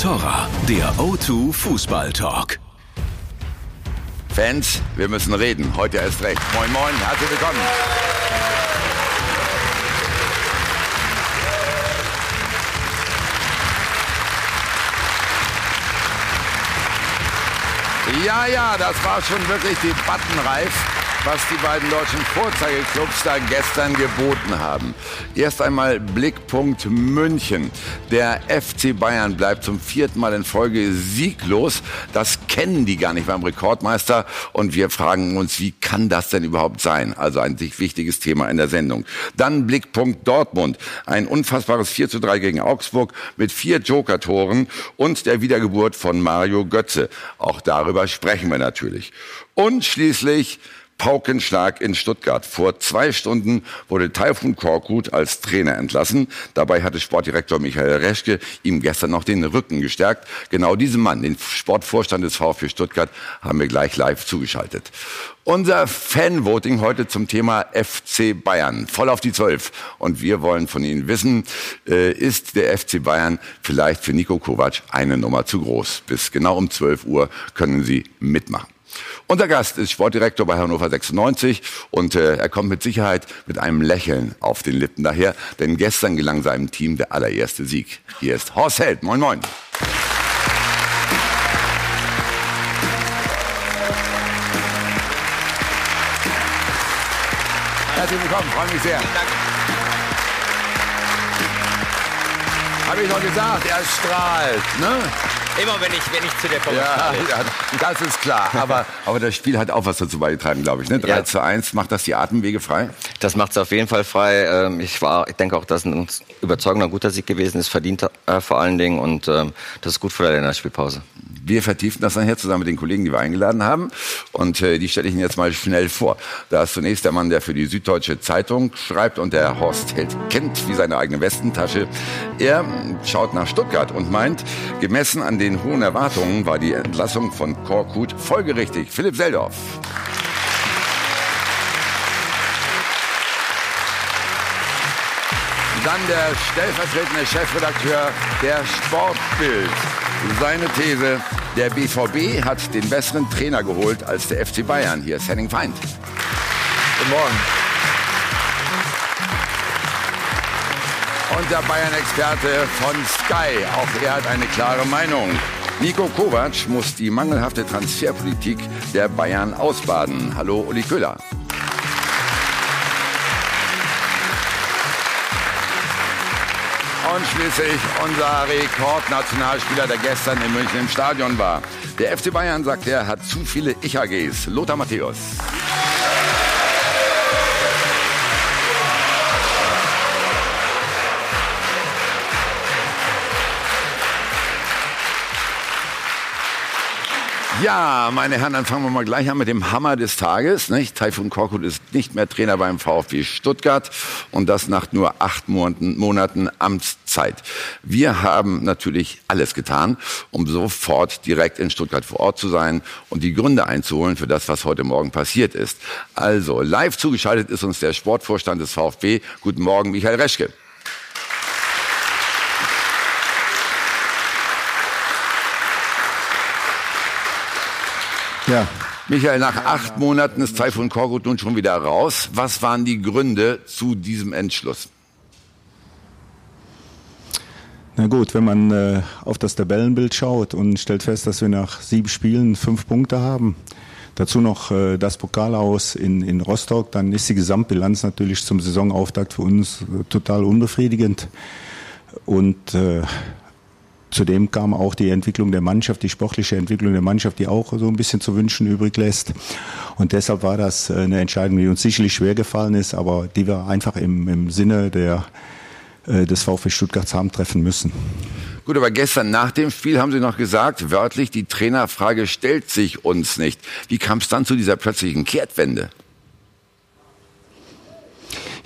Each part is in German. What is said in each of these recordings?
Contora, der O2 Fußball Talk. Fans, wir müssen reden. Heute erst recht. Moin, moin, herzlich willkommen. Ja, ja, das war schon wirklich debattenreif was die beiden deutschen Vorzeigeklubs da gestern geboten haben. Erst einmal Blickpunkt München. Der FC Bayern bleibt zum vierten Mal in Folge sieglos. Das kennen die gar nicht beim Rekordmeister. Und wir fragen uns, wie kann das denn überhaupt sein? Also ein sich wichtiges Thema in der Sendung. Dann Blickpunkt Dortmund. Ein unfassbares 4 zu 3 gegen Augsburg mit vier Joker-Toren und der Wiedergeburt von Mario Götze. Auch darüber sprechen wir natürlich. Und schließlich Paukenschlag in Stuttgart. Vor zwei Stunden wurde Taifun Korkut als Trainer entlassen. Dabei hatte Sportdirektor Michael Reschke ihm gestern noch den Rücken gestärkt. Genau diesem Mann, den Sportvorstand des VfB Stuttgart, haben wir gleich live zugeschaltet. Unser Fanvoting heute zum Thema FC Bayern. Voll auf die Zwölf. Und wir wollen von Ihnen wissen, äh, ist der FC Bayern vielleicht für Nico Kovac eine Nummer zu groß? Bis genau um 12 Uhr können Sie mitmachen. Unser Gast ist Sportdirektor bei Hannover 96 und äh, er kommt mit Sicherheit mit einem Lächeln auf den Lippen daher, denn gestern gelang seinem Team der allererste Sieg. Hier ist Horst Held. Moin, moin. Herzlich willkommen, freue mich sehr. Habe ich noch gesagt, er strahlt, ne? Immer wenn ich, wenn ich zu der komme. Ja, ja, das ist klar. Aber, aber das Spiel hat auch was dazu beigetragen, glaube ich. Ne? 3 ja. zu 1, macht das die Atemwege frei? Das macht es auf jeden Fall frei. Ähm, ich, war, ich denke auch, dass ein überzeugender, guter Sieg gewesen ist, verdient äh, vor allen Dingen. Und ähm, das ist gut für die Länderspielpause. Wir vertiefen das nachher zusammen mit den Kollegen, die wir eingeladen haben. Und äh, die stelle ich Ihnen jetzt mal schnell vor. Da ist zunächst der Mann, der für die Süddeutsche Zeitung schreibt und der Horst Held kennt wie seine eigene Westentasche. Er schaut nach Stuttgart und meint, gemessen an den hohen Erwartungen war die Entlassung von Korkut folgerichtig. Philipp Seldorf. Dann der stellvertretende Chefredakteur der Sportbild. Seine These, der BVB hat den besseren Trainer geholt als der FC Bayern. Hier ist Henning Feind. Guten Morgen. Und der Bayern-Experte von Sky. Auch er hat eine klare Meinung. Nico Kovac muss die mangelhafte Transferpolitik der Bayern ausbaden. Hallo, Uli Köhler. Und schließlich unser Rekordnationalspieler, der gestern in München im Stadion war. Der FC Bayern, sagt er, hat zu viele Ich-AGs. Lothar Matthäus. Ja, meine Herren, dann fangen wir mal gleich an mit dem Hammer des Tages. Nicht? Taifun Korkut ist nicht mehr Trainer beim VfB Stuttgart und das nach nur acht Monaten, Monaten Amtszeit. Wir haben natürlich alles getan, um sofort direkt in Stuttgart vor Ort zu sein und die Gründe einzuholen für das, was heute Morgen passiert ist. Also, live zugeschaltet ist uns der Sportvorstand des VfB. Guten Morgen, Michael Reschke. Ja. Michael, nach acht Monaten ist Taifun Korkut nun schon wieder raus. Was waren die Gründe zu diesem Entschluss? Na gut, wenn man äh, auf das Tabellenbild schaut und stellt fest, dass wir nach sieben Spielen fünf Punkte haben, dazu noch äh, das Pokal aus in, in Rostock, dann ist die Gesamtbilanz natürlich zum Saisonauftakt für uns äh, total unbefriedigend. Und äh, Zudem kam auch die Entwicklung der Mannschaft, die sportliche Entwicklung der Mannschaft, die auch so ein bisschen zu wünschen übrig lässt. Und deshalb war das eine Entscheidung, die uns sicherlich schwer gefallen ist, aber die wir einfach im, im Sinne der, äh, des VfB Stuttgarts haben treffen müssen. Gut, aber gestern nach dem Spiel haben Sie noch gesagt, wörtlich, die Trainerfrage stellt sich uns nicht. Wie kam es dann zu dieser plötzlichen Kehrtwende?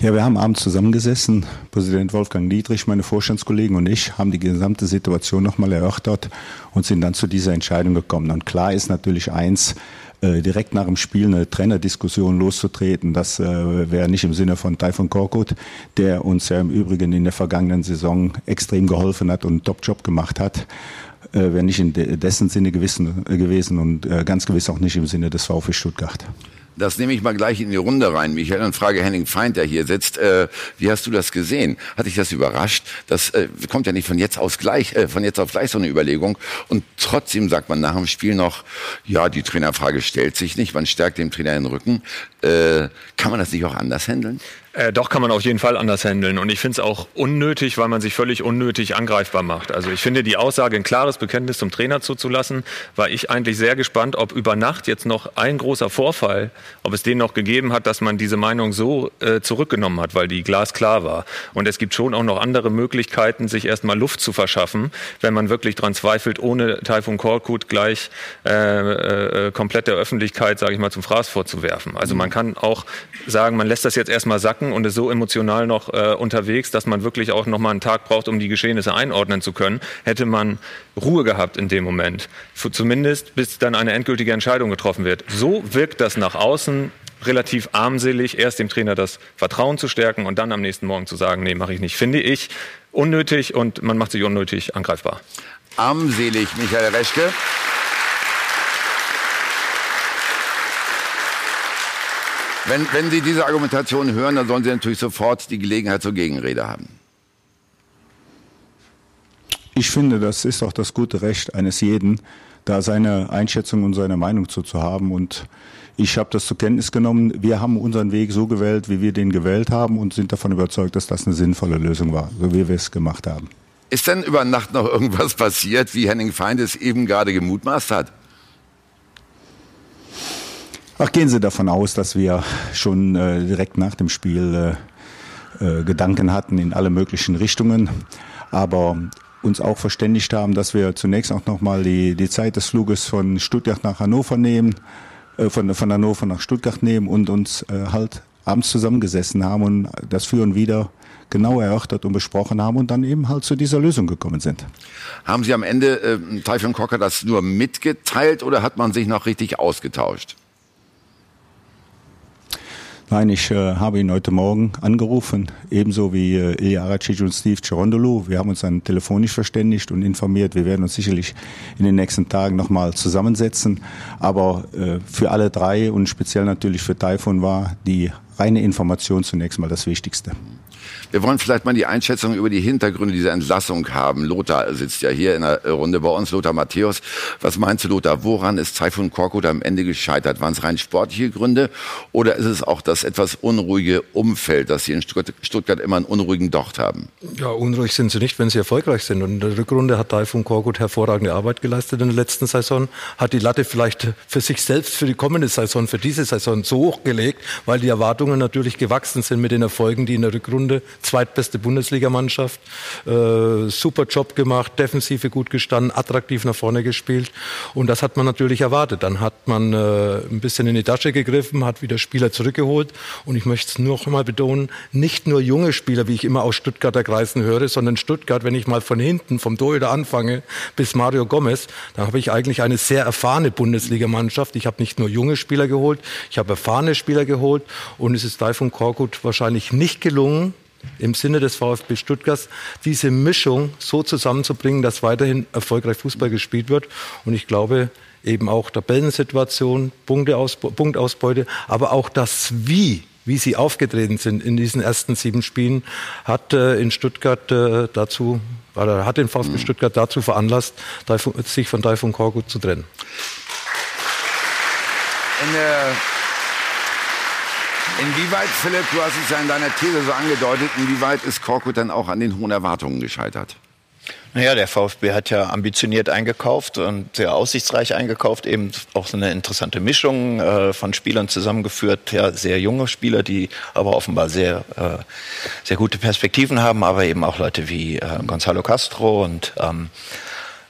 Ja, wir haben abends zusammengesessen. Präsident Wolfgang Niedrich, meine Vorstandskollegen und ich haben die gesamte Situation nochmal erörtert und sind dann zu dieser Entscheidung gekommen. Und klar ist natürlich eins, äh, direkt nach dem Spiel eine Trainerdiskussion loszutreten. Das äh, wäre nicht im Sinne von Taifun Korkut, der uns ja im Übrigen in der vergangenen Saison extrem geholfen hat und einen Top-Job gemacht hat. äh, wäre nicht in dessen Sinne gewissen, äh, gewesen und ganz gewiss auch nicht im Sinne des VfB Stuttgart. Das nehme ich mal gleich in die Runde rein, Michael, und frage Henning Feind, der hier sitzt. Äh, wie hast du das gesehen? Hat dich das überrascht? Das äh, kommt ja nicht von jetzt aus gleich, äh, von jetzt auf gleich so eine Überlegung. Und trotzdem sagt man nach dem Spiel noch, ja, die Trainerfrage stellt sich nicht. Man stärkt dem Trainer den Rücken. Äh, kann man das nicht auch anders handeln? Äh, doch kann man auf jeden Fall anders handeln. Und ich finde es auch unnötig, weil man sich völlig unnötig angreifbar macht. Also ich finde die Aussage, ein klares Bekenntnis zum Trainer zuzulassen, war ich eigentlich sehr gespannt, ob über Nacht jetzt noch ein großer Vorfall, ob es den noch gegeben hat, dass man diese Meinung so äh, zurückgenommen hat, weil die glasklar war. Und es gibt schon auch noch andere Möglichkeiten, sich erstmal Luft zu verschaffen, wenn man wirklich dran zweifelt, ohne Taifun Korkut gleich äh, äh, komplett der Öffentlichkeit, sage ich mal, zum Fraß vorzuwerfen. Also man kann auch sagen, man lässt das jetzt erstmal sacken Gedanken und ist so emotional noch äh, unterwegs, dass man wirklich auch noch mal einen Tag braucht, um die Geschehnisse einordnen zu können, hätte man Ruhe gehabt in dem Moment. Für zumindest bis dann eine endgültige Entscheidung getroffen wird. So wirkt das nach außen relativ armselig, erst dem Trainer das Vertrauen zu stärken und dann am nächsten Morgen zu sagen, nee, mache ich nicht. Finde ich unnötig und man macht sich unnötig angreifbar. Armselig, Michael Reschke. Wenn, wenn Sie diese Argumentation hören, dann sollen Sie natürlich sofort die Gelegenheit zur Gegenrede haben. Ich finde, das ist auch das gute Recht eines jeden, da seine Einschätzung und seine Meinung zu, zu haben. Und ich habe das zur Kenntnis genommen. Wir haben unseren Weg so gewählt, wie wir den gewählt haben und sind davon überzeugt, dass das eine sinnvolle Lösung war, so wie wir es gemacht haben. Ist denn über Nacht noch irgendwas passiert, wie Henning Feind es eben gerade gemutmaßt hat? Ach, gehen Sie davon aus, dass wir schon äh, direkt nach dem Spiel äh, äh, Gedanken hatten in alle möglichen Richtungen, aber uns auch verständigt haben, dass wir zunächst auch nochmal die, die Zeit des Fluges von Stuttgart nach Hannover nehmen, äh, von, von Hannover nach Stuttgart nehmen und uns äh, halt abends zusammengesessen haben und das Führen wieder genau erörtert und besprochen haben und dann eben halt zu dieser Lösung gekommen sind. Haben Sie am Ende äh, Typhon Cocker das nur mitgeteilt oder hat man sich noch richtig ausgetauscht? Nein, ich äh, habe ihn heute Morgen angerufen, ebenso wie äh, Ilya Aracic und Steve Cerondolo. Wir haben uns dann telefonisch verständigt und informiert. Wir werden uns sicherlich in den nächsten Tagen nochmal zusammensetzen. Aber äh, für alle drei und speziell natürlich für Taifun war die reine Information zunächst mal das Wichtigste. Wir wollen vielleicht mal die Einschätzung über die Hintergründe dieser Entlassung haben. Lothar sitzt ja hier in der Runde bei uns, Lothar Matthäus. Was meinst du, Lothar? Woran ist Taifun Korkut am Ende gescheitert? Waren es rein sportliche Gründe oder ist es auch das etwas unruhige Umfeld, dass Sie in Stuttgart immer einen unruhigen Docht haben? Ja, unruhig sind sie nicht, wenn sie erfolgreich sind. Und in der Rückrunde hat Taifun Korkut hervorragende Arbeit geleistet in der letzten Saison, hat die Latte vielleicht für sich selbst, für die kommende Saison, für diese Saison so hochgelegt, weil die Erwartungen natürlich gewachsen sind mit den Erfolgen, die in der Rückrunde zweitbeste Bundesligamannschaft. Äh, super Job gemacht, Defensive gut gestanden, attraktiv nach vorne gespielt. Und das hat man natürlich erwartet. Dann hat man äh, ein bisschen in die Tasche gegriffen, hat wieder Spieler zurückgeholt. Und ich möchte es noch einmal betonen, nicht nur junge Spieler, wie ich immer aus Stuttgarter Kreisen höre, sondern Stuttgart, wenn ich mal von hinten, vom Torhüter anfange, bis Mario Gomez, da habe ich eigentlich eine sehr erfahrene Bundesligamannschaft. Ich habe nicht nur junge Spieler geholt, ich habe erfahrene Spieler geholt. Und es ist Taifun Korkut wahrscheinlich nicht gelungen, im Sinne des VfB Stuttgarts diese Mischung so zusammenzubringen, dass weiterhin erfolgreich Fußball gespielt wird. Und ich glaube, eben auch Tabellensituation, Punktausbeute, aber auch das Wie, wie sie aufgetreten sind in diesen ersten sieben Spielen, hat äh, in Stuttgart äh, dazu, oder hat den VfB mhm. Stuttgart dazu veranlasst, sich von Taifun Korkut zu trennen. In der Inwieweit, Philipp, du hast es ja in deiner These so angedeutet, inwieweit ist Korkut dann auch an den hohen Erwartungen gescheitert? Naja, der VfB hat ja ambitioniert eingekauft und sehr aussichtsreich eingekauft, eben auch so eine interessante Mischung äh, von Spielern zusammengeführt, ja, sehr junge Spieler, die aber offenbar sehr, äh, sehr gute Perspektiven haben, aber eben auch Leute wie äh, Gonzalo Castro und ähm,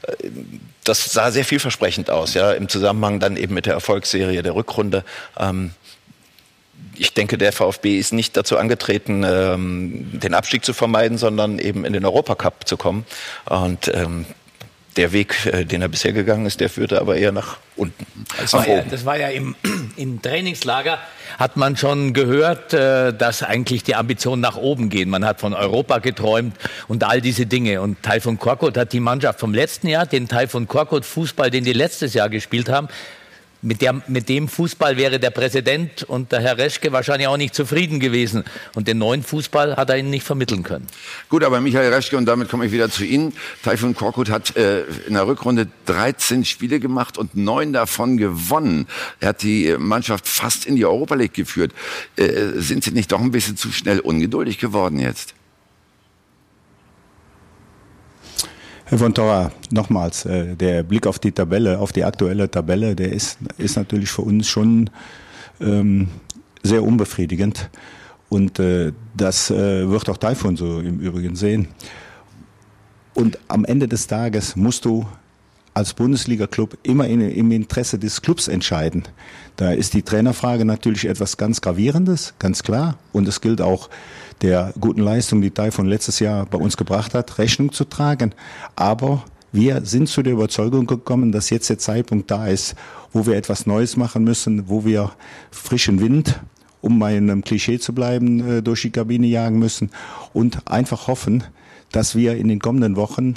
äh, das sah sehr vielversprechend aus, ja, im Zusammenhang dann eben mit der Erfolgsserie der Rückrunde. Ähm, ich denke, der VfB ist nicht dazu angetreten, ähm, den Abstieg zu vermeiden, sondern eben in den Europacup zu kommen. Und ähm, der Weg, äh, den er bisher gegangen ist, der führte aber eher nach unten. Als das, war ja, das war ja im, im Trainingslager hat man schon gehört, äh, dass eigentlich die Ambitionen nach oben gehen. Man hat von Europa geträumt und all diese Dinge. Und Taifun Korkut hat die Mannschaft vom letzten Jahr, den Taifun Korkut Fußball, den die letztes Jahr gespielt haben, mit, der, mit dem Fußball wäre der Präsident und der Herr Reschke wahrscheinlich auch nicht zufrieden gewesen. Und den neuen Fußball hat er ihnen nicht vermitteln können. Gut, aber Michael Reschke, und damit komme ich wieder zu Ihnen. Taifun Korkut hat äh, in der Rückrunde 13 Spiele gemacht und neun davon gewonnen. Er hat die Mannschaft fast in die Europa League geführt. Äh, sind Sie nicht doch ein bisschen zu schnell ungeduldig geworden jetzt? Herr von Torra, nochmals, äh, der Blick auf die Tabelle, auf die aktuelle Tabelle, der ist, ist natürlich für uns schon ähm, sehr unbefriedigend. Und äh, das äh, wird auch Taifun so im Übrigen sehen. Und am Ende des Tages musst du als Bundesliga-Club immer in, im Interesse des Clubs entscheiden. Da ist die Trainerfrage natürlich etwas ganz Gravierendes, ganz klar. Und es gilt auch der guten Leistung, die Taifun letztes Jahr bei uns gebracht hat, Rechnung zu tragen. Aber wir sind zu der Überzeugung gekommen, dass jetzt der Zeitpunkt da ist, wo wir etwas Neues machen müssen, wo wir frischen Wind, um bei einem Klischee zu bleiben, äh, durch die Kabine jagen müssen und einfach hoffen, dass wir in den kommenden Wochen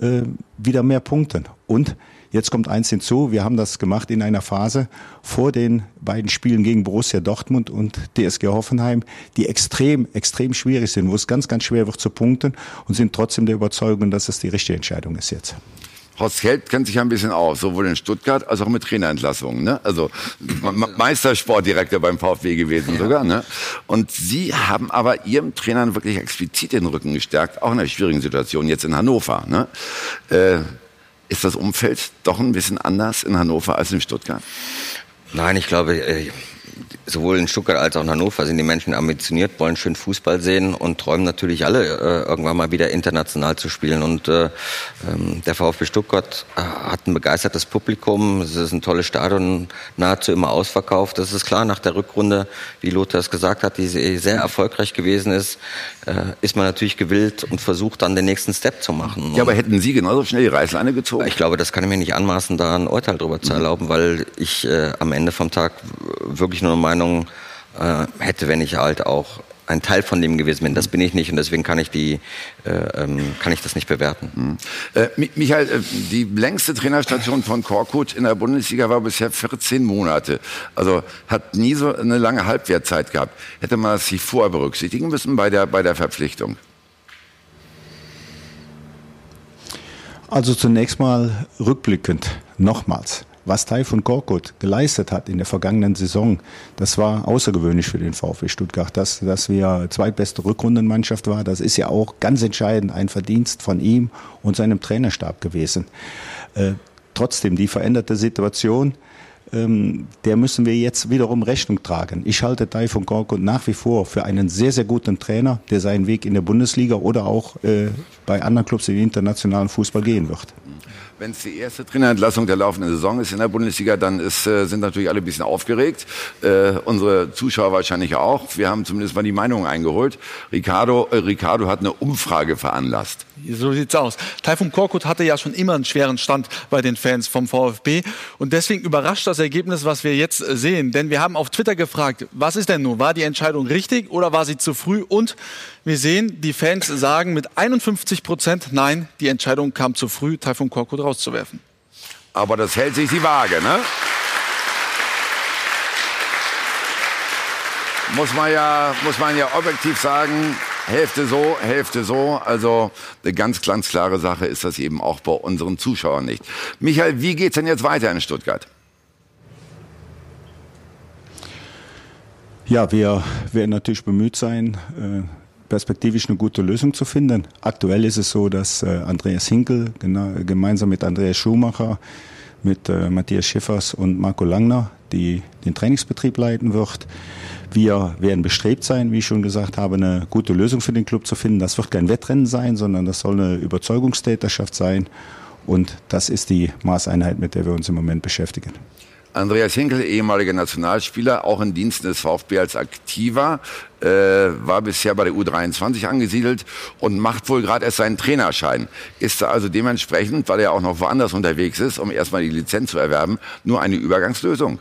äh, wieder mehr punkten. Und Jetzt kommt eins hinzu, wir haben das gemacht in einer Phase vor den beiden Spielen gegen Borussia Dortmund und DSG Hoffenheim, die extrem, extrem schwierig sind, wo es ganz, ganz schwer wird zu punkten und sind trotzdem der Überzeugung, dass es die richtige Entscheidung ist jetzt. Horst Held kennt sich ja ein bisschen aus, sowohl in Stuttgart als auch mit Trainerentlassungen. Ne? Also Meistersportdirektor beim VfB gewesen ja. sogar. Ne? Und Sie haben aber Ihrem Trainer wirklich explizit den Rücken gestärkt, auch in einer schwierigen Situation jetzt in Hannover. Ne? Äh, ist das Umfeld doch ein bisschen anders in Hannover als in Stuttgart? Nein, ich glaube, äh, sowohl in Stuttgart als auch in Hannover sind die Menschen ambitioniert, wollen schön Fußball sehen und träumen natürlich alle, äh, irgendwann mal wieder international zu spielen. Und äh, ähm, der VfB Stuttgart äh, hat ein begeistertes Publikum. Es ist ein tolles Stadion, nahezu immer ausverkauft. Das ist klar, nach der Rückrunde, wie Lothar es gesagt hat, die sehr erfolgreich gewesen ist, äh, ist man natürlich gewillt und versucht dann den nächsten Step zu machen. Ja, aber hätten Sie genauso schnell die Reißleine gezogen? Ich glaube, das kann ich mir nicht anmaßen, da ein Urteil darüber zu erlauben, weil ich äh, am Ende vom Tag wirklich nur eine Meinung äh, hätte, wenn ich halt auch ein Teil von dem gewesen bin. Das bin ich nicht und deswegen kann ich die äh, ähm, kann ich das nicht bewerten. Mhm. Äh, Michael, äh, die längste Trainerstation von Korkut in der Bundesliga war bisher 14 Monate. Also hat nie so eine lange Halbwertzeit gehabt. Hätte man das sich vorher berücksichtigen müssen bei der bei der Verpflichtung? Also zunächst mal rückblickend nochmals was Taifun Korkut geleistet hat in der vergangenen Saison, das war außergewöhnlich für den VfB Stuttgart. Dass, dass wir zweitbeste Rückrundenmannschaft war, das ist ja auch ganz entscheidend ein Verdienst von ihm und seinem Trainerstab gewesen. Äh, trotzdem, die veränderte Situation, ähm, der müssen wir jetzt wiederum Rechnung tragen. Ich halte Taifun Korkut nach wie vor für einen sehr, sehr guten Trainer, der seinen Weg in der Bundesliga oder auch äh, bei anderen Clubs im internationalen Fußball gehen wird. Wenn es die erste Trainerentlassung der laufenden Saison ist in der Bundesliga, dann ist, äh, sind natürlich alle ein bisschen aufgeregt. Äh, unsere Zuschauer wahrscheinlich auch. Wir haben zumindest mal die Meinung eingeholt. Ricardo, äh, Ricardo hat eine Umfrage veranlasst. So sieht's aus. Taifun Korkut hatte ja schon immer einen schweren Stand bei den Fans vom VfB. Und deswegen überrascht das Ergebnis, was wir jetzt sehen. Denn wir haben auf Twitter gefragt, was ist denn nun? War die Entscheidung richtig oder war sie zu früh? Und wir sehen, die Fans sagen mit 51 Prozent, nein, die Entscheidung kam zu früh, Taifun Korkut rauszuwerfen. Aber das hält sich die Waage, ne? Muss man ja, muss man ja objektiv sagen, Hälfte so, Hälfte so. Also eine ganz, ganz klare Sache ist das eben auch bei unseren Zuschauern nicht. Michael, wie geht's denn jetzt weiter in Stuttgart? Ja, wir werden natürlich bemüht sein, äh, perspektivisch eine gute Lösung zu finden. Aktuell ist es so, dass äh, Andreas Hinkel gemeinsam mit Andreas Schumacher, mit äh, Matthias Schiffers und Marco Langner die den Trainingsbetrieb leiten wird. Wir werden bestrebt sein, wie ich schon gesagt habe, eine gute Lösung für den Club zu finden. Das wird kein Wettrennen sein, sondern das soll eine Überzeugungstäterschaft sein. Und das ist die Maßeinheit, mit der wir uns im Moment beschäftigen. Andreas Hinkel, ehemaliger Nationalspieler, auch in Diensten des VfB als Aktiver, äh, war bisher bei der U23 angesiedelt und macht wohl gerade erst seinen Trainerschein. Ist da also dementsprechend, weil er auch noch woanders unterwegs ist, um erstmal die Lizenz zu erwerben, nur eine Übergangslösung?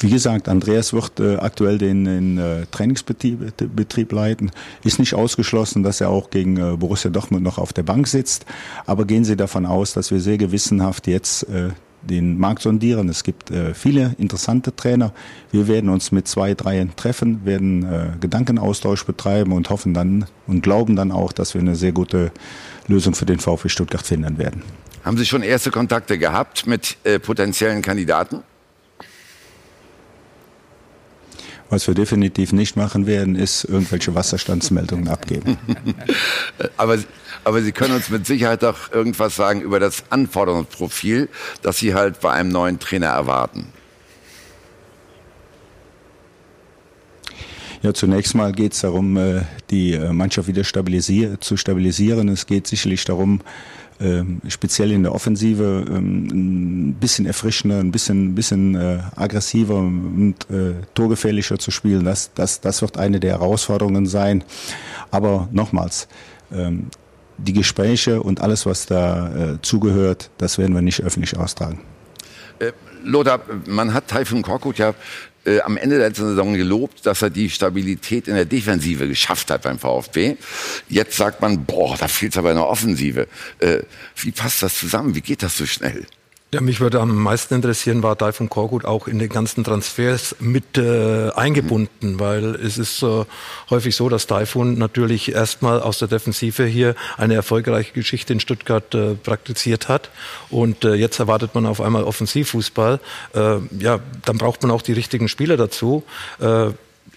Wie gesagt, Andreas wird äh, aktuell den, den äh, Trainingsbetrieb Betrieb leiten. Ist nicht ausgeschlossen, dass er auch gegen äh, Borussia Dortmund noch auf der Bank sitzt. Aber gehen Sie davon aus, dass wir sehr gewissenhaft jetzt äh, den Markt sondieren. Es gibt äh, viele interessante Trainer. Wir werden uns mit zwei, drei treffen, werden äh, Gedankenaustausch betreiben und hoffen dann und glauben dann auch, dass wir eine sehr gute Lösung für den VfB Stuttgart finden werden. Haben Sie schon erste Kontakte gehabt mit äh, potenziellen Kandidaten? Was wir definitiv nicht machen werden, ist irgendwelche Wasserstandsmeldungen abgeben. aber, aber Sie können uns mit Sicherheit doch irgendwas sagen über das Anforderungsprofil, das Sie halt bei einem neuen Trainer erwarten. Ja, zunächst mal geht es darum, äh, die äh, Mannschaft wieder stabilisier zu stabilisieren. Es geht sicherlich darum, ähm, speziell in der Offensive ähm, ein bisschen erfrischender, ein bisschen, bisschen äh, aggressiver und äh, torgefährlicher zu spielen. Das, das, das wird eine der Herausforderungen sein. Aber nochmals, ähm, die Gespräche und alles, was da äh, zugehört, das werden wir nicht öffentlich austragen. Äh, Lothar, man hat Taifun Korkut ja äh, am Ende der letzten Saison gelobt, dass er die Stabilität in der Defensive geschafft hat beim VfB. Jetzt sagt man, boah, da fehlt es aber in der Offensive. Äh, wie passt das zusammen? Wie geht das so schnell? Ja, mich würde am meisten interessieren, war Taifun Korkut auch in den ganzen Transfers mit äh, eingebunden, mhm. weil es ist äh, häufig so, dass Taifun natürlich erstmal aus der Defensive hier eine erfolgreiche Geschichte in Stuttgart äh, praktiziert hat und äh, jetzt erwartet man auf einmal Offensivfußball. Äh, ja, dann braucht man auch die richtigen Spieler dazu.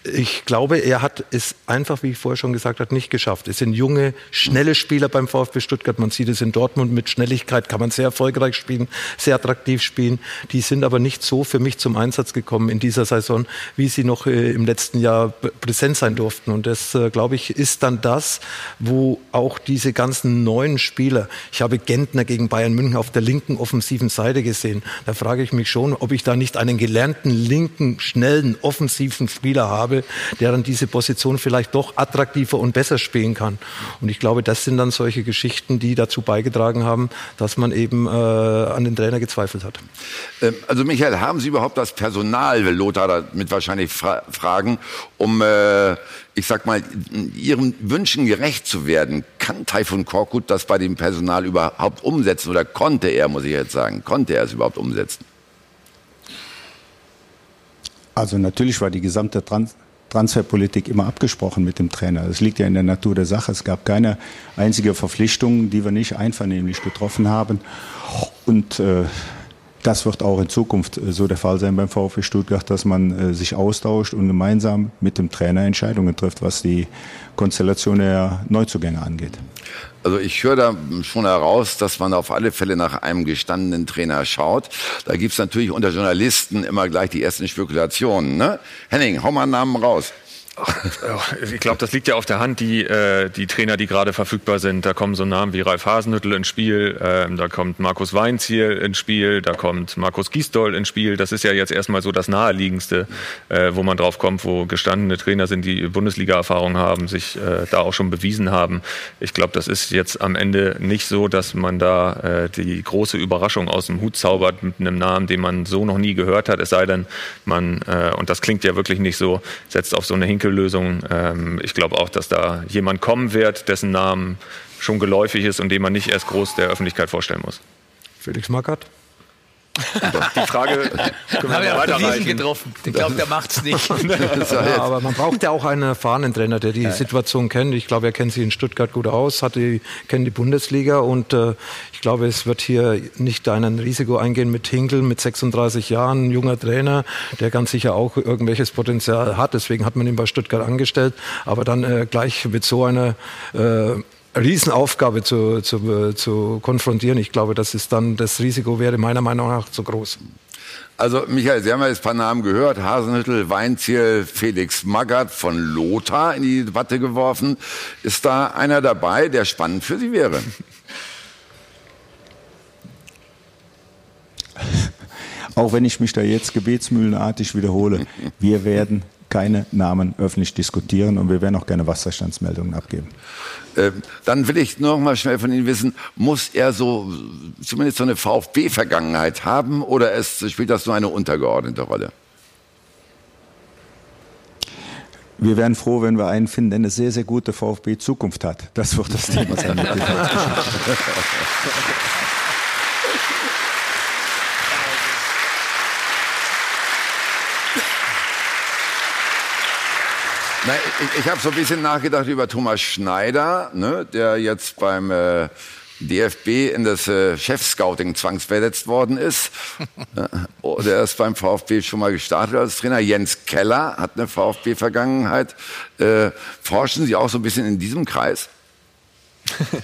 Ich glaube, er hat es einfach, wie ich vorher schon gesagt habe, nicht geschafft. Es sind junge, schnelle Spieler beim VfB Stuttgart. Man sieht es in Dortmund mit Schnelligkeit, kann man sehr erfolgreich spielen, sehr attraktiv spielen. Die sind aber nicht so für mich zum Einsatz gekommen in dieser Saison, wie sie noch äh, im letzten Jahr präsent sein durften. Und das, äh, glaube ich, ist dann das, wo auch diese ganzen neuen Spieler, ich habe Gentner gegen Bayern München auf der linken offensiven Seite gesehen. Da frage ich mich schon, ob ich da nicht einen gelernten linken, schnellen, offensiven Spieler habe habe, der dann diese Position vielleicht doch attraktiver und besser spielen kann. Und ich glaube, das sind dann solche Geschichten, die dazu beigetragen haben, dass man eben äh, an den Trainer gezweifelt hat. Ähm, also Michael, haben Sie überhaupt das Personal, will Lothar damit wahrscheinlich fra fragen, um, äh, ich sag mal, Ihren Wünschen gerecht zu werden? Kann Taifun Korkut das bei dem Personal überhaupt umsetzen oder konnte er, muss ich jetzt sagen, konnte er es überhaupt umsetzen? Also natürlich war die gesamte Trans Transferpolitik immer abgesprochen mit dem Trainer. Das liegt ja in der Natur der Sache. Es gab keine einzige Verpflichtung, die wir nicht einvernehmlich getroffen haben. Und äh, das wird auch in Zukunft äh, so der Fall sein beim VfB Stuttgart, dass man äh, sich austauscht und gemeinsam mit dem Trainer Entscheidungen trifft, was die Konstellation der Neuzugänge angeht. Also ich höre da schon heraus, dass man auf alle Fälle nach einem gestandenen Trainer schaut. Da gibt's natürlich unter Journalisten immer gleich die ersten Spekulationen. Ne? Henning, hau mal einen Namen raus. Ich glaube, das liegt ja auf der Hand, die, äh, die Trainer, die gerade verfügbar sind. Da kommen so Namen wie Ralf Hasenhüttel ins Spiel, ähm, da kommt Markus Weinziel ins Spiel, da kommt Markus Giesdoll ins Spiel. Das ist ja jetzt erstmal so das Naheliegendste, äh, wo man drauf kommt, wo gestandene Trainer sind, die Bundesliga-Erfahrung haben, sich äh, da auch schon bewiesen haben. Ich glaube, das ist jetzt am Ende nicht so, dass man da äh, die große Überraschung aus dem Hut zaubert mit einem Namen, den man so noch nie gehört hat. Es sei denn, man, äh, und das klingt ja wirklich nicht so, setzt auf so eine Hinke Lösung. Ähm, ich glaube auch, dass da jemand kommen wird, dessen Namen schon geläufig ist und den man nicht erst groß der Öffentlichkeit vorstellen muss. Felix Magath? Die Frage können wir ja weiterreichen. getroffen. Ich glaube, der macht's nicht. ja, aber man braucht ja auch einen erfahrenen Trainer, der die Situation kennt. Ich glaube, er kennt sich in Stuttgart gut aus, hat die, kennt die Bundesliga und äh, ich glaube, es wird hier nicht ein Risiko eingehen mit Hinkel mit 36 Jahren, ein junger Trainer, der ganz sicher auch irgendwelches Potenzial hat. Deswegen hat man ihn bei Stuttgart angestellt. Aber dann äh, gleich mit so einer äh, Riesenaufgabe zu, zu, zu konfrontieren. Ich glaube, das ist dann, das Risiko wäre meiner Meinung nach zu groß. Also Michael, Sie haben ja jetzt ein paar Namen gehört. Hasenhüttel, Weinziel, Felix Magath von Lothar in die Debatte geworfen. Ist da einer dabei, der spannend für Sie wäre? Auch wenn ich mich da jetzt gebetsmühlenartig wiederhole, wir werden keine Namen öffentlich diskutieren und wir werden auch gerne Wasserstandsmeldungen abgeben. Ähm, dann will ich noch mal schnell von Ihnen wissen, muss er so zumindest so eine VfB-Vergangenheit haben oder es, spielt das nur eine untergeordnete Rolle? Wir wären froh, wenn wir einen finden, der eine sehr, sehr gute VfB-Zukunft hat. Das wird das Thema sein. Na, ich ich habe so ein bisschen nachgedacht über Thomas Schneider, ne, der jetzt beim äh, DFB in das äh, Chefscouting zwangsversetzt worden ist. Oh, der ist beim VfB schon mal gestartet als Trainer. Jens Keller hat eine VfB-Vergangenheit. Äh, forschen Sie auch so ein bisschen in diesem Kreis?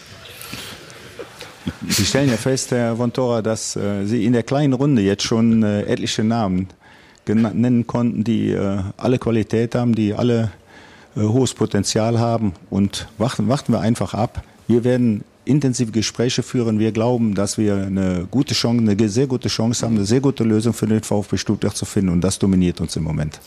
Sie stellen ja fest, Herr Vontora, dass äh, Sie in der kleinen Runde jetzt schon äh, etliche Namen nennen konnten, die äh, alle Qualität haben, die alle hohes Potenzial haben. Und warten, warten wir einfach ab. Wir werden intensive Gespräche führen. Wir glauben, dass wir eine gute Chance, eine sehr gute Chance haben, eine sehr gute Lösung für den VfB Stuttgart zu finden. Und das dominiert uns im Moment.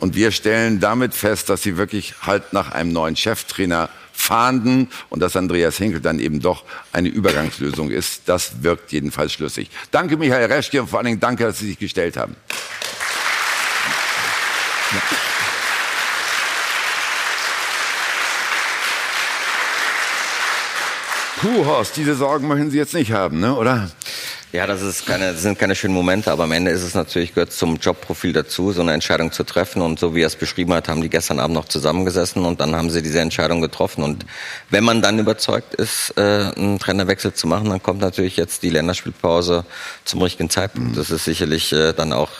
Und wir stellen damit fest, dass Sie wirklich halt nach einem neuen Cheftrainer fahnden und dass Andreas Hinkel dann eben doch eine Übergangslösung ist. Das wirkt jedenfalls schlüssig. Danke, Michael Reschke, und vor allen Dingen danke, dass Sie sich gestellt haben. Puh, Horst, diese Sorgen möchten Sie jetzt nicht haben, ne? oder? Ja, das, ist keine, das sind keine schönen Momente, aber am Ende ist es natürlich, gehört zum Jobprofil dazu, so eine Entscheidung zu treffen. Und so wie er es beschrieben hat, haben die gestern Abend noch zusammengesessen und dann haben sie diese Entscheidung getroffen. Und wenn man dann überzeugt ist, äh, einen Trainerwechsel zu machen, dann kommt natürlich jetzt die Länderspielpause zum richtigen Zeitpunkt. Das ist sicherlich äh, dann auch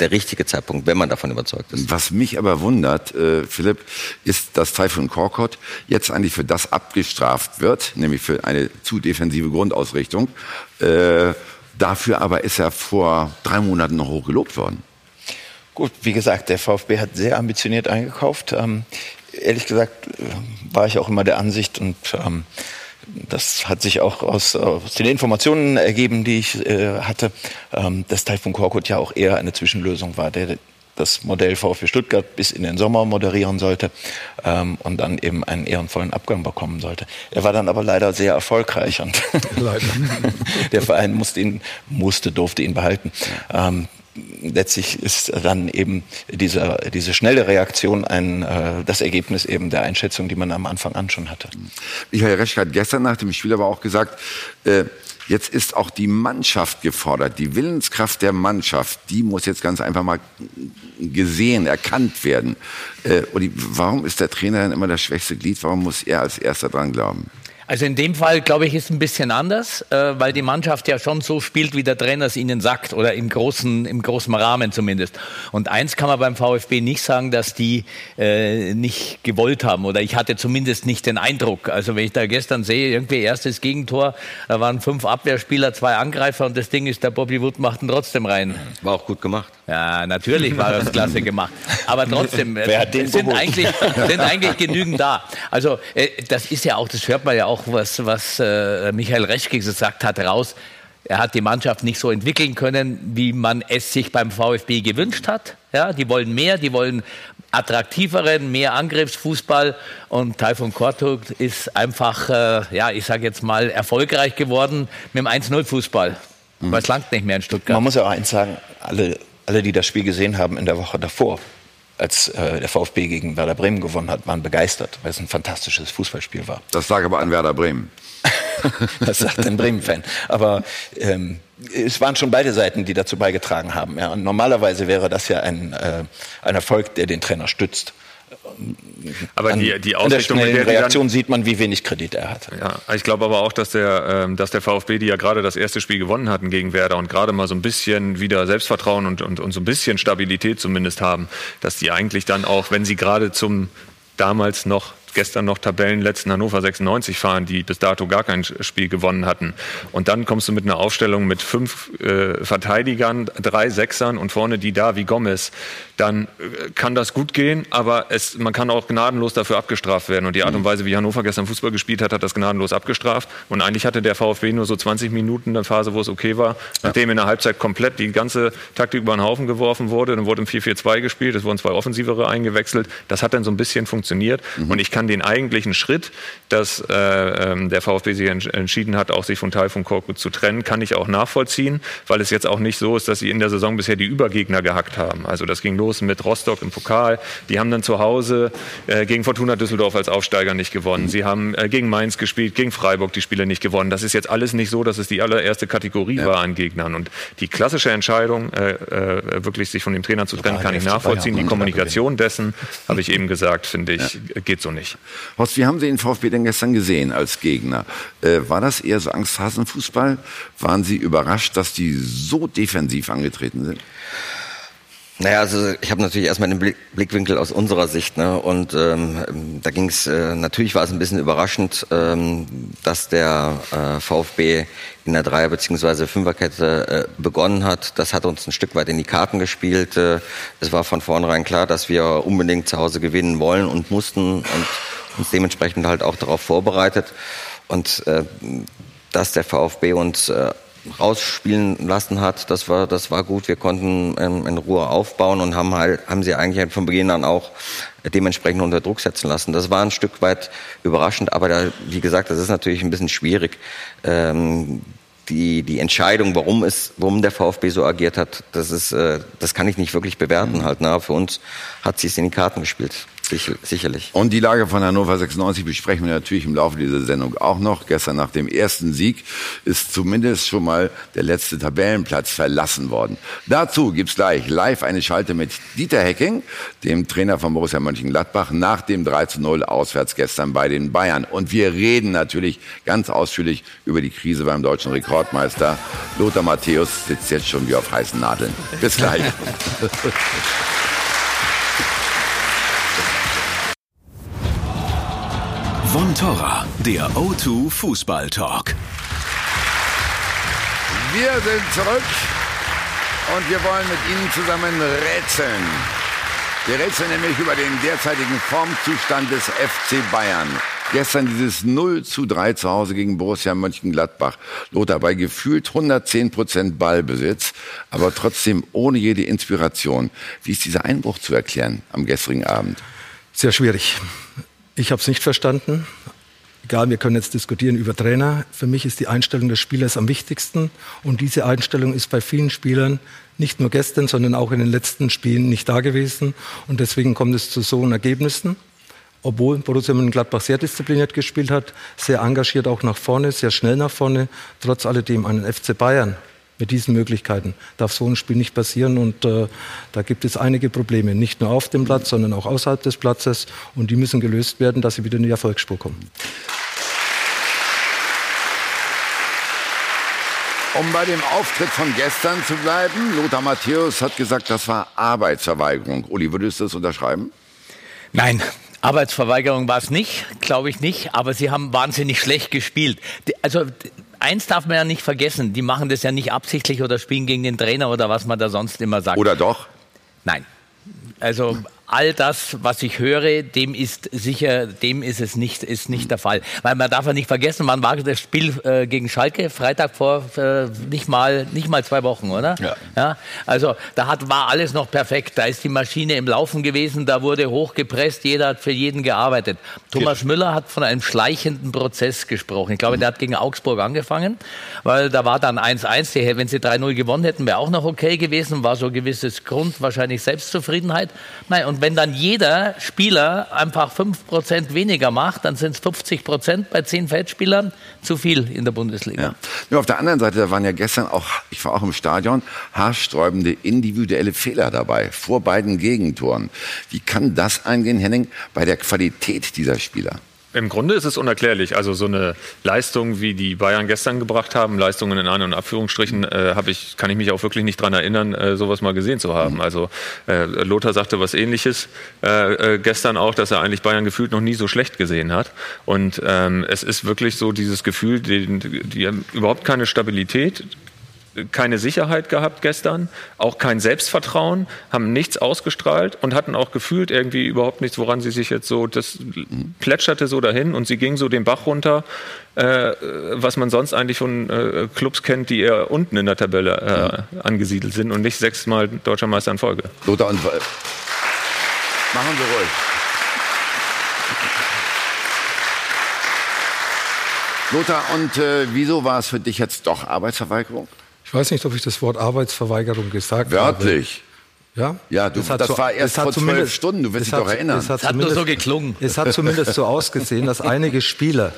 der richtige Zeitpunkt, wenn man davon überzeugt ist. Was mich aber wundert, äh, Philipp, ist, dass Taifun Korkot jetzt eigentlich für das abgestraft wird, nämlich für eine zu defensive Grundausrichtung. Äh, dafür aber ist er vor drei Monaten noch hoch gelobt worden. Gut, wie gesagt, der VfB hat sehr ambitioniert eingekauft. Ähm, ehrlich gesagt äh, war ich auch immer der Ansicht und ähm, das hat sich auch aus, aus den Informationen ergeben, die ich äh, hatte, ähm, dass Taifun Korkut ja auch eher eine Zwischenlösung war, der das Modell VfB Stuttgart bis in den Sommer moderieren sollte ähm, und dann eben einen ehrenvollen Abgang bekommen sollte. Er war dann aber leider sehr erfolgreich und der Verein musste ihn, musste, durfte ihn behalten. Ähm, letztlich ist dann eben diese, diese schnelle Reaktion ein, äh, das Ergebnis eben der Einschätzung, die man am Anfang an schon hatte. Michael Reschke hat gestern nach dem Spiel aber auch gesagt, äh, jetzt ist auch die Mannschaft gefordert. Die Willenskraft der Mannschaft, die muss jetzt ganz einfach mal gesehen, erkannt werden. Äh, und warum ist der Trainer dann immer das schwächste Glied? Warum muss er als erster dran glauben? Also in dem Fall, glaube ich, ist ein bisschen anders, äh, weil die Mannschaft ja schon so spielt, wie der Trainer es ihnen sagt, oder im großen, im großen Rahmen zumindest. Und eins kann man beim VfB nicht sagen, dass die äh, nicht gewollt haben, oder ich hatte zumindest nicht den Eindruck. Also wenn ich da gestern sehe, irgendwie erstes Gegentor, da waren fünf Abwehrspieler, zwei Angreifer und das Ding ist, der Bobby Wood macht ihn trotzdem rein. War auch gut gemacht. Ja, natürlich war das klasse gemacht. Aber trotzdem, äh, sind, eigentlich, sind eigentlich genügend da. Also äh, das ist ja auch, das hört man ja auch, was, was äh, Michael Reschke gesagt hat, raus. Er hat die Mannschaft nicht so entwickeln können, wie man es sich beim VfB gewünscht hat. Ja, die wollen mehr, die wollen attraktiveren, mehr Angriffsfußball und Taifun Kortuk ist einfach, äh, ja, ich sage jetzt mal, erfolgreich geworden mit dem 1-0-Fußball. Mhm. Weil es langt nicht mehr in Stuttgart. Man muss ja auch eins sagen, alle alle, die das Spiel gesehen haben in der Woche davor, als äh, der VfB gegen Werder Bremen gewonnen hat, waren begeistert, weil es ein fantastisches Fußballspiel war. Das sage aber an Werder Bremen. das sagt ein Bremen-Fan. Aber ähm, es waren schon beide Seiten, die dazu beigetragen haben. Ja. Und normalerweise wäre das ja ein, äh, ein Erfolg, der den Trainer stützt. Aber die, die Ausrichtung, an der Reaktion dann, sieht man, wie wenig Kredit er hat. Ja, ich glaube aber auch, dass der, ähm, dass der VfB, die ja gerade das erste Spiel gewonnen hatten gegen Werder und gerade mal so ein bisschen wieder Selbstvertrauen und, und, und so ein bisschen Stabilität zumindest haben, dass die eigentlich dann auch, wenn sie gerade zum damals noch gestern noch Tabellenletzten Hannover 96 fahren, die bis dato gar kein Spiel gewonnen hatten. Und dann kommst du mit einer Aufstellung mit fünf äh, Verteidigern, drei Sechsern und vorne die da wie Gomez. Dann äh, kann das gut gehen, aber es, man kann auch gnadenlos dafür abgestraft werden. Und die Art und mhm. Weise, wie Hannover gestern Fußball gespielt hat, hat das gnadenlos abgestraft. Und eigentlich hatte der VfB nur so 20 Minuten eine Phase, wo es okay war, nachdem in der Halbzeit komplett die ganze Taktik über den Haufen geworfen wurde. Dann wurde im 4-4-2 gespielt, es wurden zwei Offensivere eingewechselt. Das hat dann so ein bisschen funktioniert. Mhm. Und ich kann kann den eigentlichen Schritt, dass äh, ähm, der VfB sich entschieden hat, auch sich von Taifun Korkut zu trennen, kann ich auch nachvollziehen, weil es jetzt auch nicht so ist, dass sie in der Saison bisher die Übergegner gehackt haben. Also das ging los mit Rostock im Pokal. Die haben dann zu Hause äh, gegen Fortuna Düsseldorf als Aufsteiger nicht gewonnen. Sie haben äh, gegen Mainz gespielt, gegen Freiburg die Spiele nicht gewonnen. Das ist jetzt alles nicht so, dass es die allererste Kategorie ja. war an Gegnern. Und die klassische Entscheidung, äh, äh, wirklich sich von dem Trainer zu trennen, kann ich nachvollziehen. Die Kommunikation dessen, habe ich eben gesagt, finde ich, geht so nicht. Horst, wie haben Sie den VfB denn gestern gesehen als Gegner? Äh, war das eher so Angsthasenfußball? Waren Sie überrascht, dass die so defensiv angetreten sind? Naja, also ich habe natürlich erstmal den Blick, Blickwinkel aus unserer Sicht. Ne? Und ähm, da ging es, äh, natürlich war es ein bisschen überraschend, ähm, dass der äh, VfB in der Dreier- bzw. Fünferkette äh, begonnen hat. Das hat uns ein Stück weit in die Karten gespielt. Äh, es war von vornherein klar, dass wir unbedingt zu Hause gewinnen wollen und mussten und uns dementsprechend halt auch darauf vorbereitet. Und äh, dass der VfB uns äh, rausspielen lassen hat, das war, das war gut. Wir konnten ähm, in Ruhe aufbauen und haben halt, haben sie eigentlich halt von Beginn an auch dementsprechend unter Druck setzen lassen. Das war ein Stück weit überraschend, aber da, wie gesagt, das ist natürlich ein bisschen schwierig. Ähm, die, die Entscheidung, warum es, warum der VfB so agiert hat, das ist, äh, das kann ich nicht wirklich bewerten mhm. halt. Na, für uns hat sie es in die Karten gespielt. Sicher, sicherlich. Und die Lage von Hannover 96 besprechen wir natürlich im Laufe dieser Sendung auch noch. Gestern nach dem ersten Sieg ist zumindest schon mal der letzte Tabellenplatz verlassen worden. Dazu gibt's gleich live eine Schalte mit Dieter Hecking, dem Trainer von Borussia Mönchengladbach, nach dem 3 zu 0 auswärts gestern bei den Bayern. Und wir reden natürlich ganz ausführlich über die Krise beim deutschen Rekordmeister. Lothar Matthäus sitzt jetzt schon wie auf heißen Nadeln. Bis gleich. Von Torra, der O2 Fußball Talk. Wir sind zurück und wir wollen mit Ihnen zusammen rätseln. Wir rätseln nämlich über den derzeitigen Formzustand des FC Bayern. Gestern dieses 0 zu 3 zu Hause gegen Borussia Mönchengladbach. Lothar bei gefühlt 110 Prozent Ballbesitz, aber trotzdem ohne jede Inspiration. Wie ist dieser Einbruch zu erklären am gestrigen Abend? Sehr schwierig. Ich habe es nicht verstanden. Egal, wir können jetzt diskutieren über Trainer. Für mich ist die Einstellung des Spielers am wichtigsten. Und diese Einstellung ist bei vielen Spielern nicht nur gestern, sondern auch in den letzten Spielen nicht da gewesen. Und deswegen kommt es zu so Ergebnissen. Obwohl Borussia Mönchengladbach sehr diszipliniert gespielt hat, sehr engagiert auch nach vorne, sehr schnell nach vorne, trotz alledem einen FC Bayern mit diesen Möglichkeiten darf so ein Spiel nicht passieren. Und äh, da gibt es einige Probleme, nicht nur auf dem Platz, sondern auch außerhalb des Platzes. Und die müssen gelöst werden, dass sie wieder in die Erfolgsspur kommen. Um bei dem Auftritt von gestern zu bleiben, Lothar Matthäus hat gesagt, das war Arbeitsverweigerung. Uli, würdest du das unterschreiben? Nein, Arbeitsverweigerung war es nicht, glaube ich nicht, aber sie haben wahnsinnig schlecht gespielt. Also eins darf man ja nicht vergessen, die machen das ja nicht absichtlich oder spielen gegen den Trainer oder was man da sonst immer sagt. Oder doch? Nein. Also all das, was ich höre, dem ist sicher, dem ist es nicht, ist nicht der Fall. Weil man darf ja nicht vergessen, wann war das Spiel äh, gegen Schalke? Freitag vor äh, nicht mal, nicht mal zwei Wochen, oder? Ja. ja. Also da hat, war alles noch perfekt. Da ist die Maschine im Laufen gewesen, da wurde hochgepresst, jeder hat für jeden gearbeitet. Thomas Müller hat von einem schleichenden Prozess gesprochen. Ich glaube, der hat gegen Augsburg angefangen, weil da war dann 1-1. Wenn sie 3-0 gewonnen hätten, wäre auch noch okay gewesen. War so ein gewisses Grund, wahrscheinlich Selbstzufriedenheit. Nein, und wenn dann jeder Spieler einfach 5% weniger macht, dann sind es 50% bei 10 Feldspielern zu viel in der Bundesliga. Ja. Auf der anderen Seite, da waren ja gestern auch, ich war auch im Stadion, haarsträubende individuelle Fehler dabei, vor beiden Gegentoren. Wie kann das eingehen, Henning, bei der Qualität dieser Spieler? Im Grunde ist es unerklärlich. Also so eine Leistung, wie die Bayern gestern gebracht haben, Leistungen in An- und Abführungsstrichen, äh, ich, kann ich mich auch wirklich nicht dran erinnern, äh, sowas mal gesehen zu haben. Mhm. Also äh, Lothar sagte was Ähnliches äh, äh, gestern auch, dass er eigentlich Bayern gefühlt noch nie so schlecht gesehen hat. Und ähm, es ist wirklich so dieses Gefühl, die, die haben überhaupt keine Stabilität, keine Sicherheit gehabt gestern, auch kein Selbstvertrauen, haben nichts ausgestrahlt und hatten auch gefühlt irgendwie überhaupt nichts, woran sie sich jetzt so, das plätscherte so dahin und sie ging so den Bach runter, äh, was man sonst eigentlich von äh, Clubs kennt, die eher unten in der Tabelle äh, angesiedelt sind und nicht sechsmal Deutscher Meister in Folge. Lothar und machen Sie ruhig. Lothar, und äh, wieso war es für dich jetzt doch Arbeitsverweigerung? Ich weiß nicht, ob ich das Wort Arbeitsverweigerung gesagt Wörtlich. habe. Ja, Ja, du, das, hat so- war erst es hat vor zwölf zumindest- Stunden, du wirst es dich hat- doch erinnern. Es hat, Hat nur so geklungen. Es hat zumindest so ausgesehen, dass einige Spieler,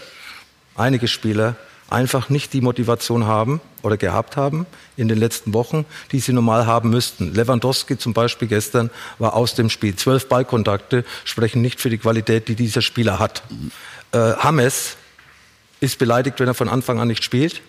einige Spieler einfach nicht die Motivation haben oder gehabt haben in den letzten Wochen, die sie normal haben müssten. Lewandowski zum Beispiel gestern war aus dem Spiel. Zwölf Ballkontakte sprechen nicht für die Qualität, die dieser Spieler hat. Äh, James ist beleidigt, wenn er von Anfang an nicht spielt.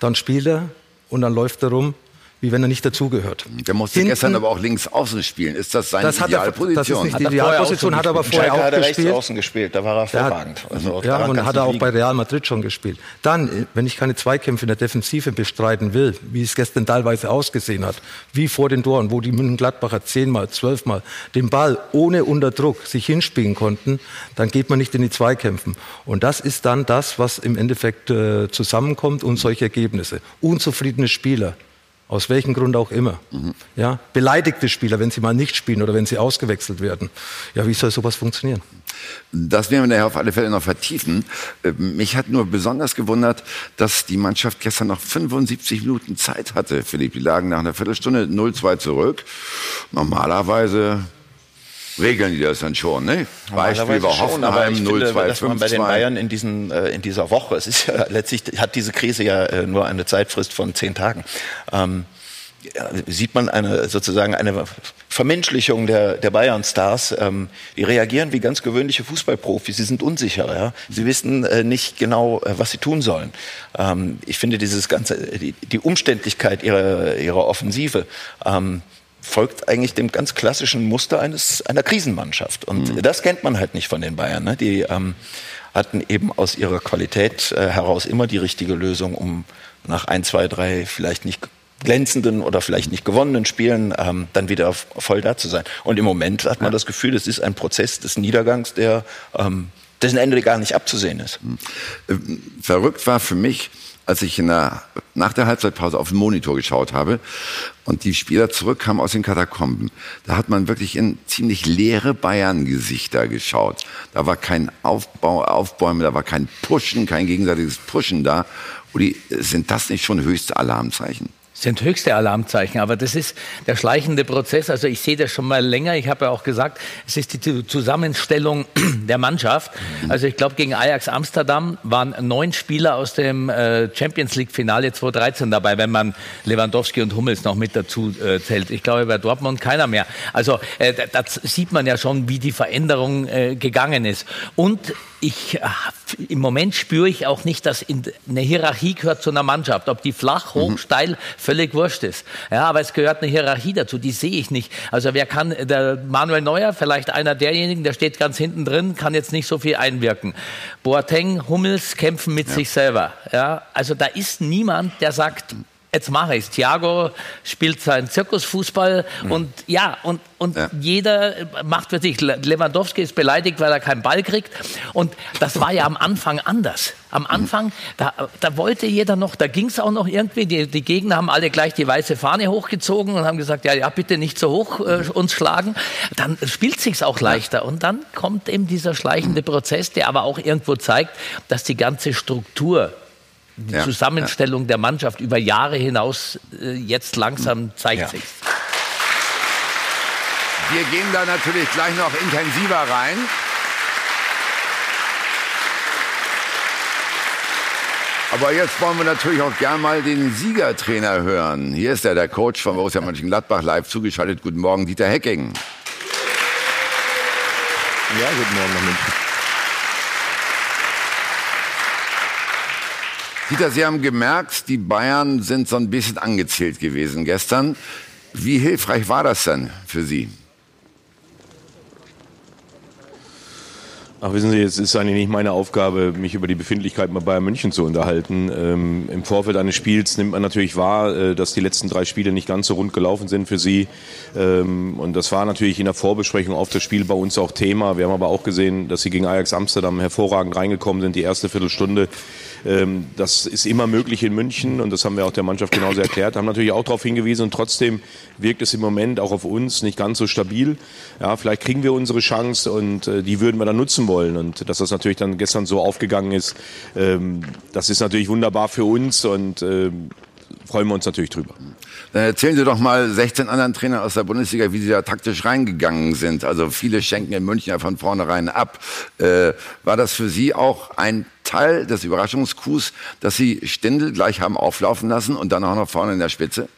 Dann spielt er und dann läuft er rum, wie wenn er nicht dazugehört. Der musste Hinten- gestern aber auch links außen spielen. Ist das seine das hat er, Idealposition? das ist nicht Hat die vorher auch Idealposition, hat er aber gespielt. vorher Schalke auch hat er rechts gespielt. außen gespielt, da war er hervorragend. Also ja, und hat er auch liegen. bei Real Madrid schon gespielt. Dann, wenn ich keine Zweikämpfe in der Defensive bestreiten will, wie es gestern teilweise ausgesehen hat, wie vor den Toren, wo die München-Gladbacher zehnmal, zwölfmal den Ball ohne Unterdruck sich hinspielen konnten, dann geht man nicht in die Zweikämpfen. Und das ist dann das, was im Endeffekt äh, zusammenkommt und solche Ergebnisse. Unzufriedene Spieler. Aus welchem Grund auch immer. Ja, beleidigte Spieler, wenn sie mal nicht spielen oder wenn sie ausgewechselt werden. Ja, wie soll sowas funktionieren? Das werden wir nachher auf alle Fälle noch vertiefen. Äh, Mich hat nur besonders gewundert, dass die Mannschaft gestern noch 75 Minuten Zeit hatte. Philipp, die lagen nach einer Viertelstunde 0-2 zurück. Normalerweise regeln die das dann schon, ne? Beispiel war Hoffenheim ich finde, 0-2, dass man bei den 5-2. Bayern in, diesen, äh, in dieser Woche, es ist ja letztlich, hat diese Krise ja äh, nur eine Zeitfrist von zehn Tagen, ähm, ja, sieht man eine, sozusagen eine Vermenschlichung der, der Bayern-Stars. Ähm, die reagieren wie ganz gewöhnliche Fußballprofis. Sie sind unsicher. Ja? Sie wissen äh, nicht genau, äh, was sie tun sollen. Ähm, ich finde dieses ganze, die, die Umständlichkeit ihrer, ihrer Offensive, ähm, folgt eigentlich dem ganz klassischen Muster eines einer Krisenmannschaft. Und das kennt man halt nicht von den Bayern. Ne? Die ähm, hatten eben aus ihrer Qualität äh, heraus immer die richtige Lösung, um nach ein, zwei, drei vielleicht nicht glänzenden oder vielleicht nicht gewonnenen Spielen ähm, dann wieder voll da zu sein. Und im Moment hat man das Gefühl, es ist ein Prozess des Niedergangs, der ähm, dessen Ende gar nicht abzusehen ist. Ähm, Verrückt war für mich, als ich in der, nach der Halbzeitpause auf den Monitor geschaut habe und die Spieler zurückkamen aus den Katakomben. Da hat man wirklich in ziemlich leere Bayern-Gesichter geschaut. Da war kein Aufbau, Aufbäumen, da war kein Pushen, kein gegenseitiges Pushen da. Uli, sind das nicht schon höchste Alarmzeichen? Sind höchste Alarmzeichen, aber das ist der schleichende Prozess. Also ich sehe das schon mal länger. Ich habe ja auch gesagt, es ist die Zu- Zusammenstellung der Mannschaft. Also ich glaube, gegen Ajax Amsterdam waren neun Spieler aus dem äh, Champions League Finale 2013 dabei, wenn man Lewandowski und Hummels noch mit dazu äh, zählt. Ich glaube, bei Dortmund keiner mehr. Also äh, da- das sieht man ja schon, wie die Veränderung gegangen ist. Und ich, äh, im Moment spüre ich auch nicht, dass in, eine Hierarchie gehört zu einer Mannschaft. Ob die flach, hoch, steil, völlig wurscht ist. Ja, aber es gehört eine Hierarchie dazu, die sehe ich nicht. Also wer kann, der Manuel Neuer, vielleicht einer derjenigen, der steht ganz hinten drin, kann jetzt nicht so viel einwirken. Boateng, Hummels kämpfen mit sich selber. Ja, also da ist niemand, der sagt, Jetzt mache ich es. Thiago spielt seinen Zirkusfußball und ja, und, und Ja. jeder macht für sich. Le- Lewandowski ist beleidigt, weil er keinen Ball kriegt. Und das war ja am Anfang anders. Am Anfang, da, da wollte jeder noch, da ging es auch noch irgendwie. Die, die Gegner haben alle gleich die weiße Fahne hochgezogen und haben gesagt, ja, ja, bitte nicht so hoch äh, uns schlagen. Dann spielt sich's auch leichter. Und dann kommt eben dieser schleichende Prozess, der aber auch irgendwo zeigt, dass die ganze Struktur die Ja, Zusammenstellung der Mannschaft über Jahre hinaus äh, jetzt langsam zeigt Ja. sich. Wir gehen da natürlich gleich noch intensiver rein. Aber jetzt wollen wir natürlich auch gern mal den Siegertrainer hören. Hier ist er, der Coach von Borussia Mönchengladbach, live zugeschaltet. Guten Morgen, Dieter Hecking. Ja, guten Morgen nach München. Dieter, Sie haben gemerkt, die Bayern sind so ein bisschen angezählt gewesen gestern. Wie hilfreich war das denn für Sie? Ach, wissen Sie, es ist eigentlich nicht meine Aufgabe, mich über die Befindlichkeiten bei Bayern München zu unterhalten. Ähm, Im Vorfeld eines Spiels nimmt man natürlich wahr, äh, dass die letzten drei Spiele nicht ganz so rund gelaufen sind für Sie. Ähm, und das war natürlich in der Vorbesprechung auf das Spiel bei uns auch Thema. Wir haben aber auch gesehen, dass Sie gegen Ajax Amsterdam hervorragend reingekommen sind, die erste Viertelstunde das ist immer möglich in München und das haben wir auch der Mannschaft genauso erklärt. Haben natürlich auch darauf hingewiesen und trotzdem wirkt es im Moment auch auf uns nicht ganz so stabil. Ja, vielleicht kriegen wir unsere Chance und äh, die würden wir dann nutzen wollen. Und dass das natürlich dann gestern so aufgegangen ist, ähm, das ist natürlich wunderbar für uns und ähm, freuen wir uns natürlich drüber. Dann erzählen Sie doch mal 16 anderen Trainern aus der Bundesliga, wie Sie da taktisch reingegangen sind. Also viele schenken in München ja von vornherein ab. Äh, war das für Sie auch ein Teil des Überraschungskus, dass Sie Stindl gleich haben auflaufen lassen und dann auch noch vorne in der Spitze?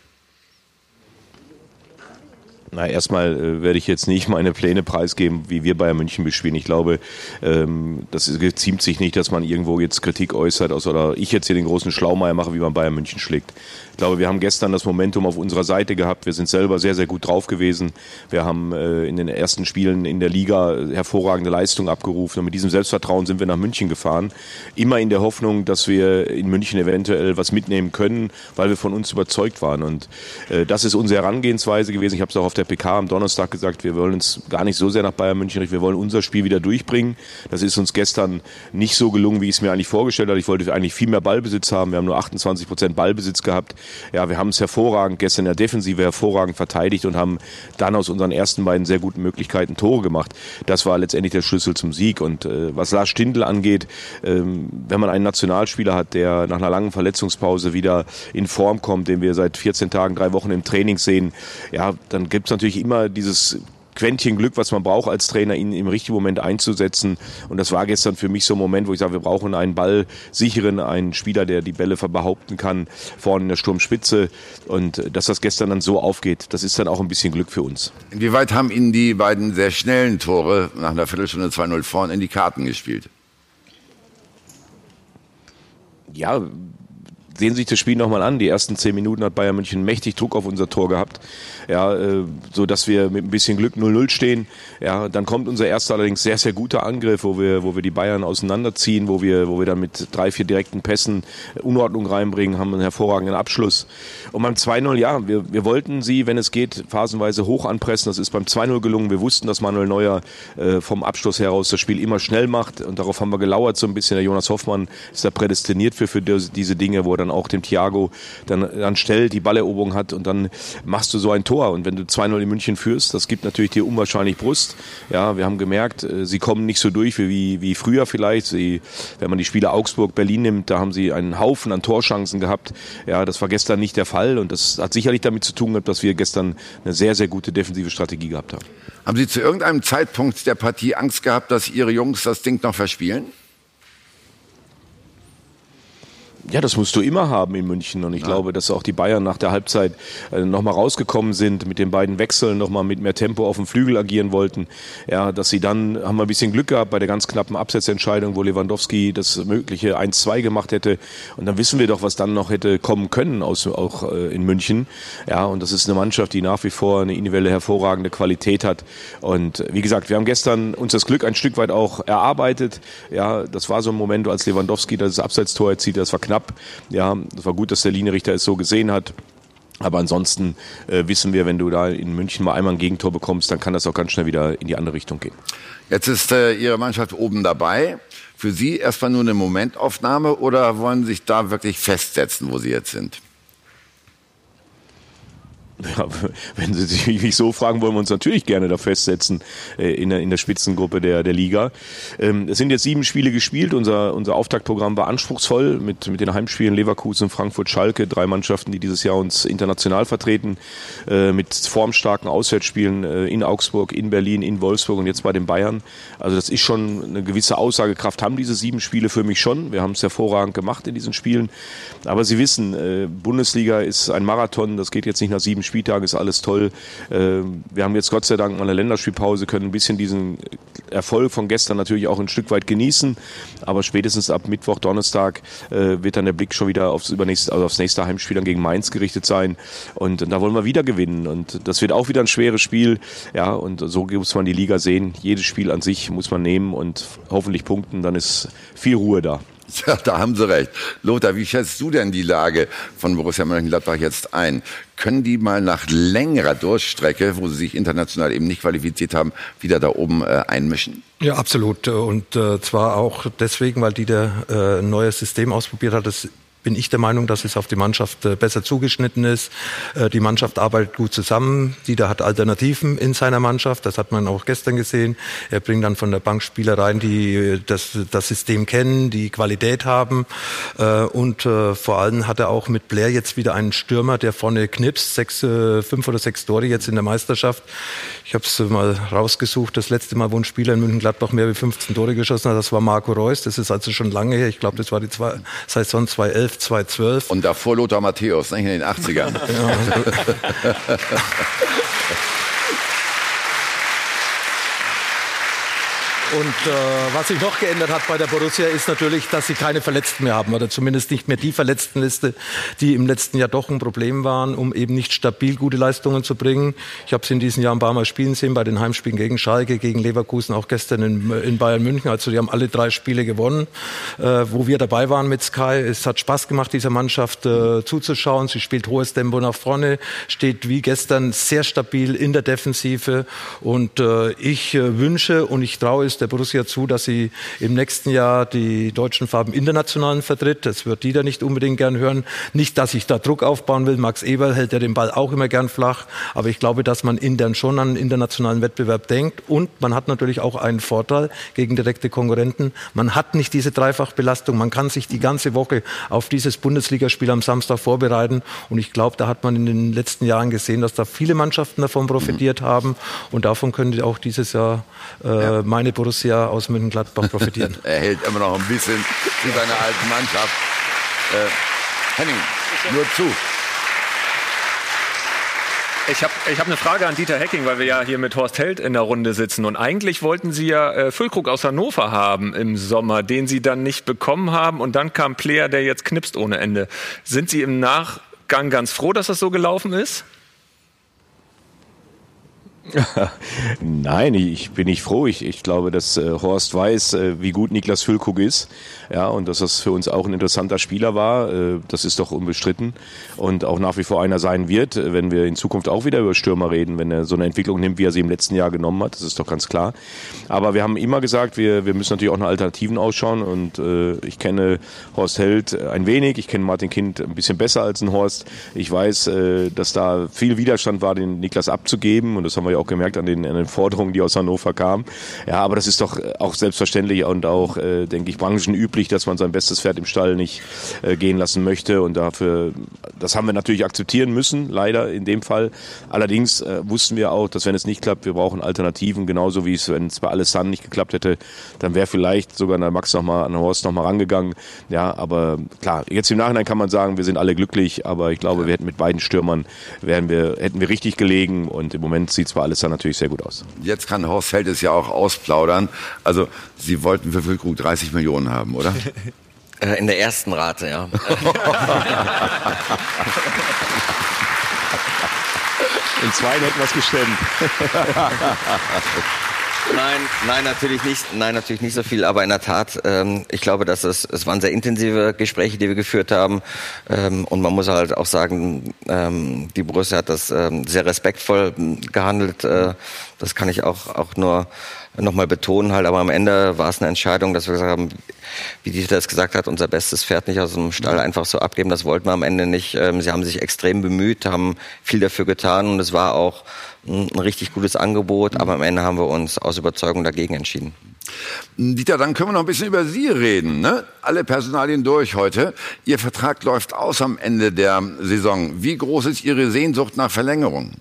Na, erstmal äh, werde ich jetzt nicht meine Pläne preisgeben, wie wir Bayern München bespielen. Ich glaube, ähm, das geziemt sich nicht, dass man irgendwo jetzt Kritik äußert oder ich jetzt hier den großen Schlaumeier mache, wie man Bayern München schlägt. Ich glaube, wir haben gestern das Momentum auf unserer Seite gehabt. Wir sind selber sehr, sehr gut drauf gewesen. Wir haben äh, in den ersten Spielen in der Liga hervorragende Leistung abgerufen. Und mit diesem Selbstvertrauen sind wir nach München gefahren. Immer in der Hoffnung, dass wir in München eventuell was mitnehmen können, weil wir von uns überzeugt waren. Und äh, das ist unsere Herangehensweise gewesen. Ich habe es auch auf der PK am Donnerstag gesagt, wir wollen uns gar nicht so sehr nach Bayern München richten. Wir wollen unser Spiel wieder durchbringen. Das ist uns gestern nicht so gelungen, wie ich es mir eigentlich vorgestellt habe. Ich wollte eigentlich viel mehr Ballbesitz haben. Wir haben nur 28 Prozent Ballbesitz gehabt. Ja, wir haben es hervorragend gestern in der Defensive hervorragend verteidigt und haben dann aus unseren ersten beiden sehr guten Möglichkeiten Tore gemacht. Das war letztendlich der Schlüssel zum Sieg. Und äh, was Lars Stindl angeht, ähm, wenn man einen Nationalspieler hat, der nach einer langen Verletzungspause wieder in Form kommt, den wir seit 14 Tagen, drei Wochen im Training sehen, ja, dann gibt es natürlich immer dieses Quäntchen Glück, was man braucht als Trainer, ihn im richtigen Moment einzusetzen. Und das war gestern für mich so ein Moment, wo ich sage, wir brauchen einen Ballsicheren, einen Spieler, der die Bälle behaupten kann, vorne in der Sturmspitze. Und dass das gestern dann so aufgeht, das ist dann auch ein bisschen Glück für uns. Inwieweit haben Ihnen die beiden sehr schnellen Tore nach einer Viertelstunde 2-0 vorn in die Karten gespielt? Ja, sehen Sie sich das Spiel nochmal an. Die ersten zehn Minuten hat Bayern München mächtig Druck auf unser Tor gehabt ja, äh, so dass wir mit ein bisschen Glück 0-0 stehen. Ja, dann kommt unser erster allerdings sehr, sehr guter Angriff, wo wir, wo wir die Bayern auseinanderziehen, wo wir, wo wir dann mit drei, vier direkten Pässen Unordnung reinbringen, haben einen hervorragenden Abschluss. Und beim 2-0, ja, wir, wir wollten sie, wenn es geht, phasenweise hoch anpressen. Das ist beim 2-0 gelungen. Wir wussten, dass Manuel Neuer äh, vom Abschluss heraus das Spiel immer schnell macht und darauf haben wir gelauert so ein bisschen. Der Jonas Hoffmann ist da prädestiniert für, für diese Dinge, wo er dann auch dem Thiago dann, dann stellt, die Balleroberung hat und dann machst du so ein Tor Tor. Und wenn du 2-0 in München führst, das gibt natürlich dir unwahrscheinlich Brust. Ja, wir haben gemerkt, äh, sie kommen nicht so durch wie, wie früher vielleicht. Sie, wenn man die Spiele Augsburg, Berlin nimmt, da haben sie einen Haufen an Torchancen gehabt. Ja, das war gestern nicht der Fall. Und das hat sicherlich damit zu tun gehabt, dass wir gestern eine sehr, sehr gute defensive Strategie gehabt haben. Haben Sie zu irgendeinem Zeitpunkt der Partie Angst gehabt, dass Ihre Jungs das Ding noch verspielen? Ja, das musst du immer haben in München. Und ich ja. glaube, dass auch die Bayern nach der Halbzeit äh, nochmal rausgekommen sind, mit den beiden Wechseln nochmal mit mehr Tempo auf dem Flügel agieren wollten. Ja, dass sie dann, haben wir ein bisschen Glück gehabt bei der ganz knappen Absetzentscheidung, wo Lewandowski das mögliche 1-2 gemacht hätte. Und dann wissen wir doch, was dann noch hätte kommen können, aus, auch äh, in München. Ja, und das ist eine Mannschaft, die nach wie vor eine individuelle hervorragende Qualität hat. Und wie gesagt, wir haben gestern uns das Glück ein Stück weit auch erarbeitet. Ja, das war so ein Moment, als Lewandowski das Abseitstor erzielt, das war knapp knapp. Ja, es war gut, dass der Linienrichter es so gesehen hat. Aber ansonsten äh, wissen wir, wenn du da in München mal einmal ein Gegentor bekommst, dann kann das auch ganz schnell wieder in die andere Richtung gehen. Jetzt ist äh, Ihre Mannschaft oben dabei. Für Sie erstmal nur eine Momentaufnahme oder wollen Sie sich da wirklich festsetzen, wo Sie jetzt sind? Ja, wenn Sie sich so fragen, wollen wir uns natürlich gerne da festsetzen äh, in, der, in der Spitzengruppe der, der Liga. Ähm, es sind jetzt sieben Spiele gespielt. Unser, unser Auftaktprogramm war anspruchsvoll mit, mit den Heimspielen Leverkusen, Frankfurt, Schalke, drei Mannschaften, die dieses Jahr uns international vertreten, äh, mit formstarken Auswärtsspielen äh, in Augsburg, in Berlin, in Wolfsburg und jetzt bei den Bayern. Also das ist schon eine gewisse Aussagekraft, haben diese sieben Spiele für mich schon. Wir haben es hervorragend gemacht in diesen Spielen. Aber Sie wissen, Bundesliga ist ein Marathon, das geht jetzt nicht nach sieben Spielen Spieltag ist alles toll. Ähm, wir haben jetzt Gott sei Dank mal eine Länderspielpause, können ein bisschen diesen Erfolg von gestern natürlich auch ein Stück weit genießen. Aber spätestens ab Mittwoch, Donnerstag äh, wird dann der Blick schon wieder aufs, übernächste, also aufs nächste Heimspiel dann gegen Mainz gerichtet sein. Und da wollen wir wieder gewinnen. Und das wird auch wieder ein schweres Spiel. Ja, und so muss man die Liga sehen. Jedes Spiel an sich muss man nehmen und hoffentlich punkten. Dann ist viel Ruhe da. Ja, da haben Sie recht. Lothar, wie schätzt du denn die Lage von Borussia Mönchengladbach jetzt ein? Können die mal nach längerer Durchstrecke, wo sie sich international eben nicht qualifiziert haben, wieder da oben äh, einmischen? Ja, absolut. Und äh, zwar auch deswegen, weil die der äh, ein neues System ausprobiert hat, das bin ich der Meinung, dass es auf die Mannschaft äh, besser zugeschnitten ist. Äh, die Mannschaft arbeitet gut zusammen. Dieter hat Alternativen in seiner Mannschaft. Das hat man auch gestern gesehen. Er bringt dann von der Bank Spieler rein, die äh, das, das System kennen, die Qualität haben. Und vor allem hat er auch mit Blair jetzt wieder einen Stürmer, der vorne knipst. Sechs, fünf oder sechs Tore jetzt in der Meisterschaft. Ich habe es mal rausgesucht. Das letzte Mal, wo ein Spieler in München-Gladbach mehr wie 15 Tore geschossen hat, das war Marco Reus. Das ist also schon lange her. Ich glaube, das war die zwei, Saison 2011, 2012. Und davor Lothar Matthäus, nicht in den 80ern. Und äh, was sich noch geändert hat bei der Borussia ist natürlich, dass sie keine Verletzten mehr haben oder zumindest nicht mehr die Verletztenliste, die im letzten Jahr doch ein Problem waren, um eben nicht stabil gute Leistungen zu bringen. Ich habe sie in diesem Jahr ein paar Mal spielen sehen, bei den Heimspielen gegen Schalke, gegen Leverkusen, auch gestern in, in Bayern München. Also die haben alle drei Spiele gewonnen, äh, wo wir dabei waren mit Sky. Es hat Spaß gemacht, dieser Mannschaft äh, zuzuschauen. Sie spielt hohes Tempo nach vorne, steht wie gestern sehr stabil in der Defensive und äh, ich äh, wünsche und ich traue es der Borussia zu, dass sie im nächsten Jahr die deutschen Farben internationalen vertritt. Das wird die da nicht unbedingt gern hören. Nicht, dass ich da Druck aufbauen will. Max Eberl hält ja den Ball auch immer gern flach. Aber ich glaube, dass man intern schon an einen internationalen Wettbewerb denkt. Und man hat natürlich auch einen Vorteil gegen direkte Konkurrenten. Man hat nicht diese Dreifachbelastung. Man kann sich die ganze Woche auf dieses Bundesligaspiel am Samstag vorbereiten. Und ich glaube, da hat man in den letzten Jahren gesehen, dass da viele Mannschaften davon profitiert haben. Und davon können auch dieses Jahr äh, ja. meine Borussia Borussia aus Mönchengladbach profitieren. er hält immer noch ein bisschen zu seiner alten Mannschaft. Äh, Henning, nur zu. Ich habe ich hab eine Frage an Dieter Hecking, weil wir ja hier mit Horst Held in der Runde sitzen. Und eigentlich wollten Sie ja äh, Füllkrug aus Hannover haben im Sommer, den Sie dann nicht bekommen haben. Und dann kam Player, der jetzt knipst ohne Ende. Sind Sie im Nachgang ganz froh, dass das so gelaufen ist? Nein, ich bin nicht froh. Ich, ich glaube, dass äh, Horst weiß, äh, wie gut Niklas Füllkrug ist. Ja, und dass das für uns auch ein interessanter Spieler war. Äh, das ist doch unbestritten. Und auch nach wie vor einer sein wird, äh, wenn wir in Zukunft auch wieder über Stürmer reden, wenn er so eine Entwicklung nimmt, wie er sie im letzten Jahr genommen hat. Das ist doch ganz klar. Aber wir haben immer gesagt, wir, wir müssen natürlich auch nach Alternativen ausschauen. Und äh, ich kenne Horst Held ein wenig. Ich kenne Martin Kind ein bisschen besser als ein Horst. Ich weiß, äh, dass da viel Widerstand war, den Niklas abzugeben. Und das haben wir ja auch gemerkt an den, an den Forderungen, die aus Hannover kamen. Ja, aber das ist doch auch selbstverständlich und auch, äh, denke ich, branchenüblich, dass man sein bestes Pferd im Stall nicht äh, gehen lassen möchte. Und dafür, das haben wir natürlich akzeptieren müssen, leider in dem Fall. Allerdings äh, wussten wir auch, dass wenn es nicht klappt, wir brauchen Alternativen, genauso wie es, wenn es bei Alessandro nicht geklappt hätte, dann wäre vielleicht sogar der Max nochmal an Horst nochmal rangegangen. Ja, aber klar, jetzt im Nachhinein kann man sagen, wir sind alle glücklich, aber ich glaube, wir hätten mit beiden Stürmern, wären wir, hätten wir richtig gelegen und im Moment sieht zwar alles dann natürlich sehr gut aus. Jetzt kann Horst Held es ja auch ausplaudern. Also Sie wollten für Füllkrug 30 Millionen haben, oder? Äh, in der ersten Rate, ja. In zwei hätten wir es gestemmt. Nein, nein, natürlich nicht. Nein, natürlich nicht so viel. Aber in der Tat, ähm, ich glaube, dass es, es waren sehr intensive Gespräche, die wir geführt haben. Ähm, und man muss halt auch sagen, ähm, die Borussia hat das ähm, sehr respektvoll gehandelt. Äh, das kann ich auch, auch nur nochmal betonen halt. Aber am Ende war es eine Entscheidung, dass wir gesagt haben, wie Dieter das gesagt hat, unser bestes Pferd nicht aus dem Stall einfach so abgeben. Das wollten wir am Ende nicht. Ähm, sie haben sich extrem bemüht, haben viel dafür getan und es war auch ein richtig gutes Angebot. Aber am Ende haben wir uns aus Überzeugung dagegen entschieden. Dieter, dann können wir noch ein bisschen über Sie reden. Ne? Alle Personalien durch heute. Ihr Vertrag läuft aus am Ende der Saison. Wie groß ist Ihre Sehnsucht nach Verlängerung?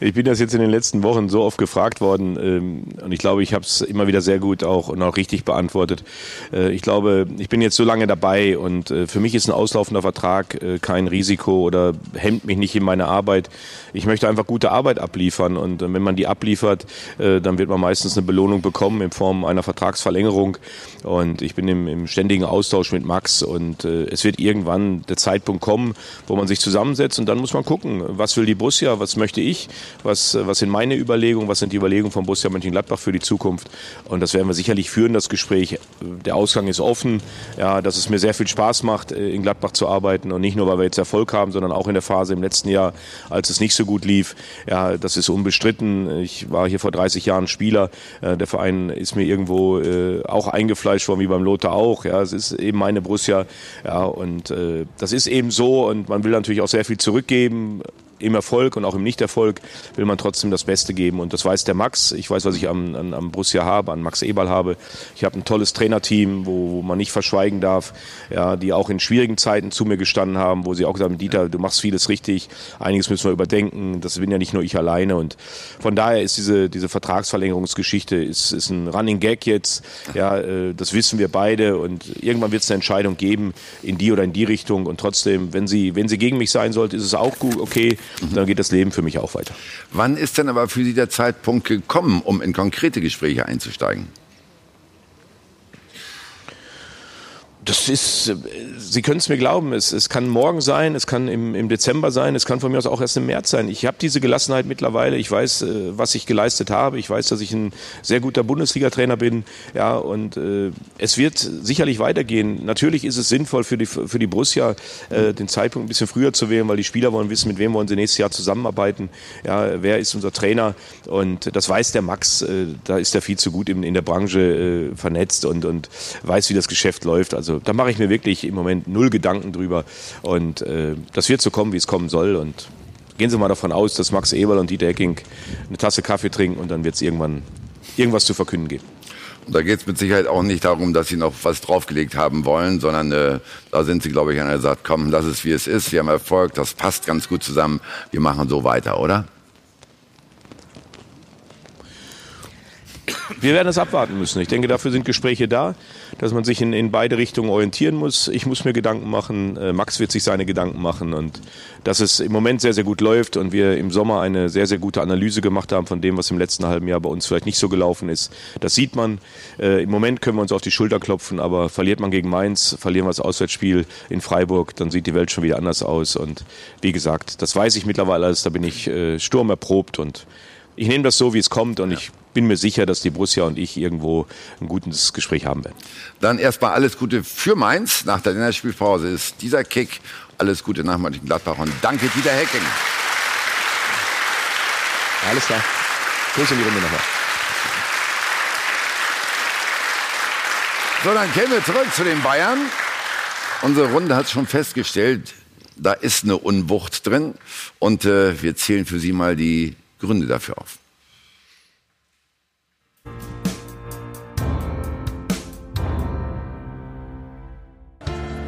Ich bin das jetzt in den letzten Wochen so oft gefragt worden ähm, und ich glaube, ich habe es immer wieder sehr gut auch und auch richtig beantwortet. Äh, ich glaube, ich bin jetzt so lange dabei und äh, für mich ist ein auslaufender Vertrag äh, kein Risiko oder hemmt mich nicht in meiner Arbeit. Ich möchte einfach gute Arbeit abliefern und wenn man die abliefert, dann wird man meistens eine Belohnung bekommen in Form einer Vertragsverlängerung und ich bin im, im ständigen Austausch mit Max und es wird irgendwann der Zeitpunkt kommen, wo man sich zusammensetzt und dann muss man gucken, was will die Brust Borussia, was möchte ich, was, was sind meine Überlegungen, was sind die Überlegungen von Borussia Mönchengladbach für die Zukunft. Und das werden wir sicherlich führen, das Gespräch. Der Ausgang ist offen, ja, dass es mir sehr viel Spaß macht, äh, in Gladbach zu arbeiten und nicht nur, weil wir jetzt Erfolg haben, sondern auch in der Phase im letzten Jahr, als es nicht so gut lief. Ja, das ist unbestritten. Ich war hier vor 30 Jahren Spieler. Äh, der Verein ist mir irgendwo äh, auch eingefleischt worden, wie beim Lothar auch. Ja, es ist eben meine Borussia. Ja, und das ist eben so und man will natürlich auch sehr viel zurückgeben im Erfolg und auch im Nichterfolg will man trotzdem das Beste geben. Und das weiß der Max. Ich weiß, was ich am, an, am Borussia habe, an Max Eberl habe. Ich habe ein tolles Trainerteam, wo, wo man nicht verschweigen darf, ja, die auch in schwierigen Zeiten zu mir gestanden haben, wo sie auch gesagt haben, Dieter, du machst vieles richtig, einiges müssen wir überdenken. Das bin ja nicht nur ich alleine. Und von daher ist diese, diese Vertragsverlängerungsgeschichte ist, ist ein Running Gag jetzt. Ja, äh, das wissen wir beide. Und irgendwann wird es eine Entscheidung geben in die oder in die Richtung. Und trotzdem, wenn sie, wenn sie gegen mich sein sollte, ist es auch gut, okay. Mhm. Dann geht das Leben für mich auch weiter. Wann ist denn aber für Sie der Zeitpunkt gekommen, um in konkrete Gespräche einzusteigen? Das ist, Sie können es mir glauben, es, es kann morgen sein, es kann im, im Dezember sein, es kann von mir aus auch erst im März sein. Ich habe diese Gelassenheit mittlerweile, ich weiß, äh, was ich geleistet habe, ich weiß, dass ich ein sehr guter Bundesliga-Trainer bin, ja, und äh, es wird sicherlich weitergehen. Natürlich ist es sinnvoll für die, für die Borussia, äh, den Zeitpunkt ein bisschen früher zu wählen, weil die Spieler wollen wissen, mit wem wollen sie nächstes Jahr zusammenarbeiten, ja, wer ist unser Trainer und das weiß der Max, äh, da ist er viel zu gut in, in der Branche äh, vernetzt und, und weiß, wie das Geschäft läuft, also also da mache ich mir wirklich im Moment null Gedanken drüber. Und äh, das wird so kommen, wie es kommen soll. Und gehen Sie mal davon aus, dass Max Eberl und Dieter Hecking eine Tasse Kaffee trinken und dann wird es irgendwann irgendwas zu verkünden geben. Da geht es mit Sicherheit auch nicht darum, dass Sie noch was draufgelegt haben wollen, sondern äh, da sind Sie, glaube ich, einer, der sagt, komm, lass es wie es ist, wir haben Erfolg, das passt ganz gut zusammen, wir machen so weiter, oder? Wir werden das abwarten müssen. Ich denke, dafür sind Gespräche da, dass man sich in, in beide Richtungen orientieren muss. Ich muss mir Gedanken machen, äh, Max wird sich seine Gedanken machen und dass es im Moment sehr, sehr gut läuft und wir im Sommer eine sehr, sehr gute Analyse gemacht haben von dem, was im letzten halben Jahr bei uns vielleicht nicht so gelaufen ist. Das sieht man. Äh, Im Moment können wir uns auf die Schulter klopfen, aber verliert man gegen Mainz, verlieren wir das Auswärtsspiel in Freiburg, dann sieht die Welt schon wieder anders aus. Und wie gesagt, das weiß ich mittlerweile alles, da bin ich äh, Sturm erprobt und ich nehme das so, wie es kommt und ja. ich bin mir sicher, dass die Borussia und ich irgendwo ein gutes Gespräch haben werden. Dann erstmal alles Gute für Mainz. Nach der Länderspielpause ist dieser Kick. Alles Gute nach Mönchengladbach und danke Dieter Hecking. Alles klar. Grüße in die Runde nochmal. So, dann kämen wir zurück zu den Bayern. Unsere Runde hat schon festgestellt, da ist eine Unwucht drin. Und äh, wir zählen für Sie mal die Gründe dafür auf.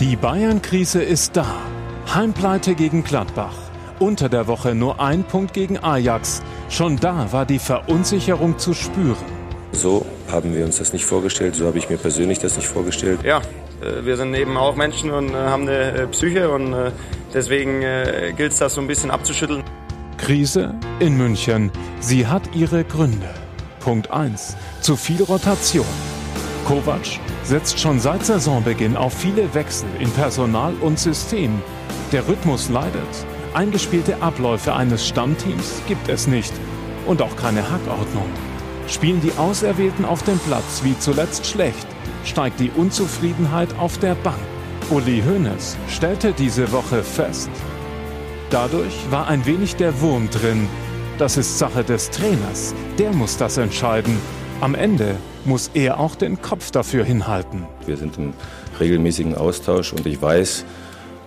Die Bayern-Krise ist da. Heimpleite gegen Gladbach. Unter der Woche nur ein Punkt gegen Ajax. Schon da war die Verunsicherung zu spüren. So haben wir uns das nicht vorgestellt, so habe ich mir persönlich das nicht vorgestellt. Ja, äh, wir sind eben auch Menschen und äh, haben eine äh, Psyche und deswegen gilt es das so ein bisschen abzuschütteln. Krise in München. Sie hat ihre Gründe. Punkt 1. Zu viel Rotation. Kovac setzt schon seit Saisonbeginn auf viele Wechsel in Personal und System. Der Rhythmus leidet. Eingespielte Abläufe eines Stammteams gibt es nicht. Und auch keine Hackordnung. Spielen die Auserwählten auf dem Platz wie zuletzt schlecht, steigt die Unzufriedenheit auf der Bank. Uli Hoeneß stellte diese Woche fest, Dadurch war ein wenig der Wurm drin. Das ist Sache des Trainers. Der muss das entscheiden. Am Ende muss er auch den Kopf dafür hinhalten. Wir sind im regelmäßigen Austausch und ich weiß,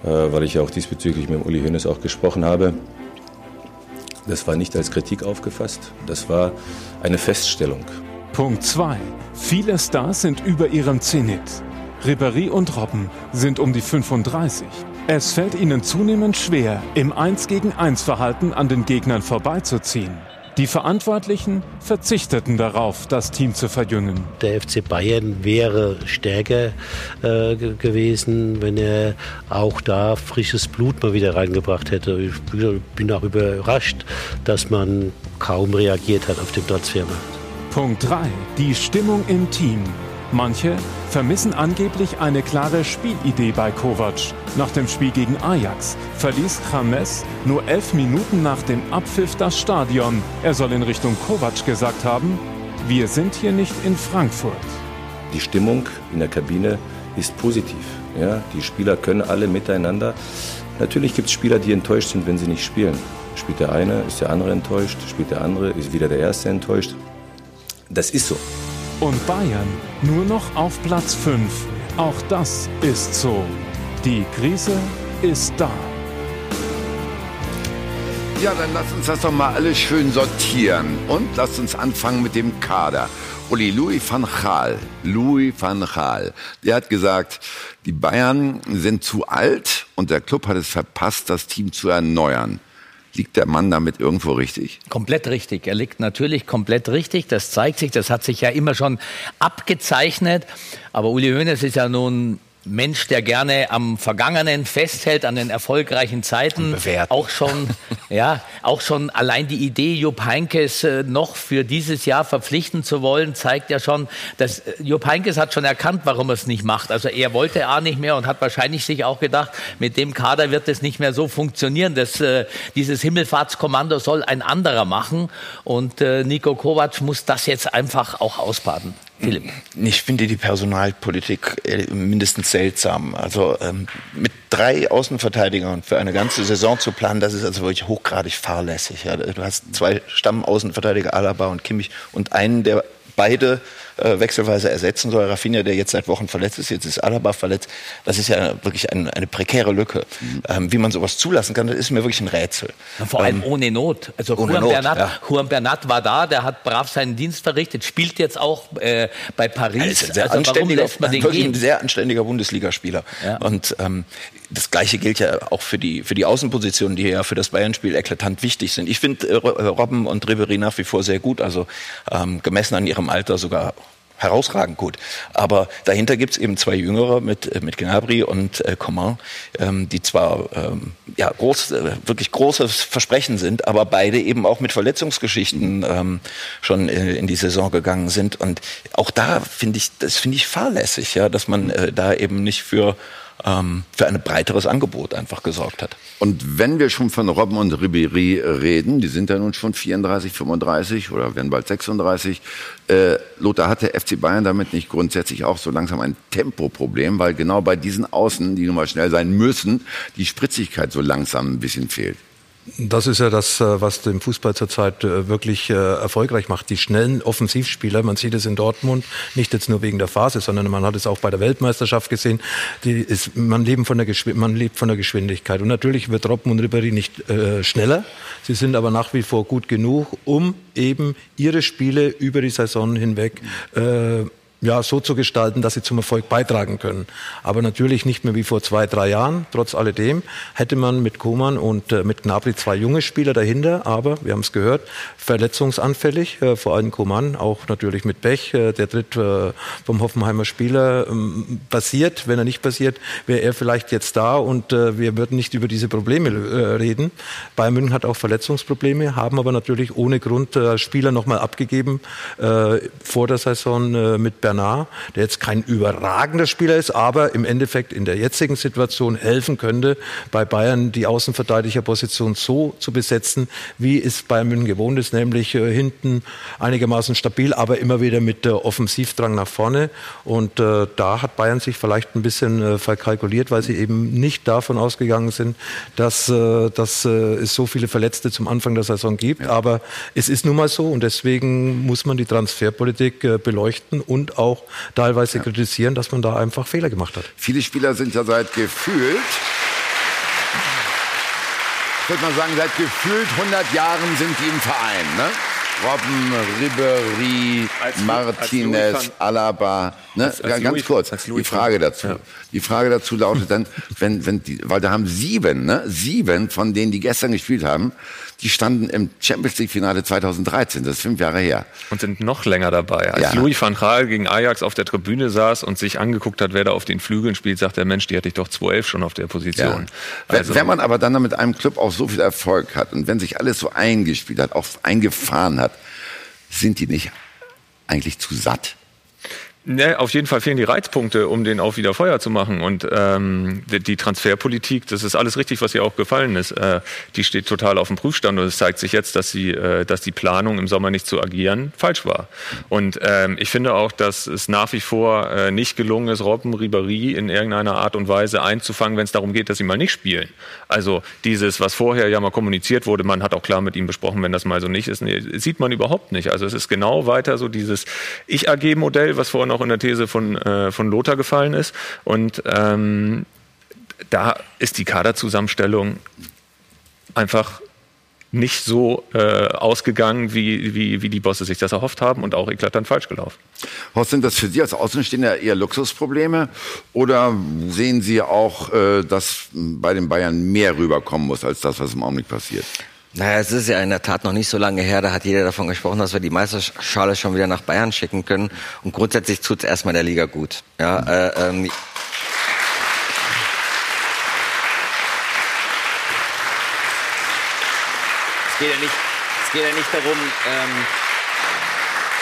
äh, weil ich auch diesbezüglich mit Uli Hoeneß auch gesprochen habe, das war nicht als Kritik aufgefasst, das war eine Feststellung. Punkt 2. Viele Stars sind über ihrem Zenit. Ribéry und Robben sind um die 35. Es fällt ihnen zunehmend schwer, im 1 gegen 1 Verhalten an den Gegnern vorbeizuziehen. Die Verantwortlichen verzichteten darauf, das Team zu verjüngen. Der FC Bayern wäre stärker äh, gewesen, wenn er auch da frisches Blut mal wieder reingebracht hätte. Ich bin auch überrascht, dass man kaum reagiert hat auf den Transfermarkt. Punkt 3. Die Stimmung im Team. Manche vermissen angeblich eine klare Spielidee bei Kovac. Nach dem Spiel gegen Ajax verließ James nur elf Minuten nach dem Abpfiff das Stadion. Er soll in Richtung Kovac gesagt haben, wir sind hier nicht in Frankfurt. Die Stimmung in der Kabine ist positiv. Ja, die Spieler können alle miteinander. Natürlich gibt es Spieler, die enttäuscht sind, wenn sie nicht spielen. Spielt der eine, ist der andere enttäuscht. Spielt der andere, ist wieder der erste enttäuscht. Das ist so. Und Bayern nur noch auf Platz 5. Auch das ist so. Die Krise ist da. Ja, dann lasst uns das doch mal alles schön sortieren. Und lasst uns anfangen mit dem Kader. Uli, Louis van Gaal, Louis van Gaal, der hat gesagt, die Bayern sind zu alt und der Club hat es verpasst, das Team zu erneuern. Liegt der Mann damit irgendwo richtig? Komplett richtig. Er liegt natürlich komplett richtig. Das zeigt sich. Das hat sich ja immer schon abgezeichnet. Aber Uli Hoeneß ist ja nun Mensch, der gerne am Vergangenen festhält, an den erfolgreichen Zeiten. Auch schon, ja, auch schon allein die Idee, Jupp Heinkes äh, noch für dieses Jahr verpflichten zu wollen, zeigt ja schon, dass äh, Jupp Heinkes hat schon erkannt, warum er es nicht macht. Also er wollte A nicht mehr und hat wahrscheinlich sich auch gedacht, mit dem Kader wird es nicht mehr so funktionieren. Das, äh, dieses Himmelfahrtskommando soll ein anderer machen und äh, Nico Kovac muss das jetzt einfach auch ausbaden. Philipp. Ich finde die Personalpolitik äh, mindestens seltsam. Also ähm, mit drei Außenverteidigern für eine ganze Saison zu planen, das ist also wirklich hochgradig fahrlässig. Ja. Du hast zwei Stammaußenverteidiger, Alaba und Kimmich, und einen, der beide äh, wechselweise ersetzen soll. Rafinha, der jetzt seit Wochen verletzt ist, jetzt ist Alaba verletzt. Das ist ja wirklich ein, eine prekäre Lücke. Mhm. Ähm, wie man sowas zulassen kann, das ist mir wirklich ein Rätsel. Ja, vor allem ähm, ohne Not. Also ohne Juan, Not, Bernat, ja. Juan Bernat war da, der hat brav seinen Dienst verrichtet, spielt jetzt auch äh, bei Paris. sehr, also anständiger, wirklich ein sehr anständiger Bundesligaspieler. Ja. Und ähm, das Gleiche gilt ja auch für die, für die Außenpositionen, die ja für das Bayern-Spiel eklatant wichtig sind. Ich finde äh, Robben und Ribery nach wie vor sehr gut, also ähm, gemessen an ihrem Alter sogar herausragend gut. Aber dahinter gibt's eben zwei Jüngere mit, äh, mit Gnabry und äh, Coman, ähm, die zwar ähm, ja, groß, äh, wirklich großes Versprechen sind, aber beide eben auch mit Verletzungsgeschichten ähm, schon in, in die Saison gegangen sind. Und auch da finde ich, das finde ich fahrlässig, ja, dass man äh, da eben nicht für ähm, für ein breiteres Angebot einfach gesorgt hat. Und wenn wir schon von Robben und Ribéry reden, die sind ja nun schon 34, 35 oder werden bald 36. Äh, Lothar hatte FC Bayern damit nicht grundsätzlich auch so langsam ein Tempoproblem, weil genau bei diesen Außen, die nun mal schnell sein müssen, die Spritzigkeit so langsam ein bisschen fehlt. Das ist ja das, äh, was den Fußball zurzeit äh, wirklich äh, erfolgreich macht. Die schnellen Offensivspieler, man sieht es in Dortmund, nicht jetzt nur wegen der Phase, sondern man hat es auch bei der Weltmeisterschaft gesehen. Die ist, man, lebt von der man lebt von der Geschwindigkeit. Und natürlich wird Robben und Ribéry nicht äh, schneller. Sie sind aber nach wie vor gut genug, um eben ihre Spiele über die Saison hinweg äh, ja, so zu gestalten, dass sie zum Erfolg beitragen können. Aber natürlich nicht mehr wie vor zwei, drei Jahren. Trotz alledem hätte man mit Koman und äh, mit Gnabry zwei junge Spieler dahinter, aber, wir haben es gehört, verletzungsanfällig, äh, vor allem Koman, auch natürlich mit Bech, äh, der tritt äh, vom Hoffenheimer Spieler ähm, passiert. Wenn er nicht passiert, wäre er vielleicht jetzt da und äh, wir würden nicht über diese Probleme äh, reden. Bayern München hat auch Verletzungsprobleme, haben aber natürlich ohne Grund Spieler nochmal abgegeben vor der Saison mit Bernard, der jetzt kein überragender Spieler ist, aber im Endeffekt in der jetzigen Situation helfen könnte, bei Bayern die Außenverteidigerposition so zu besetzen, wie es Bayern München gewohnt ist, nämlich äh, hinten einigermaßen stabil, aber immer wieder mit äh, Offensivdrang nach vorne. Und äh, da hat Bayern sich vielleicht ein bisschen äh, verkalkuliert, weil sie eben nicht davon ausgegangen sind, dass, äh, dass äh, es so viele Verletzte zum Anfang der Saison gibt. Ja. Aber es ist nun mal so und deswegen muss man die Transferpolitik beleuchten und auch teilweise ja. kritisieren, dass man da einfach Fehler gemacht hat. Viele Spieler sind ja seit gefühlt ich würde mal sagen, seit gefühlt 100 Jahren sind die im Verein. Ne? Robben, Ribery, Martinez, als Alaba. Ne? Als, als Ganz Louis, kurz, die Frage dazu. Ja. Die Frage dazu lautet dann, wenn, wenn die, weil da haben sieben, ne? sieben von denen, die gestern gespielt haben, die standen im Champions League Finale 2013, das ist fünf Jahre her. Und sind noch länger dabei. Als ja. Louis van Gaal gegen Ajax auf der Tribüne saß und sich angeguckt hat, wer da auf den Flügeln spielt, sagt der Mensch, die hatte ich doch 2011 schon auf der Position. Ja. Also, wenn man aber dann mit einem Club auch so viel Erfolg hat und wenn sich alles so eingespielt hat, auch eingefahren hat, sind die nicht eigentlich zu satt? Ne, auf jeden Fall fehlen die Reizpunkte, um den auch wieder Feuer zu machen. Und ähm, die, Transferpolitik, das ist alles richtig, was ihr auch gefallen ist. Äh, die steht total auf dem Prüfstand und es zeigt sich jetzt, dass, sie, äh, dass die Planung im Sommer nicht zu agieren falsch war. Und ähm, ich finde auch, dass es nach wie vor äh, nicht gelungen ist, Robben Ribéry in irgendeiner Art und Weise einzufangen, wenn es darum geht, dass sie mal nicht spielen. Also dieses, was vorher ja mal kommuniziert wurde, man hat auch klar mit ihm besprochen, wenn das mal so nicht ist, nee, sieht man überhaupt nicht. Also es ist genau weiter so dieses Ich-AG-Modell, was vorhin auch in der These von, äh, von Lothar gefallen ist. Und ähm, da ist die Kaderzusammenstellung einfach nicht so äh, ausgegangen, wie, wie, wie die Bosse sich das erhofft haben und auch eklatant falsch gelaufen. Horst, sind das für Sie als Außenstehender eher Luxusprobleme oder sehen Sie auch, äh, dass bei den Bayern mehr rüberkommen muss als das, was im Augenblick passiert? Naja, es ist ja in der Tat noch nicht so lange her, da hat jeder davon gesprochen, dass wir die Meisterschale schon wieder nach Bayern schicken können. Und grundsätzlich tut es erstmal der Liga gut. Ja, äh, ähm, es geht ja nicht, es geht ja nicht darum, ähm,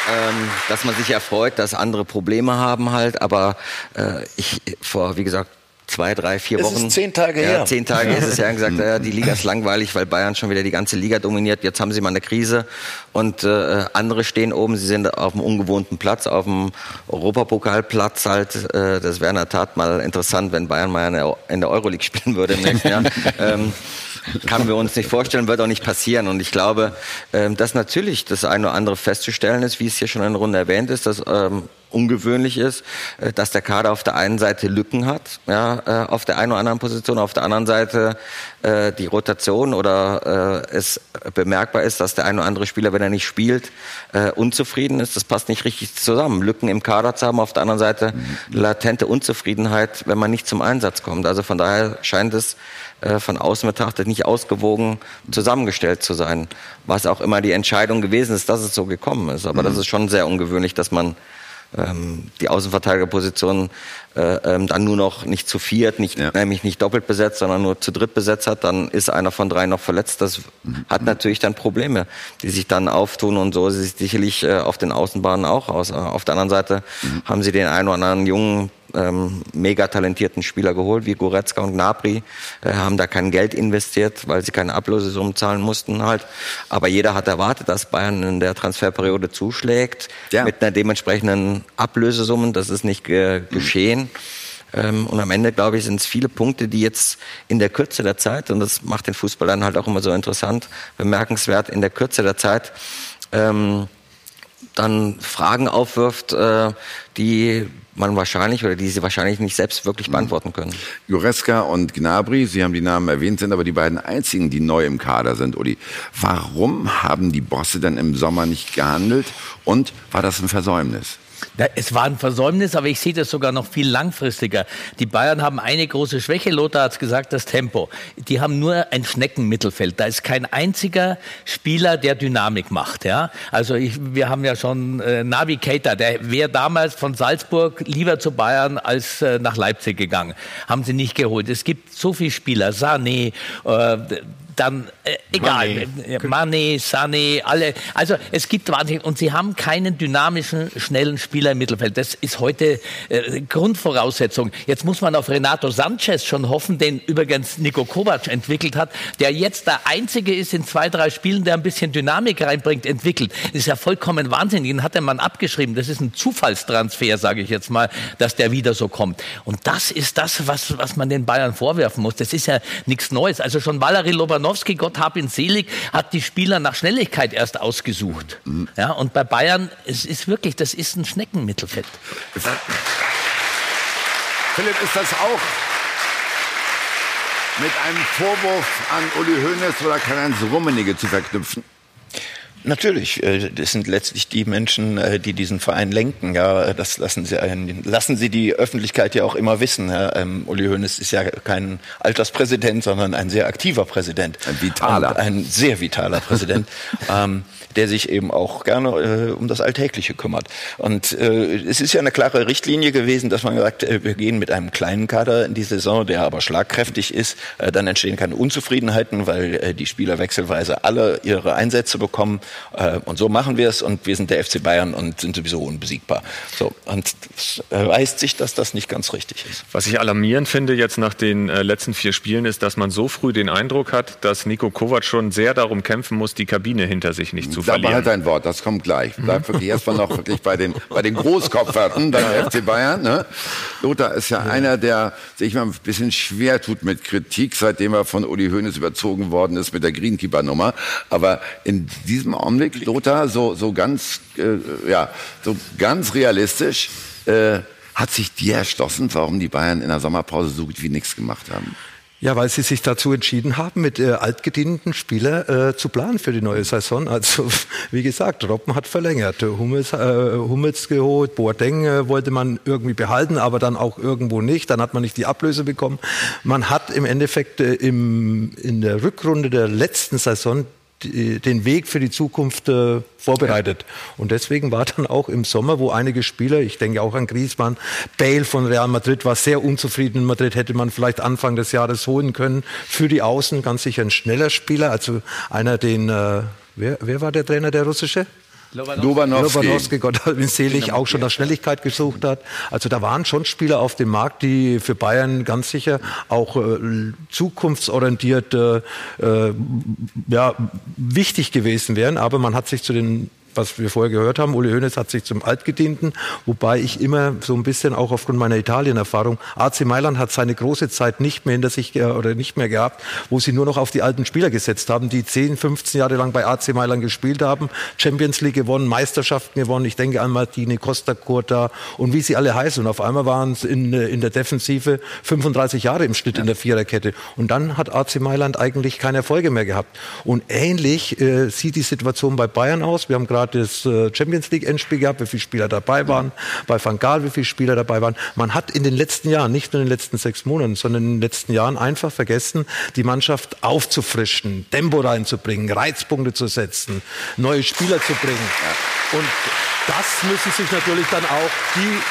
ähm, dass man sich erfreut, dass andere Probleme haben halt, aber äh, ich vor, wie gesagt, zwei, drei, vier Wochen. Es ist zehn Tage ja, her. Zehn Tage ist es ja gesagt, ja, die Liga ist langweilig, weil Bayern schon wieder die ganze Liga dominiert. Jetzt haben sie mal eine Krise und äh, andere stehen oben. Sie sind auf einem ungewohnten Platz, auf dem Europapokalplatz halt. Äh, das wäre in der Tat mal interessant, wenn Bayern mal in der Euroleague spielen würde im nächsten Jahr. ähm, kann wir uns nicht vorstellen, wird auch nicht passieren. Und ich glaube, ähm, dass natürlich das eine oder andere festzustellen ist, wie es hier schon in der Runde erwähnt ist, dass ähm, ungewöhnlich ist, äh, dass der Kader auf der einen Seite Lücken hat, ja, äh, auf der einen oder anderen Position, auf der anderen Seite äh, die Rotation oder äh, es bemerkbar ist, dass der eine oder andere Spieler, wenn er nicht spielt, äh, unzufrieden ist. Das passt nicht richtig zusammen. Lücken im Kader zu haben, auf der anderen Seite latente Unzufriedenheit, wenn man nicht zum Einsatz kommt. Also von daher scheint es äh, von außen betrachtet nicht ausgewogen zusammengestellt zu sein. Was auch immer die Entscheidung gewesen ist, dass es so gekommen ist. Aber mhm. das ist schon sehr ungewöhnlich, dass man ähm, die Außenverteidigerposition äh, ähm, dann nur noch nicht zu viert, nicht, ja. nämlich nicht doppelt besetzt, sondern nur zu dritt besetzt hat, dann ist einer von drei noch verletzt. Das mhm. hat natürlich dann Probleme, die sich dann auftun und so sieht sicherlich äh, auf den Außenbahnen auch aus. Äh, auf der anderen Seite mhm. haben sie den einen oder anderen jungen ähm, mega talentierten Spieler geholt, wie Goretzka und Gnabry, äh, haben da kein Geld investiert, weil sie keine Ablösesummen zahlen mussten halt. Aber jeder hat erwartet, dass Bayern in der Transferperiode zuschlägt ja. mit einer dementsprechenden Ablösesumme. Das ist nicht äh, geschehen. Ähm, und am Ende, glaube ich, sind es viele Punkte, die jetzt in der Kürze der Zeit, und das macht den Fußball dann halt auch immer so interessant, bemerkenswert, in der Kürze der Zeit ähm, dann Fragen aufwirft, äh, die man wahrscheinlich oder die sie wahrscheinlich nicht selbst wirklich beantworten können. Jureska und Gnabry, Sie haben die Namen erwähnt, sind aber die beiden einzigen, die neu im Kader sind, Uli. Warum haben die Bosse denn im Sommer nicht gehandelt und war das ein Versäumnis? Es war ein Versäumnis, aber ich sehe das sogar noch viel langfristiger. Die Bayern haben eine große Schwäche, Lothar hat es gesagt, das Tempo. Die haben nur ein Schneckenmittelfeld. Da ist kein einziger Spieler, der Dynamik macht. Ja? Also ich, wir haben ja schon äh, Navigator, der wäre damals von Salzburg lieber zu Bayern als äh, nach Leipzig gegangen. Haben sie nicht geholt. Es gibt so viele Spieler, Sané, äh, dann äh, egal, Mané, Sané, alle. Also es gibt wahnsinnig und sie haben keinen dynamischen, schnellen Spieler im Mittelfeld. Das ist heute äh, Grundvoraussetzung. Jetzt muss man auf Renato Sanchez schon hoffen, den übrigens Nico Kovac entwickelt hat, der jetzt der einzige ist in zwei, drei Spielen, der ein bisschen Dynamik reinbringt, entwickelt. Das ist ja vollkommen wahnsinnig. Den hat der Mann abgeschrieben. Das ist ein Zufallstransfer, sage ich jetzt mal, dass der wieder so kommt. Und das ist das, was, was man den Bayern vorwerfen muss. Das ist ja nichts Neues. Also schon Valery Lobanov Lewandowski, Gott hab ihn selig, hat die Spieler nach Schnelligkeit erst ausgesucht. Mhm. Ja, und bei Bayern, es ist wirklich, das ist ein Schneckenmittelfeld. Philipp, ist das auch mit einem Vorwurf an Uli Hoeneß oder Karl-Heinz Rummenigge zu verknüpfen? Natürlich, äh, das sind letztlich die Menschen, äh, die diesen Verein lenken. Ja, das lassen Sie, lassen Sie die Öffentlichkeit ja auch immer wissen. Ähm, Uli Hoeneß ist ja kein Alterspräsident, sondern ein sehr aktiver Präsident. Ein vitaler. Und ein sehr vitaler Präsident. ähm, der sich eben auch gerne äh, um das Alltägliche kümmert. Und äh, es ist ja eine klare Richtlinie gewesen, dass man sagt, äh, wir gehen mit einem kleinen Kader in die Saison, der aber schlagkräftig ist. Äh, dann entstehen keine Unzufriedenheiten, weil äh, die Spieler wechselweise alle ihre Einsätze bekommen. Äh, und so machen wir es und wir sind der FC Bayern und sind sowieso unbesiegbar. So, und es erweist sich, dass das nicht ganz richtig ist. Was ich alarmierend finde jetzt nach den äh, letzten vier Spielen ist, dass man so früh den Eindruck hat, dass Nico Kovac schon sehr darum kämpfen muss, die Kabine hinter sich nicht zu Da verlieren. behalt dein Wort, das kommt gleich. Bleib wirklich erstmal noch wirklich bei den, bei den Großkopferten beim FC Bayern. Ne? Lothar ist ja, einer, der sich mal ein bisschen schwer tut mit Kritik, seitdem er von Uli Hoeneß überzogen worden ist mit der Greenkeeper-Nummer. Aber in diesem Augenblick, Lothar, so, so ganz, äh, ja, so ganz realistisch, äh, hat sich dir erschlossen, warum die Bayern in der Sommerpause so gut wie nichts gemacht haben? Ja, weil sie sich dazu entschieden haben, mit äh, altgedienten Spieler äh, zu planen für die neue Saison. Also wie gesagt, Robben hat verlängert, Hummels, äh, Hummels geholt, Boateng äh, wollte man irgendwie behalten, aber dann auch irgendwo nicht. Dann hat man nicht die Ablöse bekommen. Man hat im Endeffekt äh, im, in der Rückrunde der letzten Saison die, den Weg für die Zukunft äh, vorbereitet. Und deswegen war dann auch im Sommer, wo einige Spieler, ich denke auch an Griezmann, Bale von Real Madrid war sehr unzufrieden in Madrid, hätte man vielleicht Anfang des Jahres holen können. Für die Außen ganz sicher ein schneller Spieler, also einer, den, äh, wer, wer war der Trainer, der russische? Lobanowski. Lobanowski, Gott hab ihn selig, auch schon nach Schnelligkeit gesucht hat. Also da waren schon Spieler auf dem Markt, die für Bayern ganz sicher auch äh, zukunftsorientiert äh, äh, ja, wichtig gewesen wären. Aber man hat sich zu den was wir vorher gehört haben, Uli Hoeneß hat sich zum Altgedienten, wobei ich immer so ein bisschen auch aufgrund meiner Italien-Erfahrung, AC Mailand hat seine große Zeit nicht mehr hinter sich oder nicht mehr gehabt, wo sie nur noch auf die alten Spieler gesetzt haben, die 10, 15 Jahre lang bei AC Mailand gespielt haben, Champions League gewonnen, Meisterschaften gewonnen, ich denke an Martini, Costa Curta und wie sie alle heißen. Und auf einmal waren es in, äh, in der Defensive 35 Jahre im Schnitt in der Viererkette. Und dann hat AC Mailand eigentlich keine Erfolge mehr gehabt. Und ähnlich äh, sieht die Situation bei Bayern aus. Wir haben gerade das äh, Champions League Endspiel gehabt, wie viele Spieler dabei waren. Bei Van Gaal, wie viele Spieler dabei waren. Man hat in den letzten Jahren, nicht nur in den letzten sechs Monaten, sondern in den letzten Jahren einfach vergessen, die Mannschaft aufzufrischen, Tempo reinzubringen, Reizpunkte zu setzen, neue Spieler zu bringen. Und das müssen sich natürlich dann auch die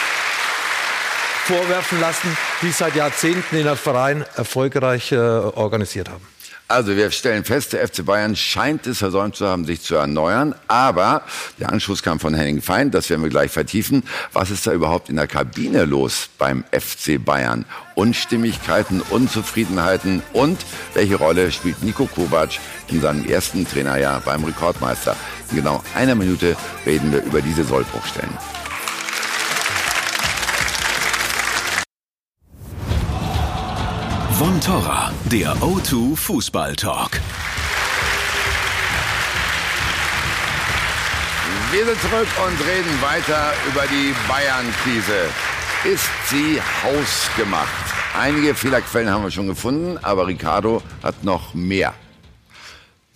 vorwerfen lassen, die seit Jahrzehnten in der Verein erfolgreich äh, organisiert haben. Also wir stellen fest, der FC Bayern scheint es versäumt zu haben, sich zu erneuern. Aber der Anschluss kam von Henning Feind, das werden wir gleich vertiefen. Was ist da überhaupt in der Kabine los beim FC Bayern? Unstimmigkeiten, Unzufriedenheiten und welche Rolle spielt Nico Kovac in seinem ersten Trainerjahr beim Rekordmeister? In genau einer Minute reden wir über diese Sollbruchstellen. Von Torra, der O2 Fußball Talk. Wir sind zurück und reden weiter über die Bayern-Krise. Ist sie hausgemacht? Einige Fehlerquellen haben wir schon gefunden, aber Ricardo hat noch mehr.